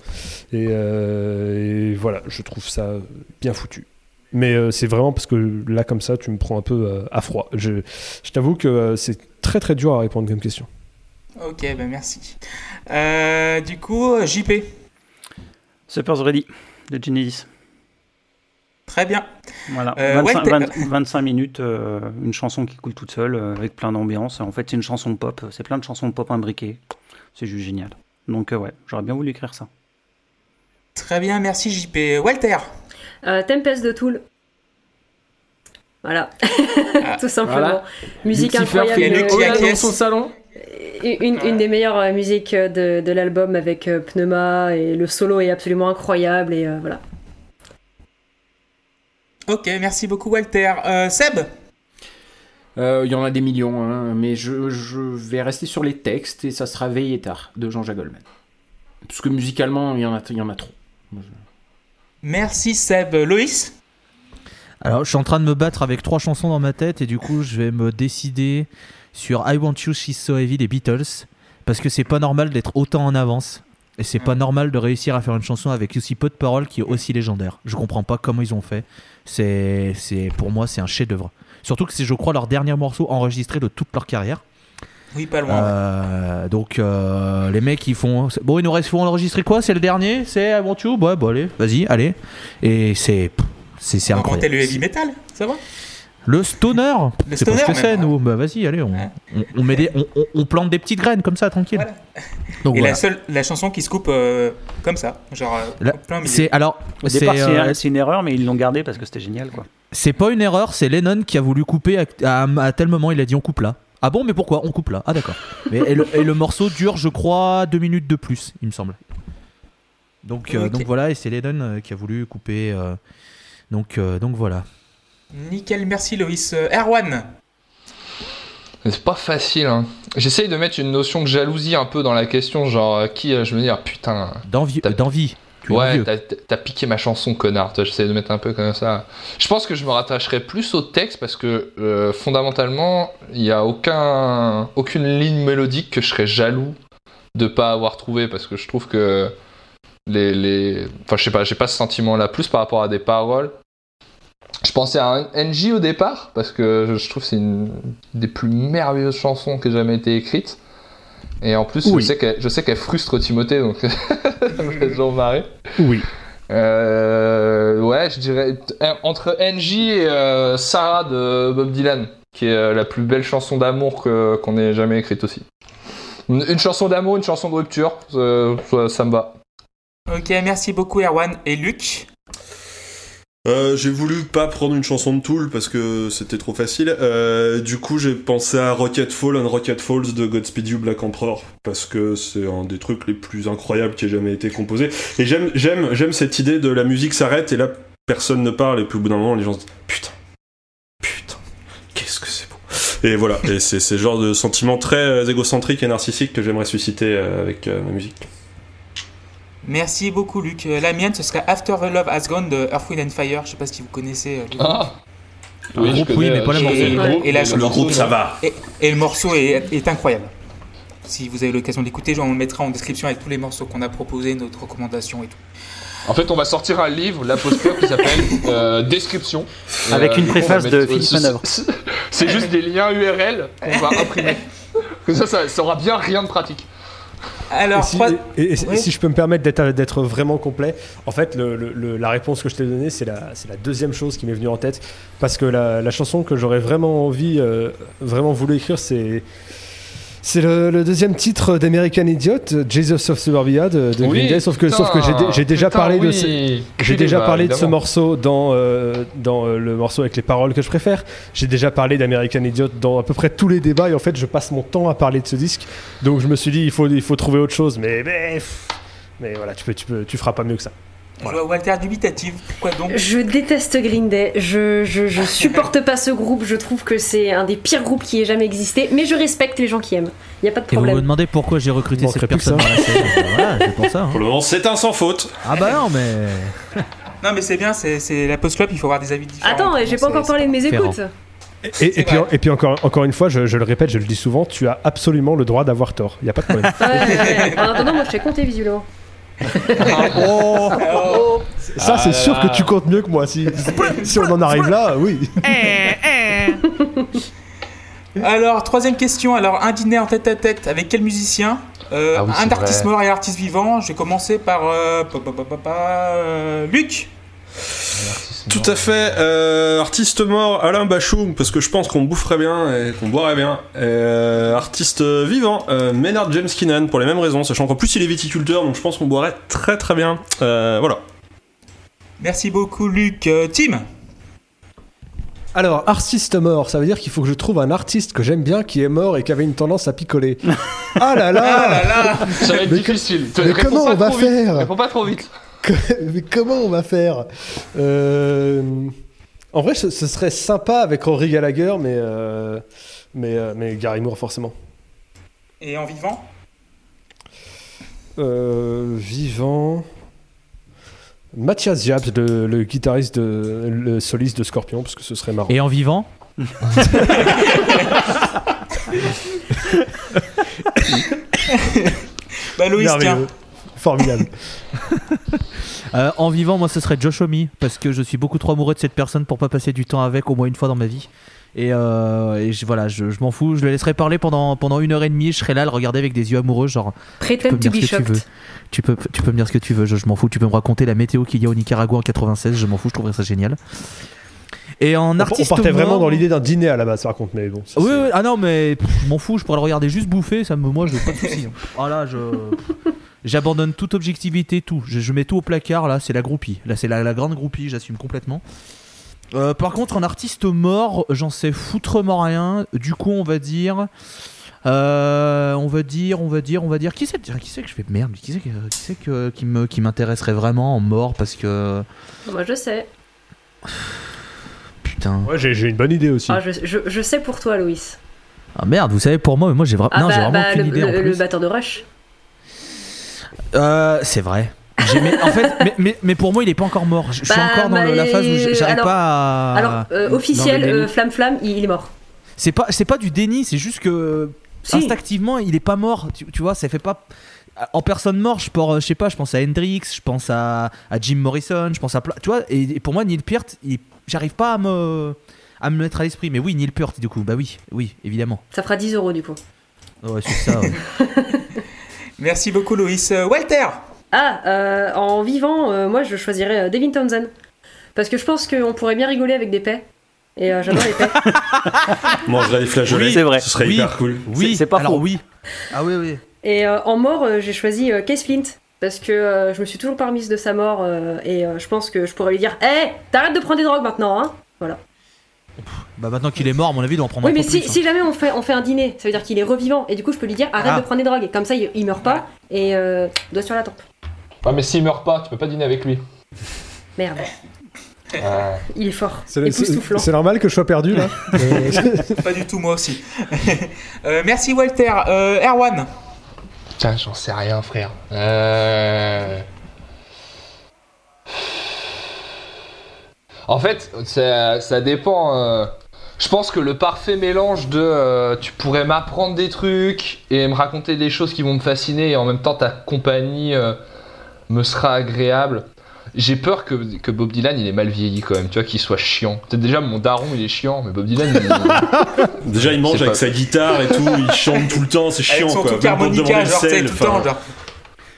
Speaker 7: Et, euh, et voilà, je trouve ça bien foutu. Mais euh, c'est vraiment parce que là, comme ça, tu me prends un peu euh, à froid. Je, je t'avoue que euh, c'est très très dur à répondre comme question.
Speaker 1: Ok, ben merci. Euh, du coup, JP.
Speaker 2: Supper's Ready de Genesis.
Speaker 1: Très bien.
Speaker 2: Voilà,
Speaker 1: Euh,
Speaker 2: 25,
Speaker 1: ouais, t'es-
Speaker 2: 20 25 minutes, euh, une chanson qui coule toute seule, euh, avec plein d'ambiance. En fait, c'est une chanson pop, c'est plein de chansons pop imbriquées. C'est juste génial. Donc, euh, ouais, j'aurais bien voulu écrire ça.
Speaker 1: Très bien, merci JP. Walter.
Speaker 8: Euh, Tempest de Tool. Voilà,
Speaker 1: Ah,
Speaker 8: tout simplement.
Speaker 6: voilà.
Speaker 8: Musique incroyable.
Speaker 6: dans
Speaker 1: acquiesce.
Speaker 6: son salon.
Speaker 8: Une, une des meilleures musiques de, de l'album avec Pneuma et le solo est absolument incroyable et euh, voilà.
Speaker 1: Ok, merci beaucoup Walter. Euh, Seb
Speaker 6: Euh, Il y en a des millions, hein, mais je, je vais rester sur les textes et ça sera Veillé tard de Jean-Jacques Goldman. Parce que musicalement, il y en a, il y en a trop.
Speaker 1: Merci Seb. Loïs
Speaker 3: Alors, je suis en train de me battre avec trois chansons dans ma tête et du coup, je vais me décider sur I Want You, She's So Heavy des Beatles parce que c'est pas normal d'être autant en avance et c'est pas normal de réussir à faire une chanson avec aussi peu de paroles qui est aussi légendaire. Je comprends pas comment ils ont fait. C'est, c'est pour moi, c'est un chef-d'œuvre. Surtout que c'est, je crois, leur dernier morceau enregistré de toute leur carrière.
Speaker 1: Oui, pas loin. ouais.
Speaker 3: Euh, donc euh, les mecs ils font bon il nous reste faut enregistrer quoi? C'est le dernier? C'est I Want You? Ouais bon allez vas-y allez et c'est c'est c'est incroyable
Speaker 1: le heavy metal, ça va?
Speaker 3: Le stoner.
Speaker 1: Le
Speaker 3: c'est pas ce
Speaker 1: stoner,
Speaker 3: que c'est nous. Bah vas-y allez on,
Speaker 1: Ouais.
Speaker 3: on, on met des on, plante des petites graines comme ça tranquille.
Speaker 1: Voilà.
Speaker 3: donc
Speaker 1: Et
Speaker 3: voilà.
Speaker 1: la seule, la chanson qui se coupe euh, comme ça, genre euh,
Speaker 3: Là,
Speaker 1: au plein milieu.
Speaker 3: c'est alors
Speaker 2: Au
Speaker 3: c'est
Speaker 2: départ, c'est
Speaker 3: euh,
Speaker 2: c'est une erreur, mais ils l'ont gardé parce que c'était génial, quoi.
Speaker 3: c'est pas une erreur c'est Lennon qui a voulu couper à, à- à tel moment il a dit on coupe là. Ah bon mais pourquoi? On coupe là. Ah d'accord. Mais et le, et le morceau dure je crois deux minutes de plus il me semble. Donc euh, donc voilà et c'est Lennon qui a voulu couper euh, donc euh, donc voilà
Speaker 1: Nickel, merci Loïs. Euh, Erwan
Speaker 4: C'est pas facile. Hein. J'essaye de mettre une notion de jalousie un peu dans la question, genre euh, qui euh, je me dis ah, putain.
Speaker 3: d'envie d'envie
Speaker 4: Ouais, t'as- piqué ma chanson, connard. Toi, J'essaie de mettre un peu comme ça. Je pense que je me rattacherai plus au texte parce que euh, fondamentalement, il n'y a aucun, aucune ligne mélodique que je serais jaloux de pas avoir trouvé parce que je trouve que les, les... enfin je sais pas, j'ai pas ce sentiment-là plus par rapport à des paroles. Je pensais à un NJ au départ parce que je trouve que c'est une des plus merveilleuses chansons qui ait jamais été écrite. Et en plus,
Speaker 3: Oui.
Speaker 4: je sais qu'elle je frustre Timothée, donc ça me fait toujours marrer.
Speaker 3: oui
Speaker 4: Euh, ouais, je dirais entre NJ et euh, Sarah de Bob Dylan, qui est euh, la plus belle chanson d'amour que- qu'on ait jamais écrite aussi. Une, une chanson d'amour, une chanson de rupture, euh, ça, ça me va.
Speaker 1: Ok, merci beaucoup Erwan. Et Luc
Speaker 5: Euh, j'ai voulu pas prendre une chanson de Tool parce que c'était trop facile. Euh, du coup, j'ai pensé à Rocket Fall and Rocket Falls de Godspeed You Black Emperor parce que c'est un des trucs les plus incroyables qui ait jamais été composé. Et j'aime, j'aime, j'aime cette idée de la musique s'arrête et là personne ne parle et puis au bout d'un moment les gens se disent putain, putain, qu'est-ce que c'est beau. Et voilà, et c'est le genre de sentiment très euh, égocentrique et narcissique que j'aimerais susciter avec ma musique.
Speaker 1: Merci beaucoup Luc. Euh, La mienne, ce serait After the Love Has Gone de Earth, Wind and Fire. Je sais pas si vous connaissez. euh, le groupe.
Speaker 4: Ah
Speaker 3: Le groupe, oui, mais pas le
Speaker 1: Et-
Speaker 3: morceau.
Speaker 1: et-
Speaker 4: le groupe,
Speaker 1: et la
Speaker 4: le
Speaker 1: chanson-
Speaker 4: morceau, non.
Speaker 5: va.
Speaker 1: Et, et le morceau est, est incroyable. Si vous avez l'occasion d'écouter, on le mettra en description avec tous les morceaux qu'on a proposés, notre recommandation et tout.
Speaker 4: En fait, on va sortir un livre, la club, qui s'appelle euh, Description.
Speaker 2: Avec une préface de Philippe
Speaker 4: c'est-
Speaker 2: Manœuvre.
Speaker 4: c'est- juste des liens URL qu'on va imprimer. Que ça, ça, ça aura bien rien de pratique.
Speaker 1: Alors,
Speaker 7: Et si,
Speaker 1: trois-
Speaker 7: et- et- et
Speaker 1: Oui.
Speaker 7: si je peux me permettre d'être, vraiment complet, en fait, le- le- le- la réponse que je t'ai donnée, c'est la, deuxième chose qui m'est venue en tête. Parce que la, la chanson que j'aurais vraiment envie, euh, vraiment voulu écrire, c'est. C'est le, le deuxième titre d'American Idiot, Jesus of Suburbia de, de Green Day, sauf que, sauf que j'ai, dé- j'ai déjà
Speaker 4: putain,
Speaker 7: parlé de ce, j'ai déjà de morceau dans, euh, dans euh, le morceau avec les paroles que je préfère. J'ai déjà parlé d'American Idiot dans à peu près tous les débats et en fait je passe mon temps à parler de ce disque. Donc je me suis dit il faut, il faut trouver autre chose. Mais, mais, pff, mais voilà, tu, peux, tu, peux, tu feras pas mieux que ça.
Speaker 1: Je vois Walter dubitatif. Pourquoi donc
Speaker 8: Je déteste Green Day, je, je, je supporte pas ce groupe, je trouve que c'est un des pires groupes qui ait jamais existé, mais je respecte les gens qui aiment. Y a pas de
Speaker 3: et vous me
Speaker 8: problème.
Speaker 3: demandez pourquoi j'ai recruté
Speaker 7: Manquerait
Speaker 3: cette personne dans la scène voilà c'est pour ça hein.
Speaker 5: Pour le moment, c'est un sans faute.
Speaker 3: ah bah non mais
Speaker 1: Non, mais c'est bien, c'est, c'est la post club, il faut avoir des avis différents.
Speaker 8: Attends, j'ai pas encore parlé de mes
Speaker 3: différent.
Speaker 8: écoutes.
Speaker 7: Et, et puis, et puis encore, encore une fois, je, je le répète, je le dis souvent, tu as absolument le droit d'avoir tort. Il n'y a pas de problème.
Speaker 8: Ouais, ouais, ouais. En attendant, moi je fais compter visiblement.
Speaker 7: Oh, ça, c'est
Speaker 4: Ah
Speaker 7: sûr
Speaker 4: là
Speaker 7: que tu comptes mieux que moi. Si, si on en arrive là, oui.
Speaker 1: Alors, troisième question. Alors, un dîner en tête à tête avec quel musicien Euh,
Speaker 4: Ah oui,
Speaker 1: Un artiste
Speaker 4: vrai.
Speaker 1: mort et un artiste vivant. Je vais commencer par euh, pa- pa- pa- pa- pa- euh, Luc.
Speaker 5: Tout à fait. Euh, artiste mort, Alain Bachung, parce que je pense qu'on boufferait bien et qu'on boirait bien. Euh, artiste vivant, euh, Maynard James Keenan, pour les mêmes raisons, sachant qu'en plus il est viticulteur, donc je pense qu'on boirait très très bien. Euh, voilà.
Speaker 1: Merci beaucoup, Luc. Tim.
Speaker 7: Alors, artiste mort, ça veut dire qu'il faut que je trouve un artiste que j'aime bien qui est mort et qui avait une tendance à picoler. ah là là,
Speaker 1: Ah là là
Speaker 4: Ça va être
Speaker 7: Mais
Speaker 4: difficile.
Speaker 7: mais comment on va
Speaker 4: vite.
Speaker 7: faire
Speaker 4: Réponds pas trop vite.
Speaker 7: Mais comment on va faire Euh, En vrai, ce, ce serait sympa avec Rory Gallagher, mais, euh, mais, euh, mais Gary Moore, forcément.
Speaker 1: Et en vivant?
Speaker 7: Euh, vivant. Mathias Jabs, le, le guitariste, de, le soliste de Scorpion, parce que ce serait marrant.
Speaker 3: Et en vivant?
Speaker 1: Bah Loïs, tiens.
Speaker 7: Formidable.
Speaker 3: Euh, En vivant, moi, ce serait Josh Homme, parce que je suis beaucoup trop amoureux de cette personne pour pas passer du temps avec au moins une fois dans ma vie. Et, euh, et je, voilà, je, je m'en fous, je le laisserai parler pendant, pendant une heure et demie, je serai là à le regarder avec des yeux amoureux, genre tu peux me
Speaker 8: to
Speaker 3: dire
Speaker 8: be
Speaker 3: ce que tu veux.
Speaker 8: shocked.
Speaker 3: Tu peux, tu peux me dire ce que tu veux, je, je m'en fous, tu peux me raconter la météo qu'il y a au Nicaragua en 96, je m'en fous, je trouverais ça génial. Et en
Speaker 7: On, on
Speaker 3: artiste
Speaker 7: partait vraiment dans l'idée d'un dîner à la base, par contre, mais bon. ça,
Speaker 3: Oui,
Speaker 7: c'est-
Speaker 3: oui, ah non, mais pff, je m'en fous, je pourrais le regarder juste bouffer, ça me, moi, je pas de soucis. hein. Ah là, je. J'abandonne toute objectivité, tout. Je, je mets tout au placard, là, c'est la groupie. Là, c'est la, la grande groupie, j'assume complètement. Euh, par contre, un artiste mort, j'en sais foutrement rien. Du coup, on va dire. euh, on va dire, on va dire, on va dire. Qui c'est qui c'est que je fais merde? Qui c'est que- qui, c'est que- qui me qui m'intéresserait vraiment en mort Parce que.
Speaker 8: Moi je sais.
Speaker 3: Putain.
Speaker 7: Ouais, j'ai j'ai une bonne idée aussi.
Speaker 8: Ah, je, je, je sais pour toi, Loïs.
Speaker 3: Ah merde, vous savez, pour moi, moi j'ai vra-
Speaker 8: Ah
Speaker 3: non, j'ai
Speaker 8: bah,
Speaker 3: vraiment
Speaker 8: bah,
Speaker 3: aucune
Speaker 8: le,
Speaker 3: idée en
Speaker 8: le- batteur de Rush.
Speaker 3: Euh, c'est vrai. Mais, en fait, mais, mais, mais pour moi, il est pas encore mort. Je, je suis
Speaker 8: Bah,
Speaker 3: encore dans le- la phase où j'arrive pas à.
Speaker 8: Alors, euh, officiel,
Speaker 3: déni.
Speaker 8: euh, Flamme Flamme, il, il est mort.
Speaker 3: C'est pas, c'est pas du déni, c'est juste que
Speaker 8: Si.
Speaker 3: instinctivement, il est pas mort. Tu, tu vois, ça fait pas. En personne morte, je, pense- je sais pas, je pense à Hendrix, je pense à, à Jim Morrison, je pense à. Tu vois, et, et pour moi, Neil Peart, j'arrive pas à me, à me mettre à l'esprit. Mais oui, Neil Peart, du coup, bah oui, oui, évidemment.
Speaker 8: Ça fera 10 euros du coup.
Speaker 3: Ouais, c'est ça. ouais.
Speaker 1: Merci beaucoup Loïs. Euh, Walter
Speaker 8: Ah, euh, en vivant, euh, moi je choisirais euh, Devin Townsend. Parce que je pense qu'on pourrait bien rigoler avec des paix. Et euh, j'adore les paix.
Speaker 5: Mangerait des flageolets.
Speaker 2: Oui, c'est vrai.
Speaker 5: Ce serait
Speaker 3: Oui.
Speaker 5: hyper cool.
Speaker 3: oui,
Speaker 2: c'est pas
Speaker 3: alors
Speaker 2: faux.
Speaker 3: oui. Ah oui, oui.
Speaker 8: Et euh, en mort, euh, j'ai choisi euh, Case Flint. Parce que euh, je me suis toujours pas remise de sa mort. euh, et euh, je pense que je pourrais lui dire Hé, t'arrêtes de prendre des drogues maintenant, hein
Speaker 3: Bah maintenant qu'il est mort, à mon avis, il doit en prendre
Speaker 8: Oui,
Speaker 3: un
Speaker 8: mais
Speaker 3: peu
Speaker 8: si,
Speaker 3: plus, hein.
Speaker 8: si jamais on fait, on fait un dîner, ça veut dire qu'il est revivant. Et du coup, je peux lui dire Arrête
Speaker 3: Ah.
Speaker 8: de prendre des drogues. Et comme ça, il, il meurt pas. Et euh, doigt sur la tempe.
Speaker 4: Ouais, mais s'il meurt pas, tu peux pas dîner avec lui.
Speaker 8: Merde, il est fort.
Speaker 7: C'est c'est- c'est normal que je sois perdu là Euh,
Speaker 1: Pas du tout moi aussi. Euh, merci Walter. Euh, Erwan
Speaker 4: Putain, j'en sais rien, frère. Euh... En fait, ça, ça dépend. euh, Je pense que le parfait mélange de euh, tu pourrais m'apprendre des trucs et me raconter des choses qui vont me fasciner et en même temps ta compagnie euh, me sera agréable. J'ai peur que, que Bob Dylan il est mal vieilli quand même, tu vois, qu'il soit chiant. Peut-être déjà mon daron il est chiant, mais Bob Dylan il...
Speaker 5: Déjà, il mange avec
Speaker 4: pas-
Speaker 5: sa guitare et tout, il chante tout le temps, c'est
Speaker 1: Avec
Speaker 5: chiant
Speaker 1: son
Speaker 5: quoi. Même
Speaker 1: harmonica, genre, tout le temps, genre.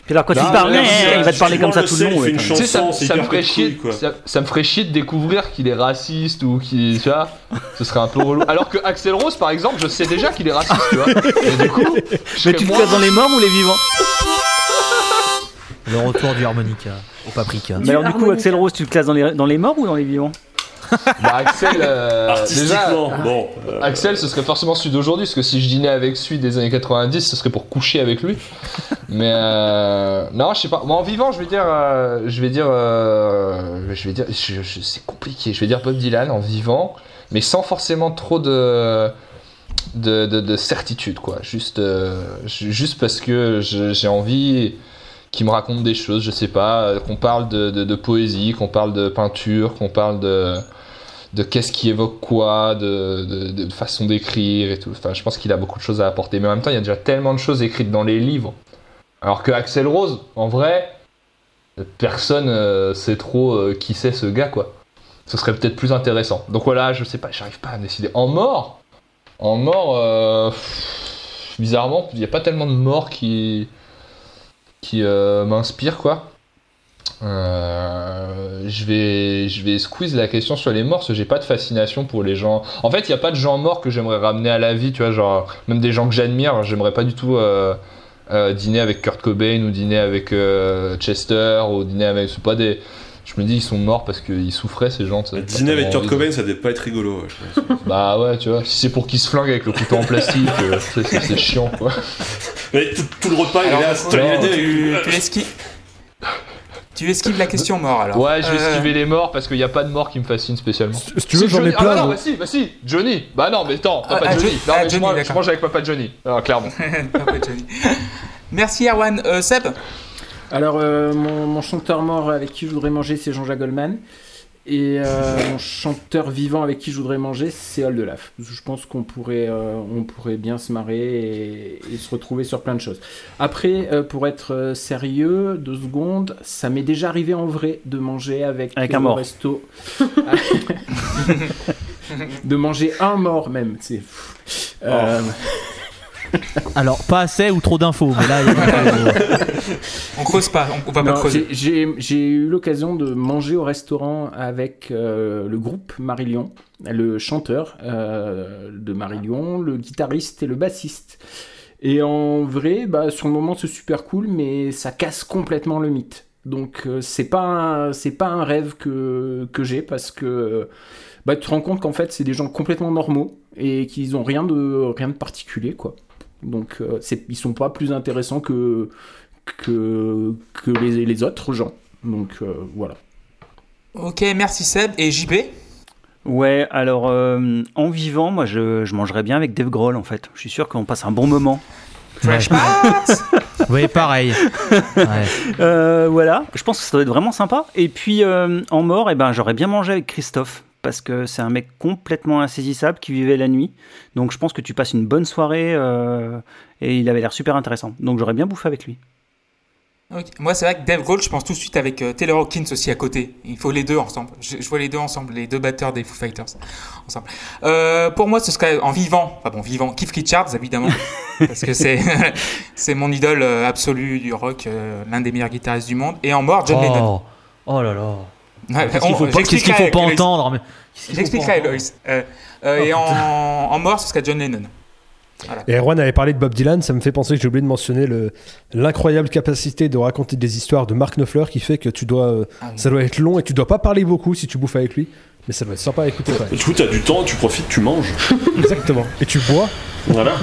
Speaker 2: Puis alors quand
Speaker 5: Bah,
Speaker 2: il parle,
Speaker 5: là,
Speaker 2: eh,
Speaker 5: si,
Speaker 2: il va te parler comme ça tout
Speaker 5: le
Speaker 2: le long.
Speaker 5: une
Speaker 4: Tu sais, ça,
Speaker 5: chanson,
Speaker 4: ça me
Speaker 5: hyper
Speaker 4: ferait
Speaker 5: cool,
Speaker 4: chier,
Speaker 5: quoi.
Speaker 4: ça, ça me ferait chier de découvrir qu'il est raciste ou qu'il, tu vois, ce serait un peu relou. Alors que Axel Rose, par exemple, je sais déjà qu'il est raciste, tu vois. Et du coup, je
Speaker 2: Mais tu te
Speaker 4: moins-
Speaker 2: classes dans les morts ou les vivants?
Speaker 3: Le retour du harmonica au paprika.
Speaker 2: Mais alors du coup. Axel Rose, tu te classes dans les, dans les morts ou dans les vivants?
Speaker 4: Bah, Axel, euh, déjà,
Speaker 5: Artistiquement, bon. euh,
Speaker 4: Axel, ce serait forcément celui d'aujourd'hui, parce que si je dînais avec celui des années 90, ce serait pour coucher avec lui. Mais euh, non, je sais pas. Moi, en vivant, je vais dire, euh, je vais dire, euh, je vais dire, je- je- c'est compliqué. Je vais dire Bob Dylan en vivant, mais sans forcément trop de de, de, de certitude, quoi. Juste, euh, ju- juste parce que j'ai envie qu'il me raconte des choses, je sais pas, euh, qu'on parle de, de, de poésie, qu'on parle de peinture, qu'on parle de de qu'est-ce qui évoque quoi, de, façon d'écrire et tout. Enfin, je pense qu'il a beaucoup de choses à apporter. Mais en même temps, il y a déjà tellement de choses écrites dans les livres. Alors que Axel Rose, en vrai, personne euh, sait trop euh, qui c'est ce gars, quoi. Ce serait peut-être plus intéressant. Donc voilà, je sais pas, j'arrive pas à décider. En mort, en mort, euh, bizarrement, il n'y a pas tellement de morts qui, qui euh, m'inspirent, quoi. Euh, je vais, je vais squeeze la question sur les morts parce que j'ai pas de fascination pour les gens. En fait, il y a pas de gens morts que j'aimerais ramener à la vie, tu vois, genre même des gens que j'admire, j'aimerais pas du tout euh, euh, dîner avec Kurt Cobain ou dîner avec euh, Chester ou dîner avec, c'est pas des, Je me dis, ils sont morts parce qu'ils souffraient, ces gens.
Speaker 5: Dîner avec Kurt Cobain, ça devait pas être rigolo, je pense.
Speaker 4: Bah ouais, tu vois. Si c'est pour qu'ils se flinguent avec le couteau en plastique, c'est- chiant, quoi.
Speaker 5: Mais tout, tout le repas, il est là,
Speaker 1: tu, esquives. La question mort alors.
Speaker 4: Ouais, je vais
Speaker 1: Euh,
Speaker 4: esquiver les morts parce qu'il n'y a pas de mort qui me fascine spécialement.
Speaker 7: Si tu veux, j'en
Speaker 4: Johnny-
Speaker 7: ai plein.
Speaker 4: Ah bah non, bah si, bah si, Johnny. Bah non, mais attends,
Speaker 1: Ah,
Speaker 4: papa
Speaker 1: ah,
Speaker 4: Johnny.
Speaker 1: Johnny-
Speaker 4: Non,
Speaker 1: ah,
Speaker 4: mais je,
Speaker 1: Johnny,
Speaker 4: mange, je mange avec papa Johnny. Ah, clairement.
Speaker 1: Papa Johnny. Merci Erwan. Euh, Seb
Speaker 6: Alors, euh, mon, mon chanteur mort avec qui je voudrais manger, c'est Jean-Jacques Goldman. Et euh, mon chanteur vivant avec qui je voudrais manger, c'est Oldelaf. Je pense qu'on pourrait, euh, on pourrait bien se marrer et, et se retrouver sur plein de choses. Après, euh, pour être sérieux, deux secondes, ça m'est déjà arrivé en vrai de manger avec,
Speaker 2: Avec un mort.
Speaker 6: resto. de manger un mort même. C'est. Euh,
Speaker 3: Alors, pas assez ou trop d'infos, mais là, il y a-
Speaker 1: On creuse pas, on, va pas
Speaker 6: Non,
Speaker 1: creuser.
Speaker 6: j'ai- eu l'occasion de manger au restaurant avec euh, le groupe Marillion, le chanteur euh, de Marillion, le guitariste et le bassiste. Et en vrai, bah, sur le moment, c'est super cool, mais ça casse complètement le mythe. Donc, euh, c'est pas un- c'est pas un rêve que, que j'ai parce que bah, tu te rends compte qu'en fait, c'est des gens complètement normaux et qu'ils ont rien de rien de particulier, quoi. Donc, euh, c'est- ils sont pas plus intéressants que que, que les, les autres gens. Donc euh, voilà.
Speaker 1: Ok, merci Seb. Et JB
Speaker 2: Ouais, alors euh, en vivant, moi je, je mangerais bien avec Dave Grohl en fait. Je suis sûr qu'on passe un bon moment.
Speaker 1: Trash Pass
Speaker 3: Oui, pareil. Ouais.
Speaker 2: Euh, voilà, je pense que ça doit être vraiment sympa. Et puis euh, en mort, eh ben, j'aurais bien mangé avec Christophe. Parce que c'est un mec complètement insaisissable qui vivait la nuit. Donc je pense que tu passes une bonne soirée euh, et il avait l'air super intéressant. Donc j'aurais bien bouffé avec lui.
Speaker 1: Moi, c'est vrai que Dave Grohl, je pense tout de suite avec euh, Taylor Hawkins aussi à côté. Il faut les deux ensemble. Je, je vois les deux ensemble, les deux batteurs des Foo Fighters ensemble. Euh, pour moi, ce serait en vivant, enfin bon, vivant, Keith Richards évidemment, parce que c'est c'est mon idole euh, absolue du rock, euh, l'un des meilleurs guitaristes du monde. Et en mort, John Lennon.
Speaker 3: Oh, oh là là. Qu'est-ce qu'il faut pas, faut pas entendre mais-
Speaker 1: J'expliquerai, Loïs. Euh, euh,
Speaker 3: Oh,
Speaker 1: et en, en mort, ce serait John Lennon.
Speaker 7: Et Erwan avait parlé de Bob Dylan, ça me fait penser que j'ai oublié de mentionner le- l'incroyable capacité de raconter des histoires de Mark Knopfler qui fait que tu dois, euh,
Speaker 1: Ah
Speaker 7: ça doit être long et tu dois pas parler beaucoup si tu bouffes avec lui, mais ça doit être sympa à écouter quand même.
Speaker 5: Du coup, t'as du temps, tu profites, tu manges.
Speaker 7: Exactement. Et tu bois.
Speaker 5: Voilà.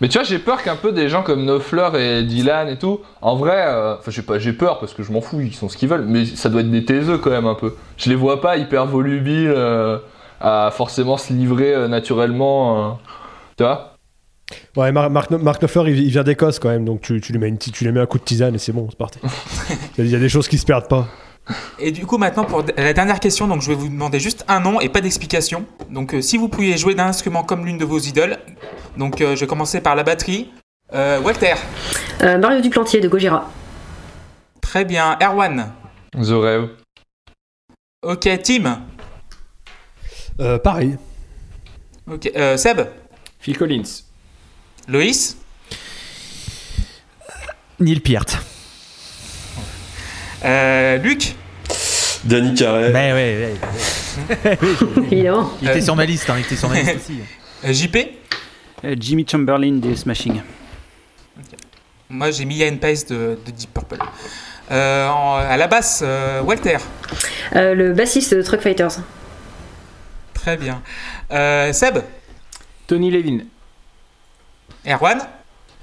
Speaker 4: Mais tu vois, j'ai peur qu'un peu des gens comme Knopfler et Dylan et tout, en vrai, euh, enfin, j'ai pas, j'ai peur parce que je m'en fous, ils sont ce qu'ils veulent, mais ça doit être des taiseux quand même un peu. Je les vois pas hyper volubiles euh, à forcément se livrer euh, naturellement, euh, tu vois.
Speaker 7: Ouais, Mar- Mark, Mark Knopfler, il, il vient d'Écosse quand même, donc tu, tu lui mets une, tu lui mets un coup de tisane et c'est bon, c'est parti. Il y, a- il y a des choses qui se perdent pas.
Speaker 1: Et du coup, maintenant, pour la dernière question, donc je vais vous demander juste un nom et pas d'explication. Donc, euh, si vous pouviez jouer d'un instrument comme l'une de vos idoles, donc euh, je vais commencer par la batterie. Euh, Walter,
Speaker 8: Euh, Mario Duplantier de Gojira.
Speaker 1: très bien. Erwan,
Speaker 4: The Rêve.
Speaker 1: ok. Tim,
Speaker 7: Euh, pareil.
Speaker 1: ok. Euh, Seb,
Speaker 6: Phil Collins.
Speaker 1: Loïs,
Speaker 3: Neil Peart.
Speaker 1: Euh, Luc,
Speaker 5: Danny Carey.
Speaker 3: Mais ouais. Il était sur ma liste, hein, il était sur ma liste aussi.
Speaker 1: euh, JP.
Speaker 2: Euh, Jimmy Chamberlain des Smashing.
Speaker 1: Moi, j'ai mis Ian Pace de, de Deep Purple. Euh, en- à la basse, euh, Walter,
Speaker 8: Euh, le bassiste de Truck Fighters.
Speaker 1: très bien. Euh, Seb,
Speaker 6: Tony Levin.
Speaker 1: Erwan,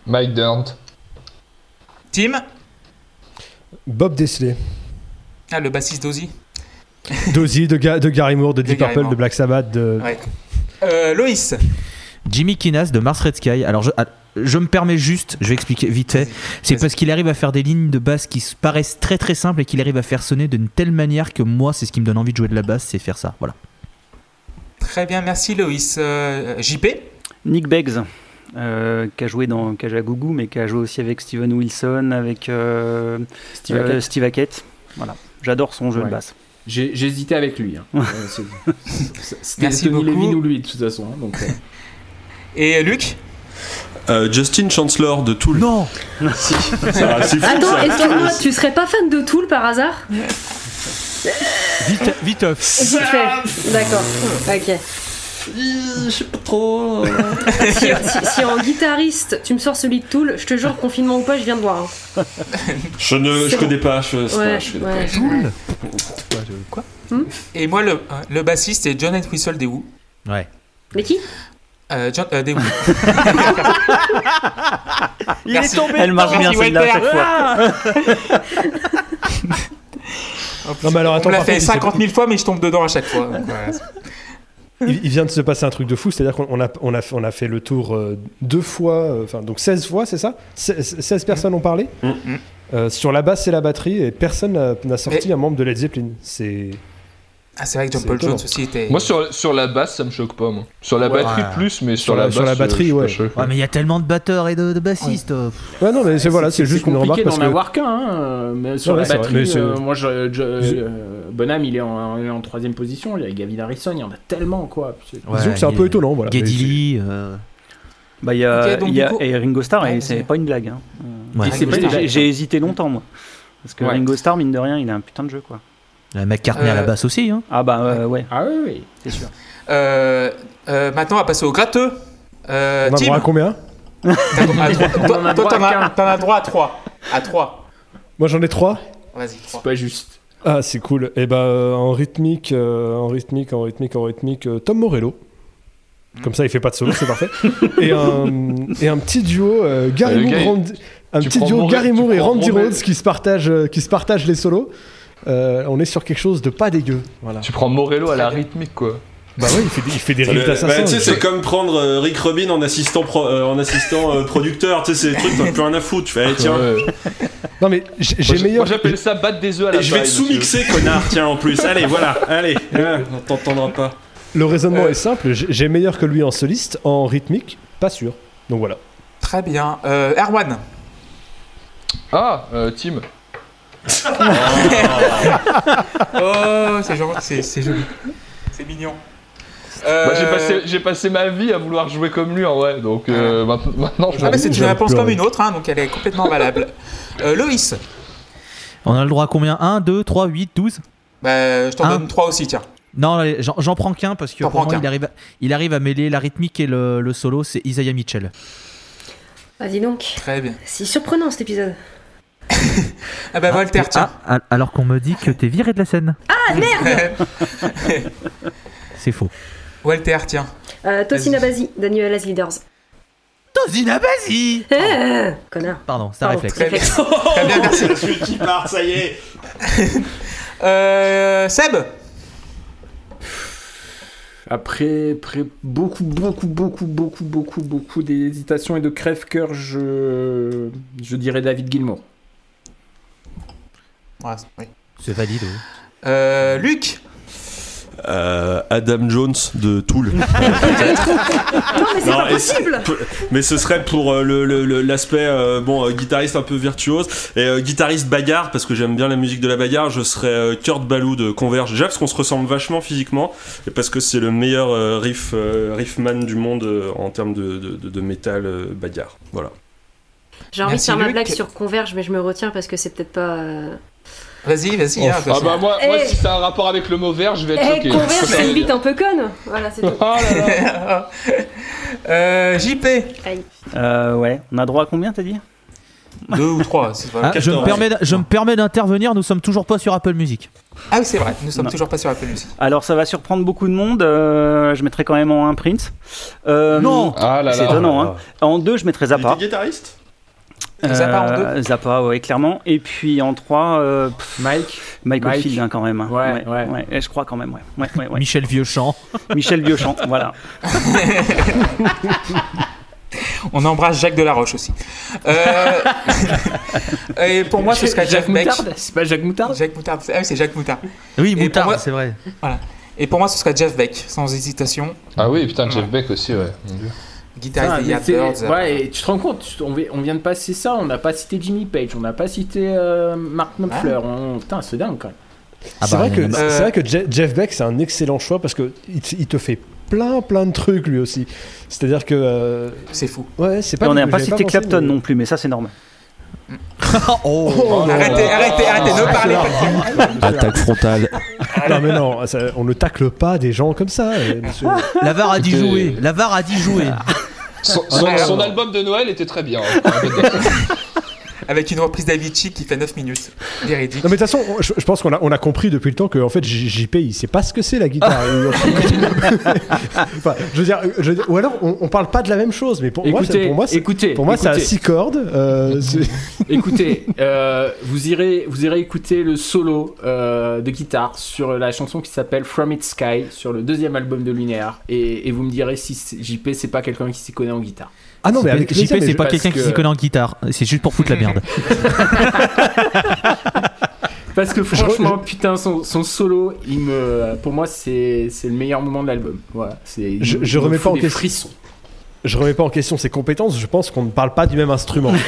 Speaker 4: Mike Durnt.
Speaker 1: Tim,
Speaker 7: Bob Desley.
Speaker 1: ah, le bassiste d'Ozzy.
Speaker 7: Dozy, de, Ga- de Gary Moore, de
Speaker 1: De
Speaker 7: Deep Purple,
Speaker 1: Moore.
Speaker 7: de Black Sabbath, de...
Speaker 1: Ouais. Euh, Loïs,
Speaker 3: Jimmy Kinas de Mars Red Sky. Alors je, ah, je me permets juste, je vais expliquer vite fait. C'est parce qu'il arrive à faire des lignes de basse qui paraissent très très simples et qu'il arrive à faire sonner d'une telle manière que moi, c'est ce qui me donne envie de jouer de la basse, c'est faire ça. Voilà.
Speaker 1: très bien, merci Loïs. Euh, JP,
Speaker 2: Nick Beggs, euh, qui a joué dans qui a joué à Gougou, mais qui a joué aussi avec Steven Wilson, avec euh,
Speaker 6: Steve
Speaker 2: euh,
Speaker 6: Hackett.
Speaker 2: Steve Hackett. Voilà, j'adore son jeu
Speaker 6: Ouais.
Speaker 2: de basse.
Speaker 6: Hésité avec lui. hein. Euh, C'était Tony. Levin ou lui de toute façon. hein, donc, euh.
Speaker 1: et Luc,
Speaker 5: Euh, Justin Chancellor de Tool.
Speaker 3: Non
Speaker 5: Ça, c'est fou,
Speaker 8: Attends,
Speaker 5: ça.
Speaker 8: excuse-moi, tu serais pas fan de Tool par hasard?
Speaker 3: Vite.
Speaker 8: Vite. D'accord. Ok.
Speaker 5: Je sais pas trop.
Speaker 8: si, si- si en guitariste, tu me sors celui de Tool, je te jure, confinement ou pas, je viens de voir. hein.
Speaker 5: Je ne, je
Speaker 8: bon.
Speaker 5: connais pas. Je,
Speaker 8: Ouais,
Speaker 5: pas- je connais
Speaker 8: ouais.
Speaker 5: pas.
Speaker 3: Cool.
Speaker 1: Et moi, le, le bassiste, c'est John Entwistle des Who.
Speaker 3: Ouais.
Speaker 8: Mais qui?
Speaker 1: Euh, John, euh, des Who.
Speaker 2: Il
Speaker 1: Merci.
Speaker 2: est tombé Elle marche bien celle-là à chaque fois.
Speaker 7: Non, mais alors attends,
Speaker 1: On l'a fait
Speaker 7: contre, il s'est-
Speaker 1: 50 000 fois, mais je tombe dedans à chaque fois. donc voilà.
Speaker 7: Il, il vient de se passer un truc de fou, c'est-à-dire qu'on on a, on a, on a fait le tour euh, deux fois, euh, enfin donc 16 fois, c'est ça? 16, 16 personnes ont parlé?
Speaker 5: Mm.
Speaker 7: Euh, sur la basse et la batterie, et personne n'a- n'a sorti un membre de Led Zeppelin. C'est.
Speaker 1: Ah, c'est vrai que John
Speaker 7: C'est
Speaker 1: Paul. Jones aussi était.
Speaker 4: Moi, sur, sur la basse, ça me choque pas, moi. Sur la
Speaker 7: Ouais.
Speaker 4: batterie,
Speaker 3: Ouais.
Speaker 4: plus, mais sur,
Speaker 7: Sur la-
Speaker 4: la,
Speaker 7: sur
Speaker 4: basse,
Speaker 7: la batterie,
Speaker 4: je
Speaker 7: ouais.
Speaker 3: Ouais, mais il y a tellement de batteurs et de, de bassistes.
Speaker 7: Ouais, non, mais c'est voilà, c'est juste une
Speaker 6: compliqué
Speaker 7: remarque parce
Speaker 6: d'en
Speaker 7: que.
Speaker 6: avoir qu'un. hein, Mais sur
Speaker 7: Ouais,
Speaker 6: la
Speaker 7: c'est vrai,
Speaker 6: batterie,
Speaker 7: c'est-
Speaker 6: euh, moi, je, je- euh, Bonham, il est en, il est en troisième position. Il y a Gavin Harrison, il y en a tellement, quoi. C'est-
Speaker 7: Disons que c'est un peu étonnant, voilà.
Speaker 3: Geddy euh,
Speaker 2: Bah, il y a, y et Ringo Starr, et c'est pas une blague. hein. C'est j'ai- hésité longtemps, moi. Parce que. Ringo Starr, mine de rien, il a un putain de jeu, quoi.
Speaker 3: Euh, McCartney à la
Speaker 1: Euh,
Speaker 3: basse aussi. Hein.
Speaker 2: Ah bah euh, ouais,
Speaker 6: Ah oui, oui.
Speaker 2: c'est sûr.
Speaker 1: Euh, euh, maintenant, on va passer au gratteux. Euh,
Speaker 7: On a
Speaker 1: Tim,
Speaker 7: droit à combien?
Speaker 1: À Toi, t'en as, as droit à 3. À 3.
Speaker 7: Moi j'en ai trois.
Speaker 1: Vas-y,
Speaker 6: C'est
Speaker 1: 3.
Speaker 6: pas juste.
Speaker 7: Ah, c'est cool. Et bah, euh, en rythmique, euh, en rythmique, en rythmique, en rythmique, euh, Tom Morello. Comme ça, il fait pas de solo, c'est parfait. Et un, et un petit duo, euh, Gary
Speaker 4: Euh,
Speaker 7: Moore, un petit duo Gary Moore et Randy Rhodes qui se partagent, qui se partagent les solos. Euh, on est sur quelque chose de pas dégueu. Voilà.
Speaker 4: Tu prends Morello à la rythmique, quoi.
Speaker 7: Bah ouais, il fait, des- il fait des
Speaker 5: Ça
Speaker 7: riffs
Speaker 5: le-
Speaker 7: d'assassin.
Speaker 5: bah, tu sais, c'est comme prendre euh, Rick Rubin en assistant, pro- euh, en assistant euh, producteur. Tu sais, c'est des trucs, t'en as plus rien à foutre. Tu fais, allez, tiens.
Speaker 7: Non mais j'ai meilleur.
Speaker 4: Moi, j'appelle ça battre des œufs à la
Speaker 5: Et je vais te sous-mixer, connard, tiens, en plus. Allez, voilà, allez. Ah, on t'entendra pas.
Speaker 7: Le raisonnement
Speaker 1: Euh.
Speaker 7: est simple. J'ai meilleur que lui en soliste, en rythmique, pas sûr. Donc voilà.
Speaker 1: Très bien. Euh, Erwan.
Speaker 4: Ah, euh, Tim.
Speaker 1: Oh, c'est joli. C'est, c'est joli. C'est mignon. Euh,
Speaker 4: Moi, j'ai passé, j'ai passé ma vie à vouloir jouer comme lui, en vrai. Donc, euh, maintenant, maintenant, je
Speaker 1: Ah, mais c'est une réponse comme une autre, hein, donc elle est complètement valable. Euh, Loïs.
Speaker 3: On a le droit à combien? 1, 2, 3, 8, 12
Speaker 1: Bah, je t'en donne 3 aussi, tiens.
Speaker 3: Non, j'en prends qu'un parce que pour moi, il arrive, à, il arrive à mêler la rythmique et le, le solo. C'est Isaiah Mitchell.
Speaker 8: Vas-y donc.
Speaker 1: Très bien.
Speaker 8: C'est surprenant cet épisode.
Speaker 1: Ah bah, Voltaire, tiens.
Speaker 3: Ah, alors qu'on me dit que t'es viré de la scène.
Speaker 8: Ah merde
Speaker 3: C'est faux.
Speaker 1: Walter, tiens.
Speaker 8: euh, Tosina Basi, Daniel As Leaders.
Speaker 3: Tozina Basi
Speaker 8: Eh, connard.
Speaker 3: Pardon, c'est un
Speaker 8: Pardon,
Speaker 3: réflexe.
Speaker 1: Très bien.
Speaker 8: réflexe.
Speaker 1: Très bien, merci.
Speaker 5: Celui qui part, ça y est.
Speaker 1: Euh, Seb.
Speaker 6: Après, après beaucoup, beaucoup, beaucoup, beaucoup, beaucoup, beaucoup d'hésitation et de crève-cœur, je, je dirais David Gilmour.
Speaker 1: Ouais, oui.
Speaker 3: C'est valide. oui.
Speaker 1: Euh, Luc.
Speaker 5: Euh, Adam Jones de Tool.
Speaker 8: Non mais c'est
Speaker 5: Non,
Speaker 8: pas possible
Speaker 5: Mais ce serait pour euh, le- le- le- l'aspect euh, bon euh, guitariste un peu virtuose et euh, guitariste bagarre parce que j'aime bien la musique de la bagarre. Je serais euh, Kurt Ballou de Converge. Déjà parce qu'on se ressemble vachement physiquement et parce que c'est le meilleur euh, riff euh, riffman du monde euh, en termes de, de, de- de métal euh, bagarre. Voilà.
Speaker 8: J'ai envie de faire ma blague sur Converge, mais je me retiens parce que c'est peut-être pas.
Speaker 1: Vas-y, vas-y. Hein,
Speaker 4: Ah bah, moi, moi
Speaker 8: Eh.
Speaker 4: si ça a un rapport avec le mot vert, je vais être
Speaker 8: Eh,
Speaker 4: choqué. Peux
Speaker 8: c'est une bite un peu conne Voilà, c'est tout.
Speaker 4: Oh là là.
Speaker 1: euh, JP.
Speaker 2: Euh, ouais, on a droit à combien, t'as dit?
Speaker 1: Deux ou trois. pas-
Speaker 3: Ah, je me
Speaker 5: 14.
Speaker 3: permets, d- je me permets d'intervenir. Nous sommes toujours pas sur Apple Music.
Speaker 1: Ah oui, c'est vrai. Nous sommes
Speaker 2: Non.
Speaker 1: toujours pas sur Apple Music.
Speaker 2: Alors, ça va surprendre beaucoup de monde. euh, je mettrai quand même en un. Euh,
Speaker 3: Non.
Speaker 4: Ah
Speaker 2: C'est étonnant, hein. En deux, je mettrai
Speaker 5: Il
Speaker 2: Zappa.
Speaker 5: était guitariste?
Speaker 1: Zappa en
Speaker 2: Euh, Zappa, ouais, clairement. Et puis en trois, euh, pff,
Speaker 6: Mike Mike.
Speaker 2: Field hein, quand même. hein.
Speaker 6: Ouais, ouais.
Speaker 2: Et je crois quand même, ouais. ouais, ouais, ouais.
Speaker 3: Michel Vieuchamp.
Speaker 2: Michel Vieuchamp, voilà.
Speaker 1: On embrasse Jacques Delaroche aussi. Euh... Et pour moi, ce serait Jeff
Speaker 6: Jacques
Speaker 1: Beck.
Speaker 6: C'est pas Jacques Moutarde?
Speaker 1: Jacques Moutarde. Ah oui, c'est Jacques Moutarde.
Speaker 3: Oui, Moutarde,
Speaker 1: moi-
Speaker 3: c'est vrai.
Speaker 1: Et pour moi, ce serait Jeff Beck, sans hésitation.
Speaker 4: Ah oui, putain, Jeff Beck aussi, ouais. Mon Dieu.
Speaker 1: Guitariste
Speaker 6: Ah,
Speaker 1: des Yardbirds.
Speaker 6: ouais, et tu te rends compte, on vi- on vient de passer ça, on n'a pas cité Jimmy Page, on n'a pas cité euh, Mark Knopfler. on- Putain, c'est dingue quand même.
Speaker 3: Ah
Speaker 7: c'est
Speaker 3: bah,
Speaker 7: vrai que,
Speaker 1: Euh,
Speaker 7: c'est vrai que Je- Jeff Beck, c'est un excellent choix parce que il te, fait plein plein de trucs lui aussi. C'est-à-dire que euh,
Speaker 1: C'est fou.
Speaker 7: ouais, c'est
Speaker 2: Et
Speaker 7: pas.
Speaker 2: on n'a pas cité Clapton
Speaker 7: mais-
Speaker 2: non plus, mais ça c'est normal.
Speaker 3: oh,
Speaker 1: Arrêtez, arrêtez, arrêtez, ne parlez pas.
Speaker 3: Attaque frontale.
Speaker 7: Non mais non, ça- on ne tacle pas des gens comme ça, euh, monsieur.
Speaker 3: La VAR a dit jouer. La VAR a dit jouer.
Speaker 4: Son, album de Noël était très bien. hein.
Speaker 1: Avec une reprise d'Avicii qui fait 9 minutes. Véridique.
Speaker 7: Non mais de toute façon, on- je, je pense qu'on a, on a compris depuis le temps que en fait JP il sait pas ce que c'est la guitare. enfin, je veux dire, je ou alors on, on parle pas de la même chose, mais pour moi,
Speaker 6: Écoutez,
Speaker 7: pour moi, c'est-
Speaker 6: écoutez,
Speaker 7: pour moi, ça a
Speaker 6: écoutez.
Speaker 7: six cordes. euh,
Speaker 6: Écoutez, euh, vous irez, vous irez écouter le solo euh, de guitare sur la chanson qui s'appelle From Its Sky sur le deuxième album de Lunaire et, et vous me direz si JP c'est pas quelqu'un qui s'y connaît en guitare.
Speaker 7: Ah non mais avec
Speaker 3: JP, c'est pas quelqu'un qui s'y connaît en guitare. C'est juste pour foutre la merde.
Speaker 6: Parce que franchement, putain, son, son solo, il me, pour moi c'est c'est le meilleur moment de l'album. Voilà, c'est. il
Speaker 7: Je-
Speaker 6: me-
Speaker 7: je
Speaker 6: il me
Speaker 7: remets pas en question.
Speaker 6: frissons.
Speaker 7: je remets pas en question ses compétences. Je pense qu'on ne parle pas du même instrument.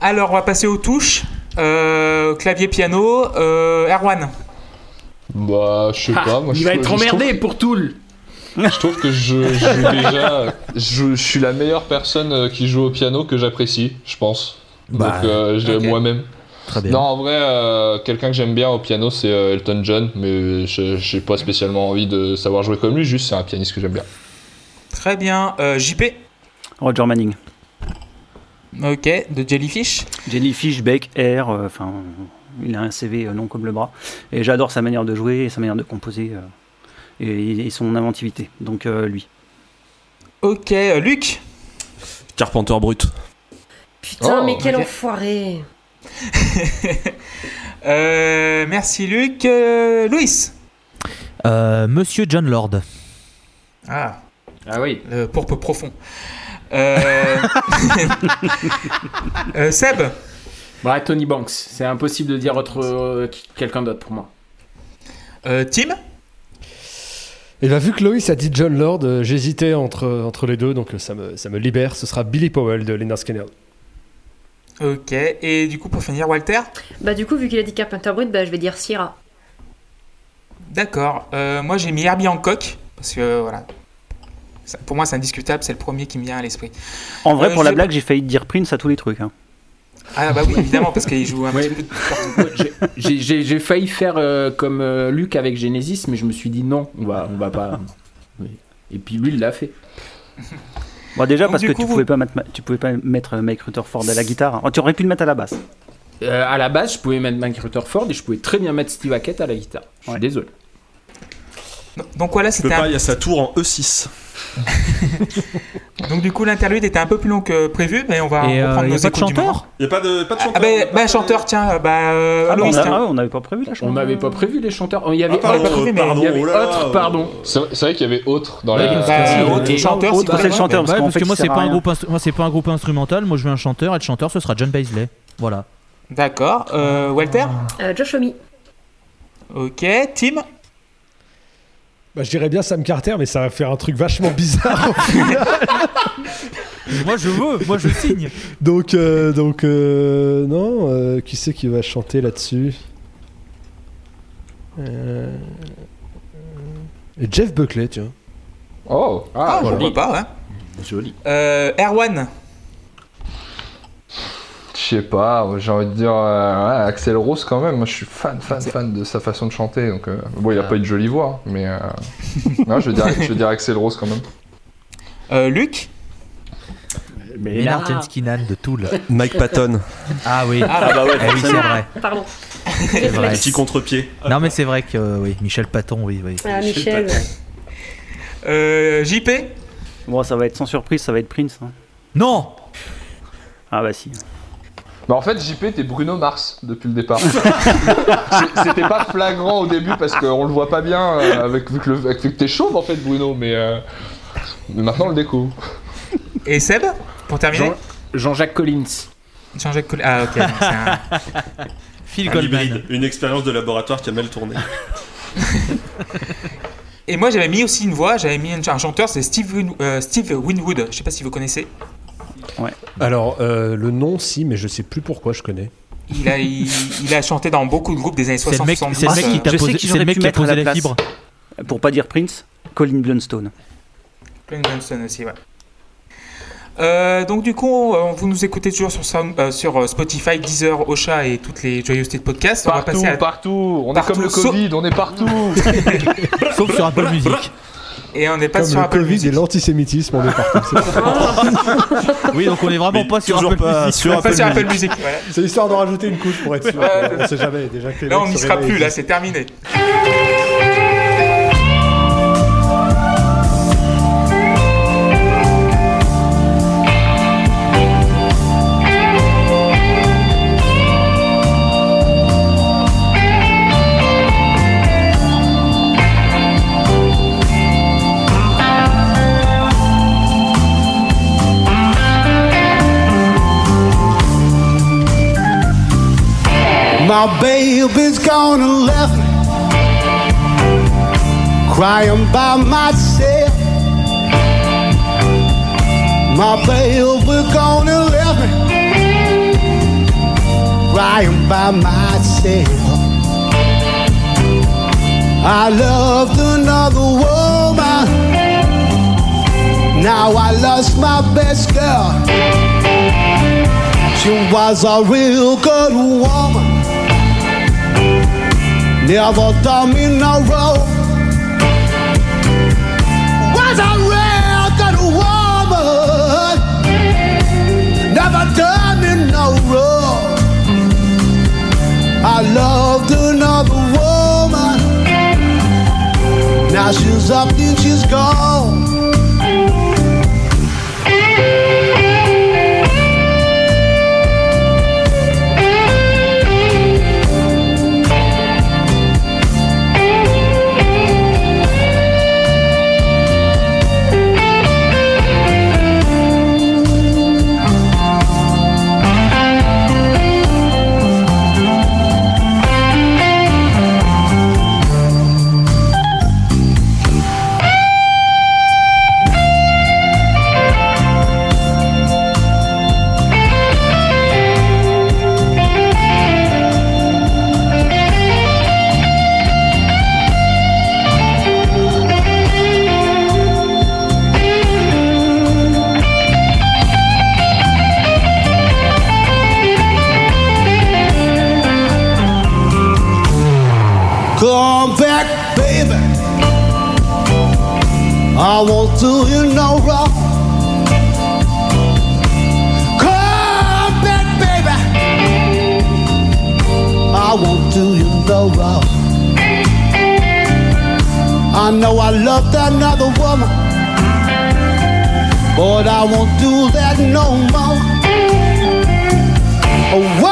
Speaker 1: Alors, on va passer aux touches. Euh, clavier, piano. Euh, Erwan.
Speaker 4: bah, je sais
Speaker 6: Ah,
Speaker 4: pas. Moi,
Speaker 6: il
Speaker 4: je
Speaker 6: va être
Speaker 4: trouve-
Speaker 6: emmerdé pour Tool.
Speaker 4: Je trouve que je, je joue déjà. Je, je suis la meilleure personne euh, qui joue au piano que j'apprécie, je pense.
Speaker 3: Bah,
Speaker 4: Donc, euh, je dirais
Speaker 1: ok.
Speaker 4: moi-même.
Speaker 3: Très bien.
Speaker 4: Non, en vrai, euh, quelqu'un que j'aime bien au piano, c'est euh, Elton John, mais je j'ai pas spécialement envie de savoir jouer comme lui, juste c'est un pianiste que j'aime bien.
Speaker 1: Très bien. Euh, JP.
Speaker 2: Roger Manning.
Speaker 1: Ok. De Jellyfish.
Speaker 2: Jellyfish, Beck, Air, euh, enfin, il a un CV euh, long comme le bras. Et j'adore sa manière de jouer et sa manière de composer euh, et, et son inventivité. Donc euh, lui.
Speaker 1: Ok. euh, Luc.
Speaker 5: Carpenter brut.
Speaker 8: Putain,
Speaker 4: Oh,
Speaker 8: mais quel enfoiré.
Speaker 1: Euh, merci Luc. Euh, Louis.
Speaker 3: Euh, Monsieur John Lord.
Speaker 1: Ah,
Speaker 6: Ah oui.
Speaker 1: le pourpre profond. Euh... euh, Seb.
Speaker 6: Bah, Tony Banks. C'est impossible de dire autre quelqu'un d'autre pour moi.
Speaker 1: Euh, Tim.
Speaker 7: Et bah, vu que Loïs a dit John Lord, euh, j'hésitais entre, entre les deux, donc euh, ça me, ça me libère. Ce sera Billy Powell de Leonard Skinner.
Speaker 1: Ok. Et du coup, pour finir, Walter?
Speaker 8: Bah, du coup, vu qu'il a dit Carpenter Brut, bah, je vais dire Sierra.
Speaker 1: D'accord. Euh, moi, j'ai mis Herbie Hancock. Parce que, voilà. Ça- Pour moi, c'est indiscutable. C'est le premier qui me vient à l'esprit.
Speaker 2: En vrai,
Speaker 1: Euh,
Speaker 2: pour la blague, j'ai failli dire Prince à tous les trucs. hein.
Speaker 1: Ah, bah oui, évidemment, parce qu'il joue un
Speaker 6: Ouais.
Speaker 1: petit peu de.
Speaker 6: J'ai- failli faire euh, comme euh, Luc avec Genesis, mais je me suis dit non, on va, on va pas. Oui. Et puis lui, il l'a fait.
Speaker 2: Bon, déjà,
Speaker 1: Donc,
Speaker 2: parce que
Speaker 1: coup,
Speaker 2: tu,
Speaker 1: vous-
Speaker 2: pouvais pas mettre, tu pouvais pas mettre Mike Rutherford à la guitare. Oh, tu aurais pu le mettre à la basse.
Speaker 6: Euh, à la base, je pouvais mettre Mike Rutherford et je pouvais très bien mettre Steve Hackett à la guitare. Je suis
Speaker 2: Ouais.
Speaker 6: désolé.
Speaker 1: Donc voilà, c'était
Speaker 5: pas,
Speaker 1: un-
Speaker 5: il y a sa tour en E E6.
Speaker 1: donc du coup l'interlude était un peu plus long que prévu, mais on va
Speaker 3: Et
Speaker 1: reprendre
Speaker 3: il
Speaker 1: nos
Speaker 3: y a pas de
Speaker 1: écoutes du moment.
Speaker 3: chanteur
Speaker 5: Il y a pas de, pas de
Speaker 1: Ah
Speaker 5: chanteur.
Speaker 1: bah,
Speaker 5: on a
Speaker 1: bah,
Speaker 5: pas
Speaker 1: chanteur, tiens, euh, bah euh,
Speaker 6: Ah,
Speaker 2: on, ah n'avait pas prévu la chanson.
Speaker 6: On n'avait pas prévu les chanteurs. Il y avait,
Speaker 5: Ah, pardon,
Speaker 1: prévu, mais
Speaker 5: pardon,
Speaker 6: il y avait
Speaker 5: oh
Speaker 6: autre,
Speaker 5: euh,
Speaker 6: pardon.
Speaker 4: C'est vrai, qu'il y avait autre dans la.
Speaker 1: Bah, autre chanteur,
Speaker 2: autre,
Speaker 1: si
Speaker 2: c'est le chanteur,
Speaker 3: Ouais,
Speaker 2: parce
Speaker 3: parce que moi c'est pas un groupe instru- moi c'est pas un groupe instrumental, moi je veux un chanteur et le chanteur ce sera John Paisley. Voilà.
Speaker 1: D'accord. Euh, Walter.
Speaker 8: Euh, Josh Homme.
Speaker 1: Ok. Tim?
Speaker 7: Bah, je dirais bien Sam Carter, mais ça va faire un truc vachement bizarre.
Speaker 3: moi je veux, moi je signe.
Speaker 7: donc, euh, donc euh, non, euh, qui c'est qui va chanter là-dessus Euh, et Jeff Buckley, tiens.
Speaker 4: Oh
Speaker 1: Ah,
Speaker 6: joli.
Speaker 1: pourquoi pas, ouais.
Speaker 6: Joli.
Speaker 1: Euh, Erwan.
Speaker 4: Je sais pas, j'ai envie de dire euh, ouais, Axel Rose quand même. Moi je suis fan, fan, fan de sa façon de chanter. Donc, euh, bon, il a pas une jolie voix, mais. euh, non, je vais, dire, je vais dire Axel Rose quand même.
Speaker 1: Euh, Luc?
Speaker 6: Mais là-
Speaker 3: Jenskinan de Tool.
Speaker 5: Mike Patton.
Speaker 3: Ah oui.
Speaker 1: Ah bah,
Speaker 2: ouais,
Speaker 3: Eh oui, c'est vrai.
Speaker 8: Pardon.
Speaker 3: C'est vrai.
Speaker 5: Petit contre-pied.
Speaker 3: Non mais c'est vrai que euh, oui, Michel Paton, oui, oui.
Speaker 8: Ah, Michel.
Speaker 1: Euh, JP.
Speaker 2: Bon, ça va être sans surprise, ça va être Prince. hein.
Speaker 3: Non
Speaker 2: Ah bah si.
Speaker 4: Bah en fait JP t'es Bruno Mars depuis le départ. C'était pas flagrant au début parce qu'on le voit pas bien euh, avec, vu que, le- avec- vu que t'es chauve en fait Bruno, mais, euh, mais maintenant on le découvre.
Speaker 1: Et Seb. Pour terminer.
Speaker 6: Jean- Jean-Jacques Collins.
Speaker 1: Jean-Jacques Col- Ah ok. donc c'est un-
Speaker 3: Phil
Speaker 5: Un
Speaker 3: Goldman.
Speaker 5: hybride. Une expérience de laboratoire qui a mal tourné.
Speaker 1: Et moi j'avais mis aussi une voix, j'avais mis un un chanteur, c'est Steve, Win- euh, Steve Winwood. Je sais pas si vous connaissez.
Speaker 7: Alors, euh, le nom, si, mais je sais plus pourquoi je connais.
Speaker 1: Il a, il, il a chanté dans beaucoup de groupes des années
Speaker 3: C'est le
Speaker 1: 60
Speaker 3: mec,
Speaker 1: 70.
Speaker 3: c'est le mec qui t'a posé,
Speaker 2: qui
Speaker 3: c'est le mec qui a posé
Speaker 2: la
Speaker 3: la
Speaker 2: place.
Speaker 3: fibre.
Speaker 2: Pour pas dire Prince, Colin Blunstone.
Speaker 1: Colin Johnson aussi, ouais. Euh, donc du coup, euh, vous nous écoutez toujours sur, euh, Spotify, Deezer, Ocha et toutes les joyeusetés de podcast. On va
Speaker 4: Partout,
Speaker 1: passer à...
Speaker 4: partout. On
Speaker 1: Partout,
Speaker 4: est comme le Covid, on est partout.
Speaker 3: Sauf sur Apple Music.
Speaker 1: Et on n'est pas
Speaker 7: Comme
Speaker 1: sur
Speaker 7: le
Speaker 1: Apple
Speaker 7: Covid
Speaker 1: Music.
Speaker 7: et l'antisémitisme, on est
Speaker 3: Oui, donc on est vraiment pas sur Apple
Speaker 5: pas
Speaker 3: Music.
Speaker 5: sur
Speaker 1: Pas
Speaker 5: Apple
Speaker 1: sur Apple
Speaker 5: Music.
Speaker 1: Music. voilà.
Speaker 7: C'est histoire de rajouter une couche pour être sûr. On sait jamais. Déjà que
Speaker 1: Là, on n'y
Speaker 7: se
Speaker 1: sera plus, là, c'est terminé.
Speaker 10: My baby's gone and left me crying by myself. My baby gone and left me crying by myself. I loved another woman. Now I lost my best girl. She was a real good woman. Never done me no wrong. Was a real good woman. Never done me no wrong. I loved another woman. Now she's up and she's gone. I won't do you no wrong. Come back, baby. I won't do you no wrong. I know I loved another woman, but I won't do that no more. Oh,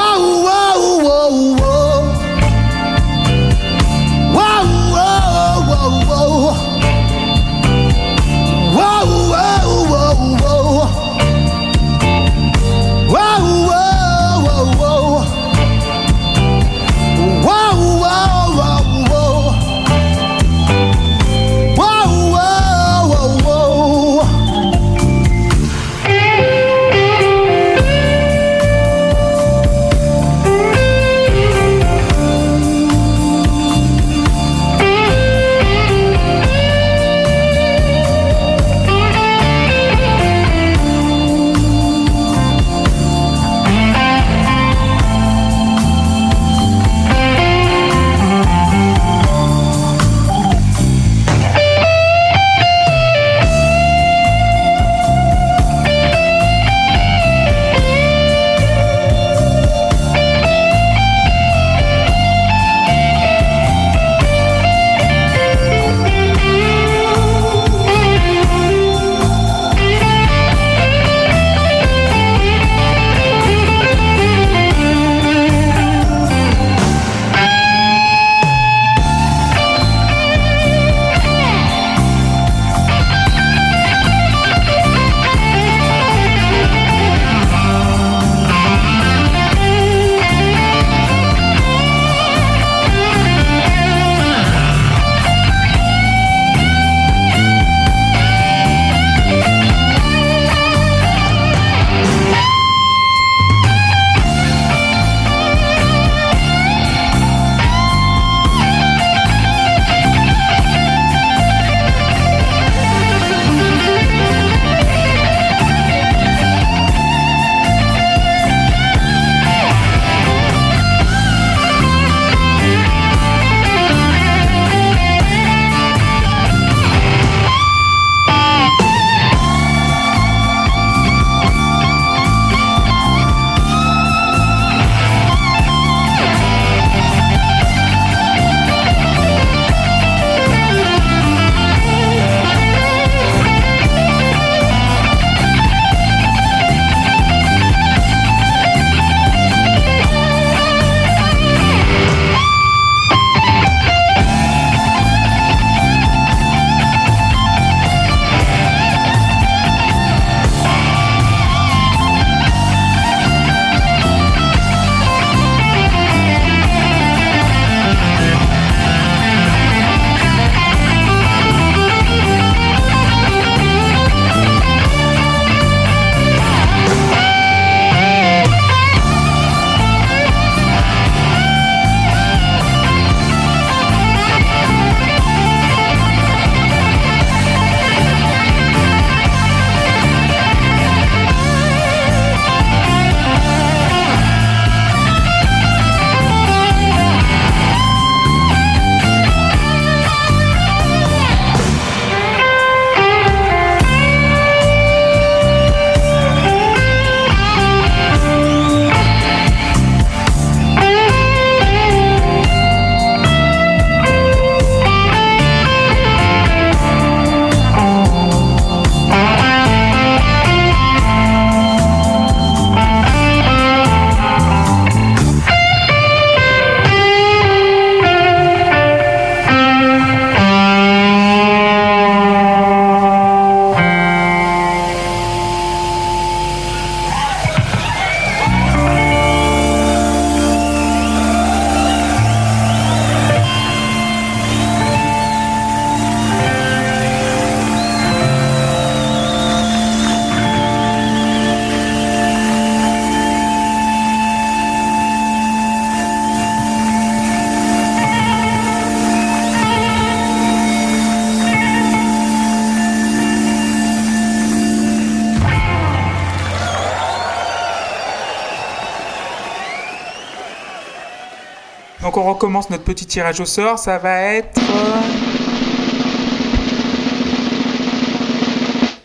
Speaker 1: petit tirage au sort. Ça va être.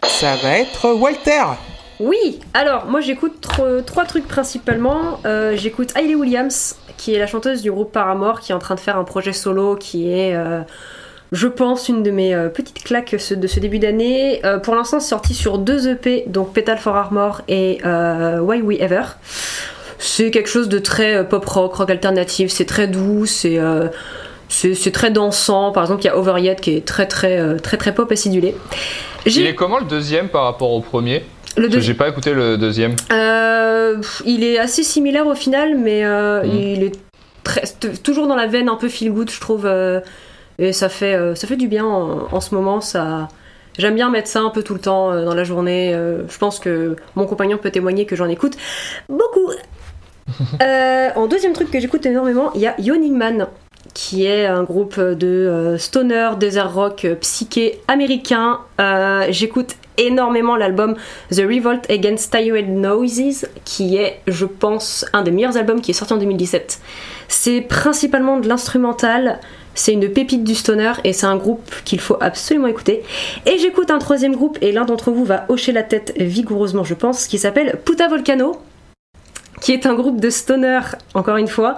Speaker 1: Ça va être Walter.
Speaker 8: Oui, alors moi j'écoute tro- trois trucs principalement. Euh, j'écoute Hayley Williams, qui est la chanteuse du groupe Paramore, qui est en train de faire un projet solo qui est, euh, je pense, une de mes euh, petites claques de ce début d'année. Pour l'instant, sorti sur deux EP, donc Petal for Armor et Why We Ever. C'est quelque chose de très euh, pop rock, rock alternatif, c'est très doux, c'est euh, c'est très dansant. Par exemple, il y a Over Yet qui est très très euh, très très pop acidulé.
Speaker 4: Il est comment le deuxième par rapport au premier?
Speaker 8: Le deuxi-
Speaker 4: J'ai pas écouté le deuxième.
Speaker 8: Euh, il est assez similaire au final, mais euh,
Speaker 4: Mhm.
Speaker 8: il est très- toujours dans la veine un peu feel good, je trouve. euh, et ça fait, ça fait du bien en, en ce moment. Ça, j'aime bien mettre ça un peu tout le temps dans la journée. je pense que mon compagnon peut témoigner que j'en écoute beaucoup. Euh, en deuxième truc que j'écoute énormément, il y a Yawning Man, qui est un groupe de euh, stoner, desert rock, euh, psyché américain. J'écoute énormément l'album The Revolt Against Tired Noises, qui est, je pense, un des meilleurs albums qui est sorti en 2017. C'est principalement de l'instrumental. C'est une pépite du stoner et c'est un groupe qu'il faut absolument écouter. Et j'écoute un troisième groupe et l'un d'entre vous va hocher la tête vigoureusement, je pense, qui s'appelle Puta Volcano, qui est un groupe de stoner, encore une fois,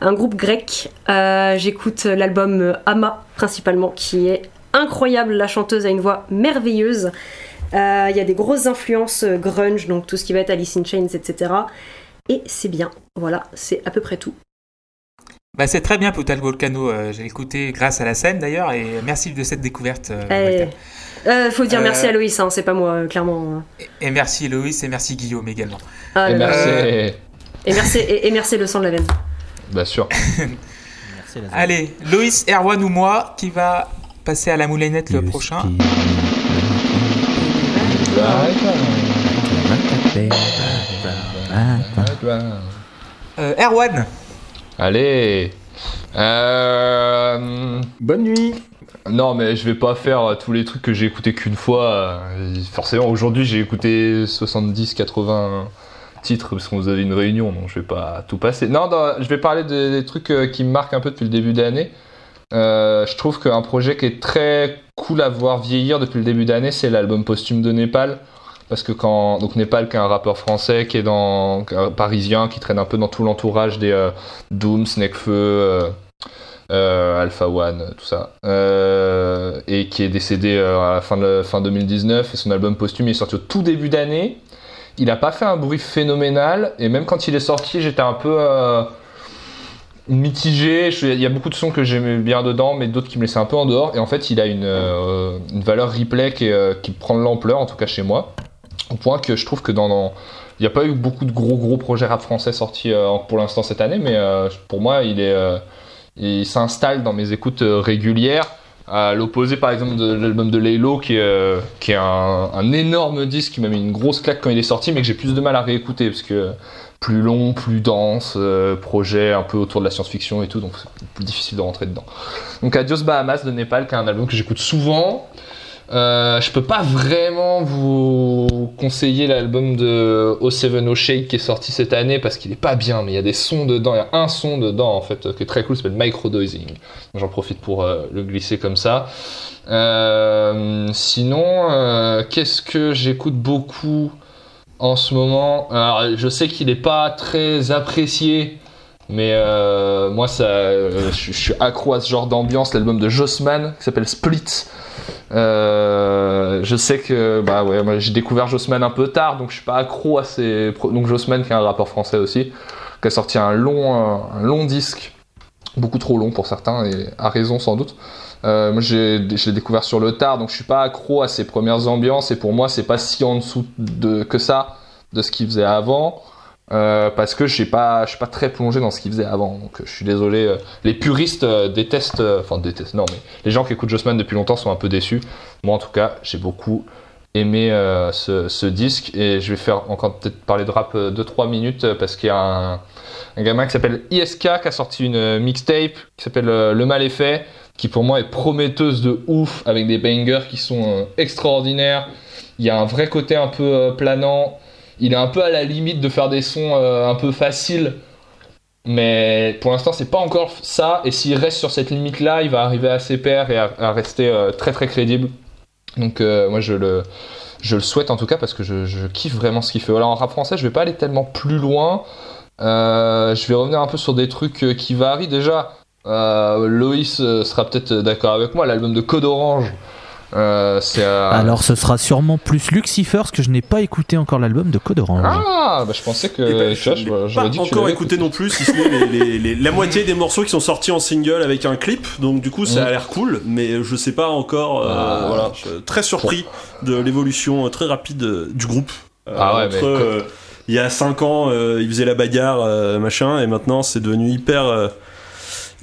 Speaker 8: un groupe grec. Euh, J'écoute l'album Ama principalement, qui est incroyable. La chanteuse a une voix merveilleuse. Euh, Il y a des grosses influences euh, grunge, donc tout ce qui va être Alice in Chains, etc. Et c'est bien. Voilà, c'est à peu près tout.
Speaker 1: Bah, c'est très bien, Putal Volcano. J'ai écouté grâce à la scène d'ailleurs, et merci de cette découverte.
Speaker 8: Eh. Euh, faut dire
Speaker 1: Euh,
Speaker 8: merci à Loïs, hein, c'est pas moi, euh, clairement.
Speaker 1: Et merci Loïs et merci Guillaume également.
Speaker 8: Ah
Speaker 4: Et merci.
Speaker 1: Euh,
Speaker 8: Et merci, et, et merci le sang de la veine.
Speaker 4: Bien sûr.
Speaker 3: Merci, Lazare.
Speaker 1: Allez, Loïs, Erwan ou moi qui va passer à la moulinette le prochain. Euh, Erwan,
Speaker 4: Allez. Euh...
Speaker 6: Bonne nuit.
Speaker 4: Non, mais je vais pas faire euh, tous les trucs que j'ai écoutés qu'une fois. euh, Forcément, aujourd'hui, j'ai écouté 70, 80 titres parce qu'on vous avait une réunion, donc je vais pas tout passer. Non, je vais parler des, trucs euh, qui me marquent un peu depuis le début d'année. Euh, je trouve qu'un projet qui est très cool à voir vieillir depuis le début d'année, c'est l'album posthume de Népal. Parce que quand. Donc, Népal, qui est un rappeur français, qui est dans. parisien, qui traîne un peu dans tout l'entourage des euh, Doom, Snakefeu. Euh, Alpha One, tout ça, euh, et qui est décédé euh, à la fin, de, fin 2019, et son album posthume est sorti au tout début d'année. Il n'a pas fait un bruit phénoménal, et même quand il est sorti, j'étais un peu mitigé. Il y a beaucoup de sons que j'aimais bien dedans, mais d'autres qui me laissaient un peu en dehors, et en fait, il a une, une valeur replay qui, qui prend de l'ampleur, en tout cas chez moi, au point que je trouve que dans... il n'y a pas eu beaucoup de gros gros projets rap français sortis pour l'instant cette année, mais pour moi, il est... il s'installe dans mes écoutes euh, régulières. À l'opposé, par exemple, de l'album de Laylo, qui est, euh, qui est un, énorme disque qui m'a mis une grosse claque quand il est sorti, mais que j'ai plus de mal à réécouter parce que plus long, plus dense, euh, projet un peu autour de la science-fiction et tout, donc c'est plus difficile de rentrer dedans. Donc Adios Bahamas de Népal, qui est un album que j'écoute souvent. Euh, je peux pas vraiment vous conseiller l'album de O7O Shake qui est sorti cette année parce qu'il est pas bien, mais il y a des sons dedans, il y a un son dedans en fait qui est très cool, ça s'appelle Microdosing. J'en profite pour euh, le glisser comme ça. Euh, sinon, qu'est-ce que j'écoute beaucoup en ce moment? Alors, je sais qu'il est pas très apprécié. Mais euh, moi, ça, euh, je, suis accro à ce genre d'ambiance. L'album de Jossman qui s'appelle Split. Euh, je sais que bah j'ai découvert Jossman un peu tard, donc je suis pas accro à pro- Donc Jossman, qui est un rappeur français aussi, qui a sorti un long, un, long disque, beaucoup trop long pour certains, et à raison sans doute. Moi, je l'ai découvert sur le tard, donc je suis pas accro à ses premières ambiances, et pour moi, c'est pas si en dessous de, que ça de ce qu'il faisait avant. Euh, parce que je suis pas, suis pas très plongé dans ce qu'il faisait avant, donc euh, je suis désolé. euh, les puristes détestent, enfin détestent, non, mais les gens qui écoutent Jossman depuis longtemps sont un peu déçus. Moi, en tout cas, j'ai beaucoup aimé ce, disque et je vais faire encore peut-être parler de rap 2-3 minutes parce qu'il y a un, gamin qui s'appelle ISK qui a sorti une mixtape qui s'appelle Le Mal est fait, qui pour moi est prometteuse de ouf avec des bangers qui sont extraordinaires. Il y a un vrai côté un peu planant. Il est un peu à la limite de faire des sons euh, un peu faciles Mais pour l'instant, c'est pas encore ça. Et s'il reste sur cette limite-là, il va arriver à ses pairs et à, rester euh, très très crédible. Donc euh, moi, je le, je le souhaite en tout cas parce que je, kiffe vraiment ce qu'il fait. Alors en rap français, je vais pas aller tellement plus loin. Je vais revenir un peu sur des trucs qui varient. Déjà, Loïs sera peut-être d'accord avec moi. L'album de Code Orange, euh, euh,
Speaker 3: Alors ce sera sûrement plus Lucifer, parce que je n'ai pas écouté encore l'album de Code Orange.
Speaker 4: Ah, bah je pensais que.
Speaker 5: Eh ben, je pas
Speaker 4: dit
Speaker 5: encore écouté non plus, si ce n'est les- les- les- la moitié des morceaux qui sont sortis en single avec un clip. Donc du coup, ça a
Speaker 4: Mm.
Speaker 5: l'air cool, mais je sais pas encore. euh,
Speaker 4: Ah.
Speaker 5: voilà, je suis très surpris de l'évolution très rapide du groupe. Euh,
Speaker 4: Ah ouais,
Speaker 5: entre,
Speaker 4: mais-
Speaker 5: euh, il y a 5 ans, euh, il faisait la bagarre, euh, machin, et maintenant c'est devenu hyper.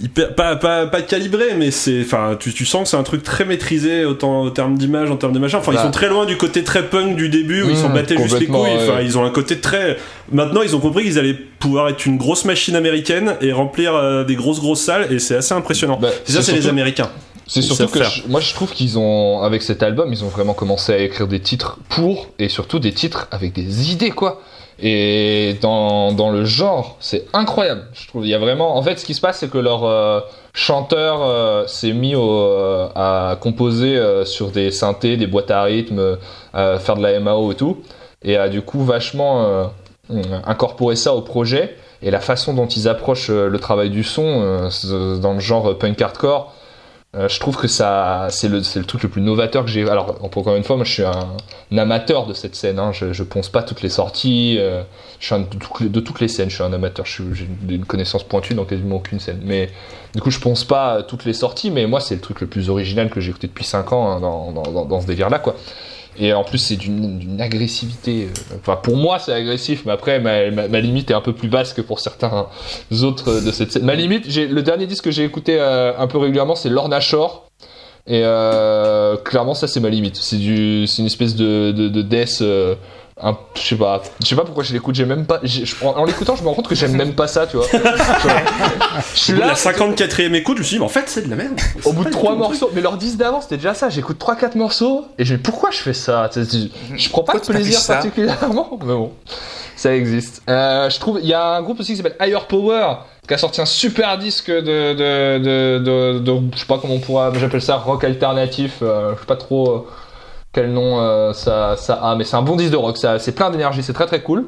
Speaker 5: Hyper pas, pas, pas calibré mais c'est enfin tu, tu sens que c'est un truc très maîtrisé autant en termes d'image en termes de machin enfin ils
Speaker 4: Bah.
Speaker 5: sont très loin du côté très punk du début où ils
Speaker 4: Mmh,
Speaker 5: s'en battaient juste les couilles
Speaker 4: ouais.
Speaker 5: enfin ils ont un côté très maintenant ils ont compris qu'ils allaient pouvoir être une grosse machine américaine et remplir euh, des grosses grosses salles et c'est assez impressionnant
Speaker 4: Bah,
Speaker 5: c'est ça c'est les américains
Speaker 4: C'est surtout que je- moi je trouve qu'ils ont, avec cet album, ils ont vraiment commencé à écrire des titres pour et surtout des titres avec des idées quoi. Et dans, dans le genre, c'est incroyable. Je trouve il y a vraiment. En fait, ce qui se passe, c'est que leur euh, chanteur euh, s'est mis euh, à composer sur des synthés, des boîtes à rythme, faire de la MAO et tout, et a du coup vachement incorporé ça au projet. Et la façon dont ils approchent le travail du son dans le genre punk hardcore, euh, je trouve que ça, c'est le, truc le plus novateur que j'ai. Alors, encore une fois, moi, je suis un, amateur de cette scène. Hein. Je, je ponce pas toutes les sorties. euh, de, toutes les- scènes, je suis un amateur. J'ai une, une connaissance pointue dans quasiment aucune scène. Mais du coup, je ponce pas toutes les sorties. Mais moi, c'est le truc le plus original que j'ai écouté depuis 5 ans hein, dans, dans, dans, dans ce délire-là, quoi. Et en plus, c'est d'une agressivité. euh, Enfin, pour moi, c'est agressif, mais après, ma, ma, limite est un peu plus basse que pour certains autres de cette scène. Ma limite, le dernier disque que j'ai écouté euh, un peu régulièrement, c'est Lorna Shore. Et euh, clairement, ça, c'est ma limite. C'est une espèce de, de, de death. euh, un- je sais pas, je sais pas pourquoi je l'écoute. J'ai même pas. je- en en l'écoutant, je me rends compte que j'aime même pas ça, tu vois. je suis là,
Speaker 5: la 54e écoute je me suis dit mais en fait c'est de la merde
Speaker 4: au bout de trois morceaux, mais leur 10 d'avant c'était déjà ça. J'écoute 3-4 morceaux et je me dis pourquoi je fais ça? Je je prends pas de
Speaker 1: Pourquoi
Speaker 4: plaisir particulièrement, mais bon, ça existe. Euh, je trouve, il y a un groupe aussi qui s'appelle Higher Power qui a sorti un super disque de, de, de, de, de- je sais pas comment on pourra, j'appelle ça rock alternatif. euh, je sais pas trop euh, quel nom euh, ça, ça a, mais c'est un bon disque de rock. C'est plein d'énergie, c'est très très cool.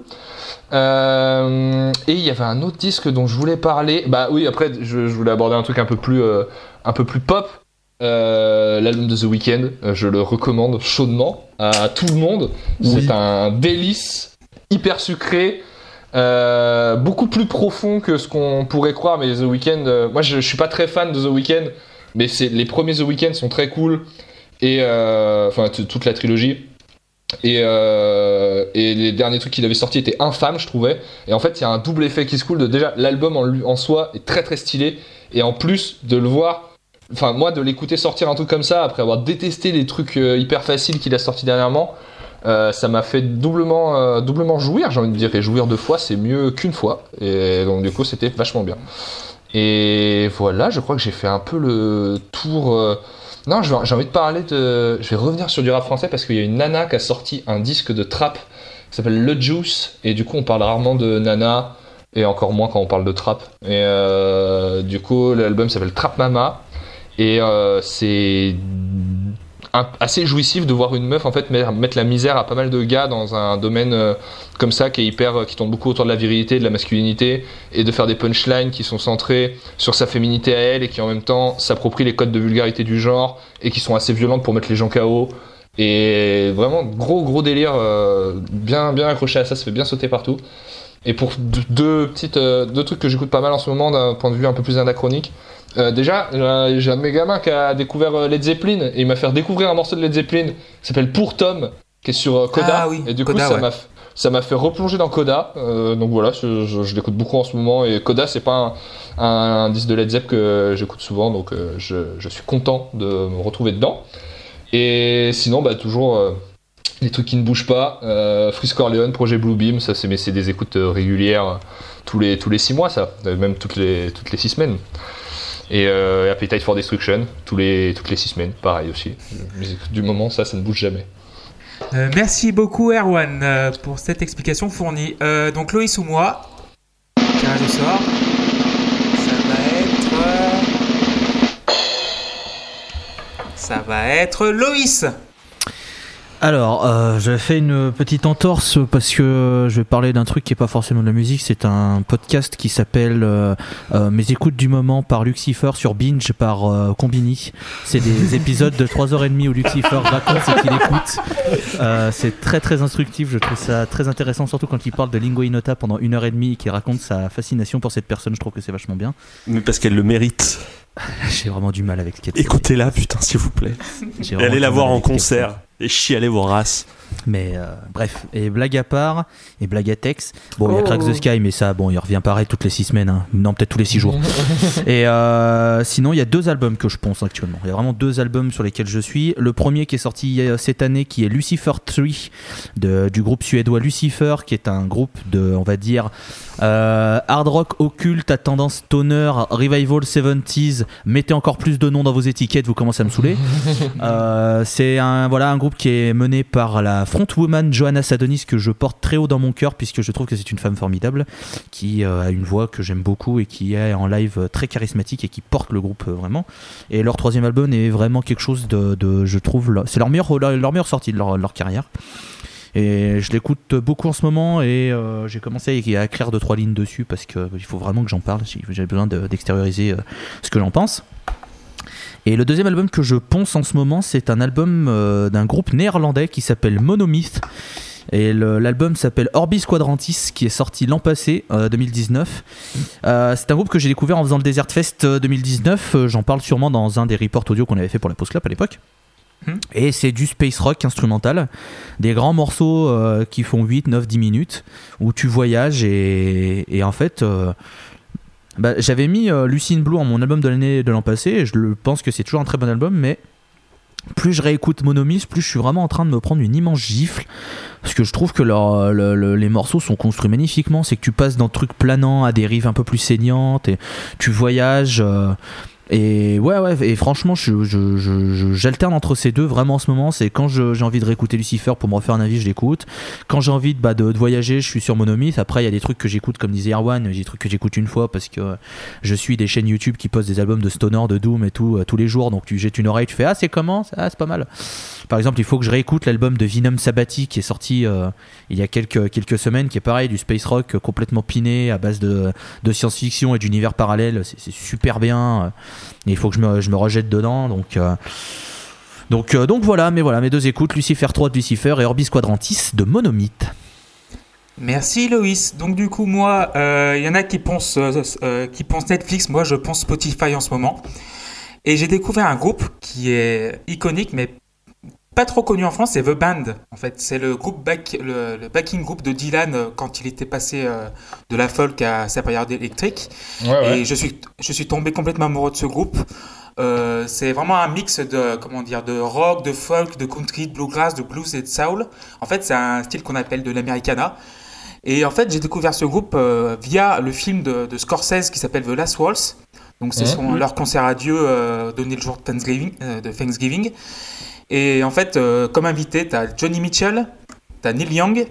Speaker 4: Euh, et il y avait un autre disque dont je voulais parler. Bah oui, après je, je voulais aborder un truc un peu plus, euh, un peu plus pop. L'album de The Weeknd, je le recommande chaudement à tout le monde. C'est un délice, hyper sucré, beaucoup plus profond que ce qu'on pourrait croire. Mais The Weeknd, moi je, je suis pas très fan de The Weeknd, mais c'est les premiers The Weeknd sont très cool et euh, enfin toute la trilogie. Et, euh, et les derniers trucs qu'il avait sortis étaient infâmes, je trouvais. Et en fait, il y a un double effet qui se coule de déjà l'album en, en soi est très très stylé. Et en plus de le voir, enfin moi de l'écouter sortir un truc comme ça après avoir détesté les trucs euh, hyper faciles qu'il a sortis dernièrement, ça m'a fait doublement, doublement jouir, j'ai envie de dire. Et jouir deux fois, c'est mieux qu'une fois. Et donc du coup, c'était vachement bien. Et voilà, je crois que j'ai fait un peu le tour. Non, j'ai envie de parler de. Je vais revenir sur du rap français parce qu'il y a une nana qui a sorti un disque de trap qui s'appelle Le Juice. Et du coup, on parle rarement de nana et encore moins quand on parle de trap. Et euh, du coup, l'album s'appelle Trap Mama. Et euh, c'est un- assez jouissif de voir une meuf en fait mettre la misère à pas mal de gars dans un domaine euh, comme ça qui est hyper qui tourne beaucoup autour de la virilité de la masculinité et de faire des punchlines qui sont centrées sur sa féminité à elle et qui en même temps s'approprient les codes de vulgarité du genre et qui sont assez violentes pour mettre les gens KO et vraiment gros gros délire euh, bien bien accroché à ça ça fait bien sauter partout. Et pour deux, petites euh, deux trucs que j'écoute pas mal en ce moment d'un point de vue un peu plus anachronique euh, déjà, euh, j'ai un de mes gamins qui a découvert euh, Led Zeppelin et il m'a fait découvrir un morceau de Led Zeppelin qui s'appelle Pour Tom, qui est sur Coda.
Speaker 1: Ah oui,
Speaker 4: et du
Speaker 1: Coda,
Speaker 4: coup, ça
Speaker 1: ouais.
Speaker 4: m'a f- ça m'a fait replonger dans Coda. Euh, donc voilà, je, je- je l'écoute beaucoup en ce moment et Coda, c'est pas un, un, un disque de Led Zepp que j'écoute souvent, donc euh, je, je suis content de me retrouver dedans. Et sinon, bah toujours. euh, les trucs qui ne bougent pas, euh, Freeze Corleone, projet Bluebeam, ça c'est mais c'est des écoutes régulières tous les tous les six mois ça, même toutes les toutes les six semaines. Et, euh, Appetite for Destruction, tous les, toutes les 6 semaines, pareil aussi. Du moment, ça, ça ne bouge jamais.
Speaker 1: Euh, merci beaucoup Erwan euh, pour cette explication fournie. Euh, donc Loïs ou moi, tirage au sort. Ça va être... Ça va être Loïs
Speaker 3: alors, euh, je fais une petite entorse parce que je vais parler d'un truc qui est pas forcément de la musique. C'est un podcast qui s'appelle euh, euh, Mes écoutes du moment par Lucifer sur Binge par euh, Combini. C'est des épisodes de 3h30 où Lucifer raconte ce qu'il écoute. Euh, c'est très très instructif. Je trouve ça très intéressant, surtout quand il parle de Lingua Inota pendant une heure et demie et qu'il raconte sa fascination pour cette personne. Je trouve que c'est vachement bien.
Speaker 5: Mais parce qu'elle le mérite.
Speaker 3: J'ai vraiment du mal avec ce qu'elle
Speaker 5: Écoutez-la, putain, s'il vous plaît. Et allez la voir en concert. Et chialez vos races.
Speaker 3: Mais euh, bref, et blague à part, et blague à texte. Bon, il y a
Speaker 8: Oh.
Speaker 3: Crack the Sky, mais ça, bon, il revient pareil toutes les 6 semaines. hein. Non, peut-être tous les 6 jours. et euh, sinon, il y a deux albums que je pense actuellement. Il y a vraiment deux albums sur lesquels je suis. Le premier qui est sorti cette année, qui est Lucifer 3, de, du groupe suédois Lucifer, qui est un groupe de, on va dire, euh, hard rock occulte à tendance stoner, revival 70s. Mettez encore plus de noms dans vos étiquettes, vous commencez à me saouler. Euh, c'est un voilà un groupe qui est mené par la frontwoman Johanna Sadonis que je porte très haut dans mon cœur puisque je trouve que c'est une femme formidable qui euh, a une voix que j'aime beaucoup et qui est en live euh, très charismatique et qui porte le groupe euh, vraiment. Et leur troisième album est vraiment quelque chose de, je trouve c'est leur meilleure leur, leur meilleure sortie de leur, leur carrière. Et je l'écoute beaucoup en ce moment et j'ai commencé à écrire deux trois lignes dessus parce que il faut vraiment que j'en parle. J'ai besoin de- d'extérioriser ce que j'en pense. Et le deuxième album que je ponce en ce moment, c'est un album euh, d'un groupe néerlandais qui s'appelle Monomyth. Et l'album s'appelle Orbis Quadrantis, qui est sorti l'an passé, euh, 2019. Euh, c'est un groupe que j'ai découvert en faisant le Desert Fest euh, 2019. Euh, J'en parle sûrement dans un des reports audio qu'on avait fait pour la Post Club à l'époque.
Speaker 1: Mhm.
Speaker 3: Et c'est du space rock instrumental, des grands morceaux euh, qui font 8, 9, 10 minutes, où tu voyages et, et en fait, euh, bah, j'avais mis euh, Lucine Blue en mon album de l'année de l'an passé, et je pense que c'est toujours un très bon album, mais plus je réécoute Monomis, plus je suis vraiment en train de me prendre une immense gifle. Parce que je trouve que le- les morceaux sont construits magnifiquement. C'est que tu passes d'un truc planant à des rives un peu plus saignantes, et tu voyages. euh, et ouais, ouais, et franchement, je- je- je- j'alterne entre ces deux vraiment en ce moment. C'est quand j'ai envie de réécouter Lucifer pour me refaire un avis, je l'écoute. Quand j'ai envie de, bah, de, voyager, je suis sur Monomyth. Après, il y a des trucs que j'écoute, comme disait Erwan, des trucs que j'écoute une fois parce que je suis des chaînes YouTube qui postent des albums de Stoner, de Doom et tout euh, tous les jours. Donc tu jettes une oreille, tu fais Ah, c'est comment? Ah, c'est pas mal. Par exemple, il faut que je réécoute l'album de Venom Sabati qui est sorti euh, il y a quelques, quelques semaines, qui est pareil, du space rock complètement piné à base de, de science-fiction et d'univers parallèle. C'est c'est super bien. Euh, il faut que je me, je me rejette dedans. Donc. euh, donc, euh, donc voilà, mais voilà, mes deux écoutes, Lucifer 3 de Lucifer et Orbis Quadrantis de Monomyth.
Speaker 1: Merci Loïs. Donc du coup moi, euh, il y en a qui pensent, euh, euh, qui pensent Netflix, moi je pense Spotify en ce moment. Et j'ai découvert un groupe qui est iconique mais pas trop connu en France, c'est The Band. En fait, c'est le groupe back, le, le backing group de Dylan euh, quand il était passé euh, de la folk à sa période électrique.
Speaker 4: Ouais, ouais.
Speaker 1: Et je suis, je suis tombé complètement amoureux de ce groupe. Euh, c'est vraiment un mix de, comment dire, de rock, de folk, de country, de bluegrass, de blues et de soul. En fait, c'est un style qu'on appelle de l'americana. Et en fait, j'ai découvert ce groupe euh, via le film de, de Scorsese qui s'appelle The Last Waltz. Donc, c'est
Speaker 4: Mhm.
Speaker 1: son- leur concert à Dieu donné le jour de Thanksgiving. de Thanksgiving. Et en fait, euh, comme invité, tu as Johnny Mitchell, tu as Neil Young,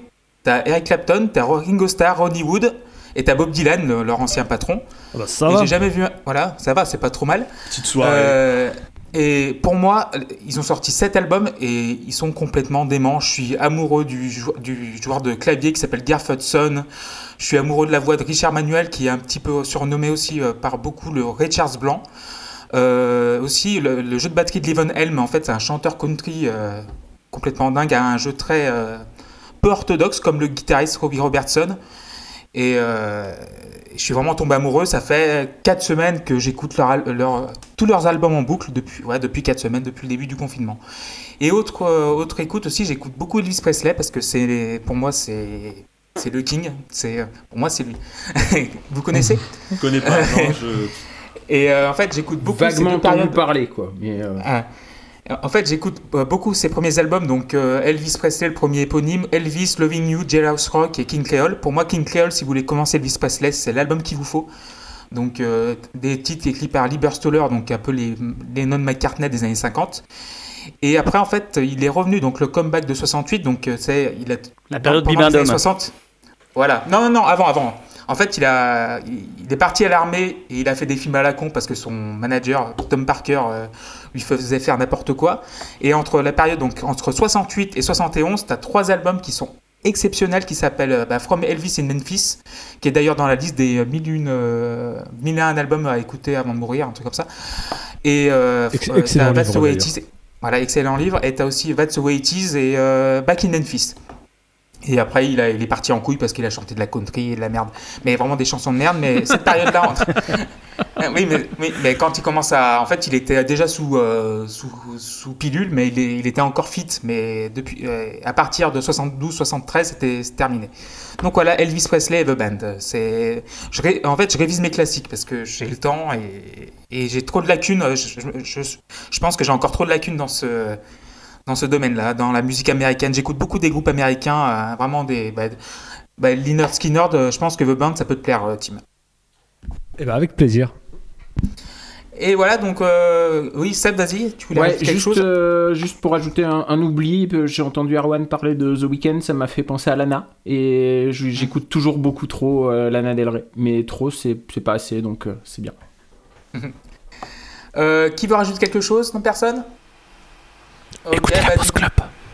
Speaker 1: tu as Eric Clapton, tu as Ringo Starr, Ronnie Wood et tu as Bob Dylan, le- leur ancien patron.
Speaker 2: ça
Speaker 1: et
Speaker 2: va.
Speaker 1: j'ai jamais vu. un- Voilà, ça va, c'est pas trop mal.
Speaker 5: Petite soirée.
Speaker 1: Euh, et pour moi, ils ont sorti sept albums et ils sont complètement déments. Je suis amoureux du, jou- du joueur de clavier qui s'appelle Garth Hudson. Je suis amoureux de la voix de Richard Manuel qui est un petit peu surnommé aussi euh, par beaucoup le Ray Charles Blanc. Euh, aussi le, le jeu de batterie de Levon Helm, en fait c'est un chanteur country euh, complètement dingue, a un jeu très euh, peu orthodoxe comme le guitariste Robbie Robertson. Et je suis vraiment tombé amoureux. Ça fait 4 semaines que j'écoute leur, tous leurs albums en boucle depuis, ouais, depuis 4 semaines, depuis le début du confinement. Et autre, autre écoute aussi, j'écoute beaucoup Elvis Presley parce que c'est pour moi c'est c'est le king. C'est pour moi c'est lui. Vous connaissez?
Speaker 5: Je connais pas, non, je...
Speaker 1: Et euh, en fait j'écoute beaucoup ces
Speaker 6: Vaguement
Speaker 1: deux
Speaker 6: entendu
Speaker 1: périodes.
Speaker 6: parler, quoi. Mais, euh,
Speaker 1: Ah. En fait, j'écoute euh, beaucoup ses premiers albums, donc euh, Elvis Presley, le premier éponyme, Elvis, Loving You, Jailhouse Rock et King Creole. Pour moi, King Creole, si vous voulez commencer Elvis Presley, c'est l'album qu'il vous faut. Donc, euh, des titres écrits par Lee Burstoller, donc un peu les, les non McCartney des années 50. Et après, en fait, il est revenu, donc le comeback de 68, donc c'est. Il a,
Speaker 2: La période
Speaker 1: années 60. Voilà. Non, non, non, avant, avant. En fait, il, a, il est parti à l'armée et il a fait des films à la con parce que son manager, Tom Parker, euh, lui faisait faire n'importe quoi. Et entre la période, donc entre 68 et 71, tu as trois albums qui sont exceptionnels qui s'appellent euh, bah, From Elvis in Memphis, qui est d'ailleurs dans la liste des 1001, euh, 1001 albums à écouter avant de mourir, un truc comme ça. Et euh,
Speaker 7: Ex- excellent livre.
Speaker 1: Voilà, excellent livre. Et tu as aussi That's the Way It Is et Back in Memphis. Et après, il, a- il est parti en couille parce qu'il a chanté de la country et de la merde. Mais vraiment des chansons de merde. Mais cette période-là. entre- oui, mais, oui, mais quand il commence à. En fait, il était déjà sous, euh, sous, sous pilule, mais il, est- il était encore fit. Mais depuis, euh, à partir de 72-73, c'était terminé. Donc voilà, Elvis Presley et The Band. C'est, ré- en fait, je révise mes classiques parce que j'ai le temps et, et j'ai trop de lacunes. Je, je- je- je pense que j'ai encore trop de lacunes dans ce, dans ce domaine-là, dans la musique américaine. J'écoute beaucoup des groupes américains, euh, vraiment des. Bah, bah, Skynyrd, euh, je pense que The Band, ça peut te plaire, euh, Tim.
Speaker 7: Eh ben, avec plaisir.
Speaker 1: Et voilà, donc, euh, oui, Seb, vas-y, tu voulais
Speaker 6: Ouais,
Speaker 1: rajouter quelque
Speaker 6: juste,
Speaker 1: chose?
Speaker 6: euh, juste pour ajouter un, un oubli, j'ai entendu Erwan parler de The Weeknd, ça m'a fait penser à Lana. Et j'écoute toujours beaucoup trop euh, Lana Del Rey. Mais trop, c'est c'est pas assez, donc euh, c'est bien.
Speaker 1: Euh, Qui veut rajouter quelque chose Non, personne?
Speaker 2: Écoutez la
Speaker 1: bah, coup-
Speaker 2: Club.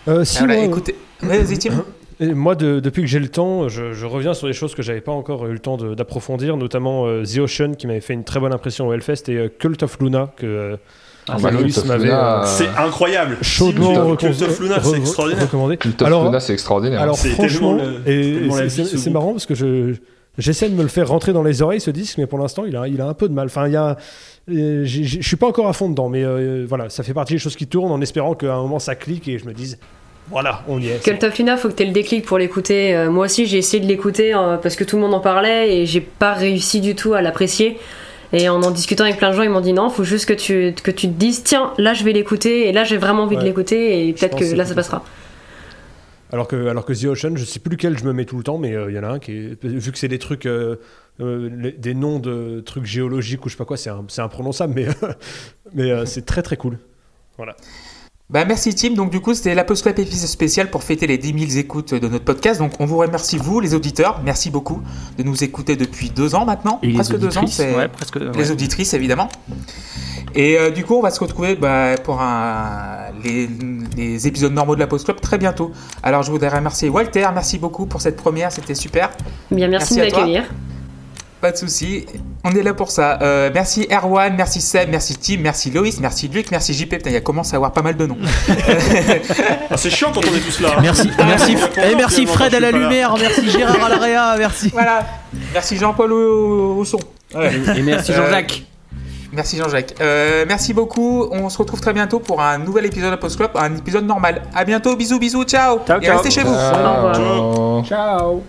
Speaker 7: Euh, si,
Speaker 1: Voilà,
Speaker 7: moi,
Speaker 1: écoutez. Ouais, vas-y, Tim.
Speaker 7: Et moi, de- depuis que j'ai le temps, je, je reviens sur des choses que j'avais pas encore eu le temps d'approfondir, notamment euh, The Ocean qui m'avait fait une très bonne impression au Hellfest et euh, Cult of Luna que euh,
Speaker 4: Ah, bah,
Speaker 7: m'avait euh,
Speaker 5: C'est incroyable.
Speaker 7: chaudement
Speaker 5: Cult of- Luna, c'est
Speaker 7: re-
Speaker 5: extraordinaire.
Speaker 7: recommandé.
Speaker 4: Cult of
Speaker 7: Alors-
Speaker 4: Luna, c'est extraordinaire.
Speaker 7: Alors
Speaker 5: C'est
Speaker 7: franchement, c'est marrant parce que je j'essaie de me le faire rentrer dans les oreilles ce disque, mais pour l'instant il a il a un peu de mal. Enfin il y a euh, je suis pas encore à fond dedans, mais euh, voilà, ça fait partie des choses qui tournent en espérant qu'à un moment ça clique et je me dise voilà, on y est.
Speaker 8: Luna, faut que tu aies le déclic pour l'écouter. Euh, moi aussi, j'ai essayé de l'écouter parce que tout le monde en parlait et j'ai pas réussi du tout à l'apprécier. Et en en discutant avec plein de gens, ils m'ont dit non, faut juste que tu, que tu te dises tiens, là je vais l'écouter et là j'ai vraiment envie de l'écouter et peut-être que
Speaker 7: que
Speaker 8: là ça passera.
Speaker 7: Alors que, alors que The Ocean, je sais plus lequel je me mets tout le temps, mais euh, il y en a un qui est. Vu que c'est des trucs. euh, euh, des noms de trucs géologiques ou je sais pas quoi, c'est imprononçable, mais, mais c'est très très cool. Voilà.
Speaker 1: Bah, merci Tim. Donc du coup, c'était la Post Club épisode spécial pour fêter les 10 000 écoutes de notre podcast. Donc on vous remercie vous, les auditeurs. Merci beaucoup de nous écouter depuis deux ans maintenant,
Speaker 2: Et
Speaker 1: presque deux ans. C'est
Speaker 2: ouais, presque.
Speaker 1: les auditrices évidemment. Et euh, du coup, on va se retrouver bah, pour un, les, les épisodes normaux de la Post Club très bientôt. Alors je voudrais remercier Walter. Merci beaucoup pour cette première. C'était super.
Speaker 8: Bien, merci,
Speaker 1: Merci
Speaker 8: de m'accueillir.
Speaker 1: Pas de souci, on est là pour ça. Euh, merci Erwan, merci Seb, merci Tim, merci Loïs, merci Luc, merci JP. Putain, il y a commencé à avoir pas mal de noms.
Speaker 5: Ah, c'est chiant quand on est tous là.
Speaker 3: Merci, merci,
Speaker 5: Content,
Speaker 3: et merci
Speaker 5: finalement,
Speaker 3: Fred à la lumière, merci Gérard à l'area, merci.
Speaker 1: voilà, merci Jean-Paul au, au son. Ouais.
Speaker 6: Et merci
Speaker 1: Euh,
Speaker 6: Jean-Jacques.
Speaker 1: Merci Jean-Jacques. Euh, merci beaucoup. On se retrouve très bientôt pour un nouvel épisode de Post Club, un épisode normal. À bientôt, bisous, bisous, ciao.
Speaker 6: Ciao,
Speaker 1: Et
Speaker 6: ciao.
Speaker 1: restez chez vous.
Speaker 8: Revoir.
Speaker 4: Ciao.
Speaker 6: Ciao.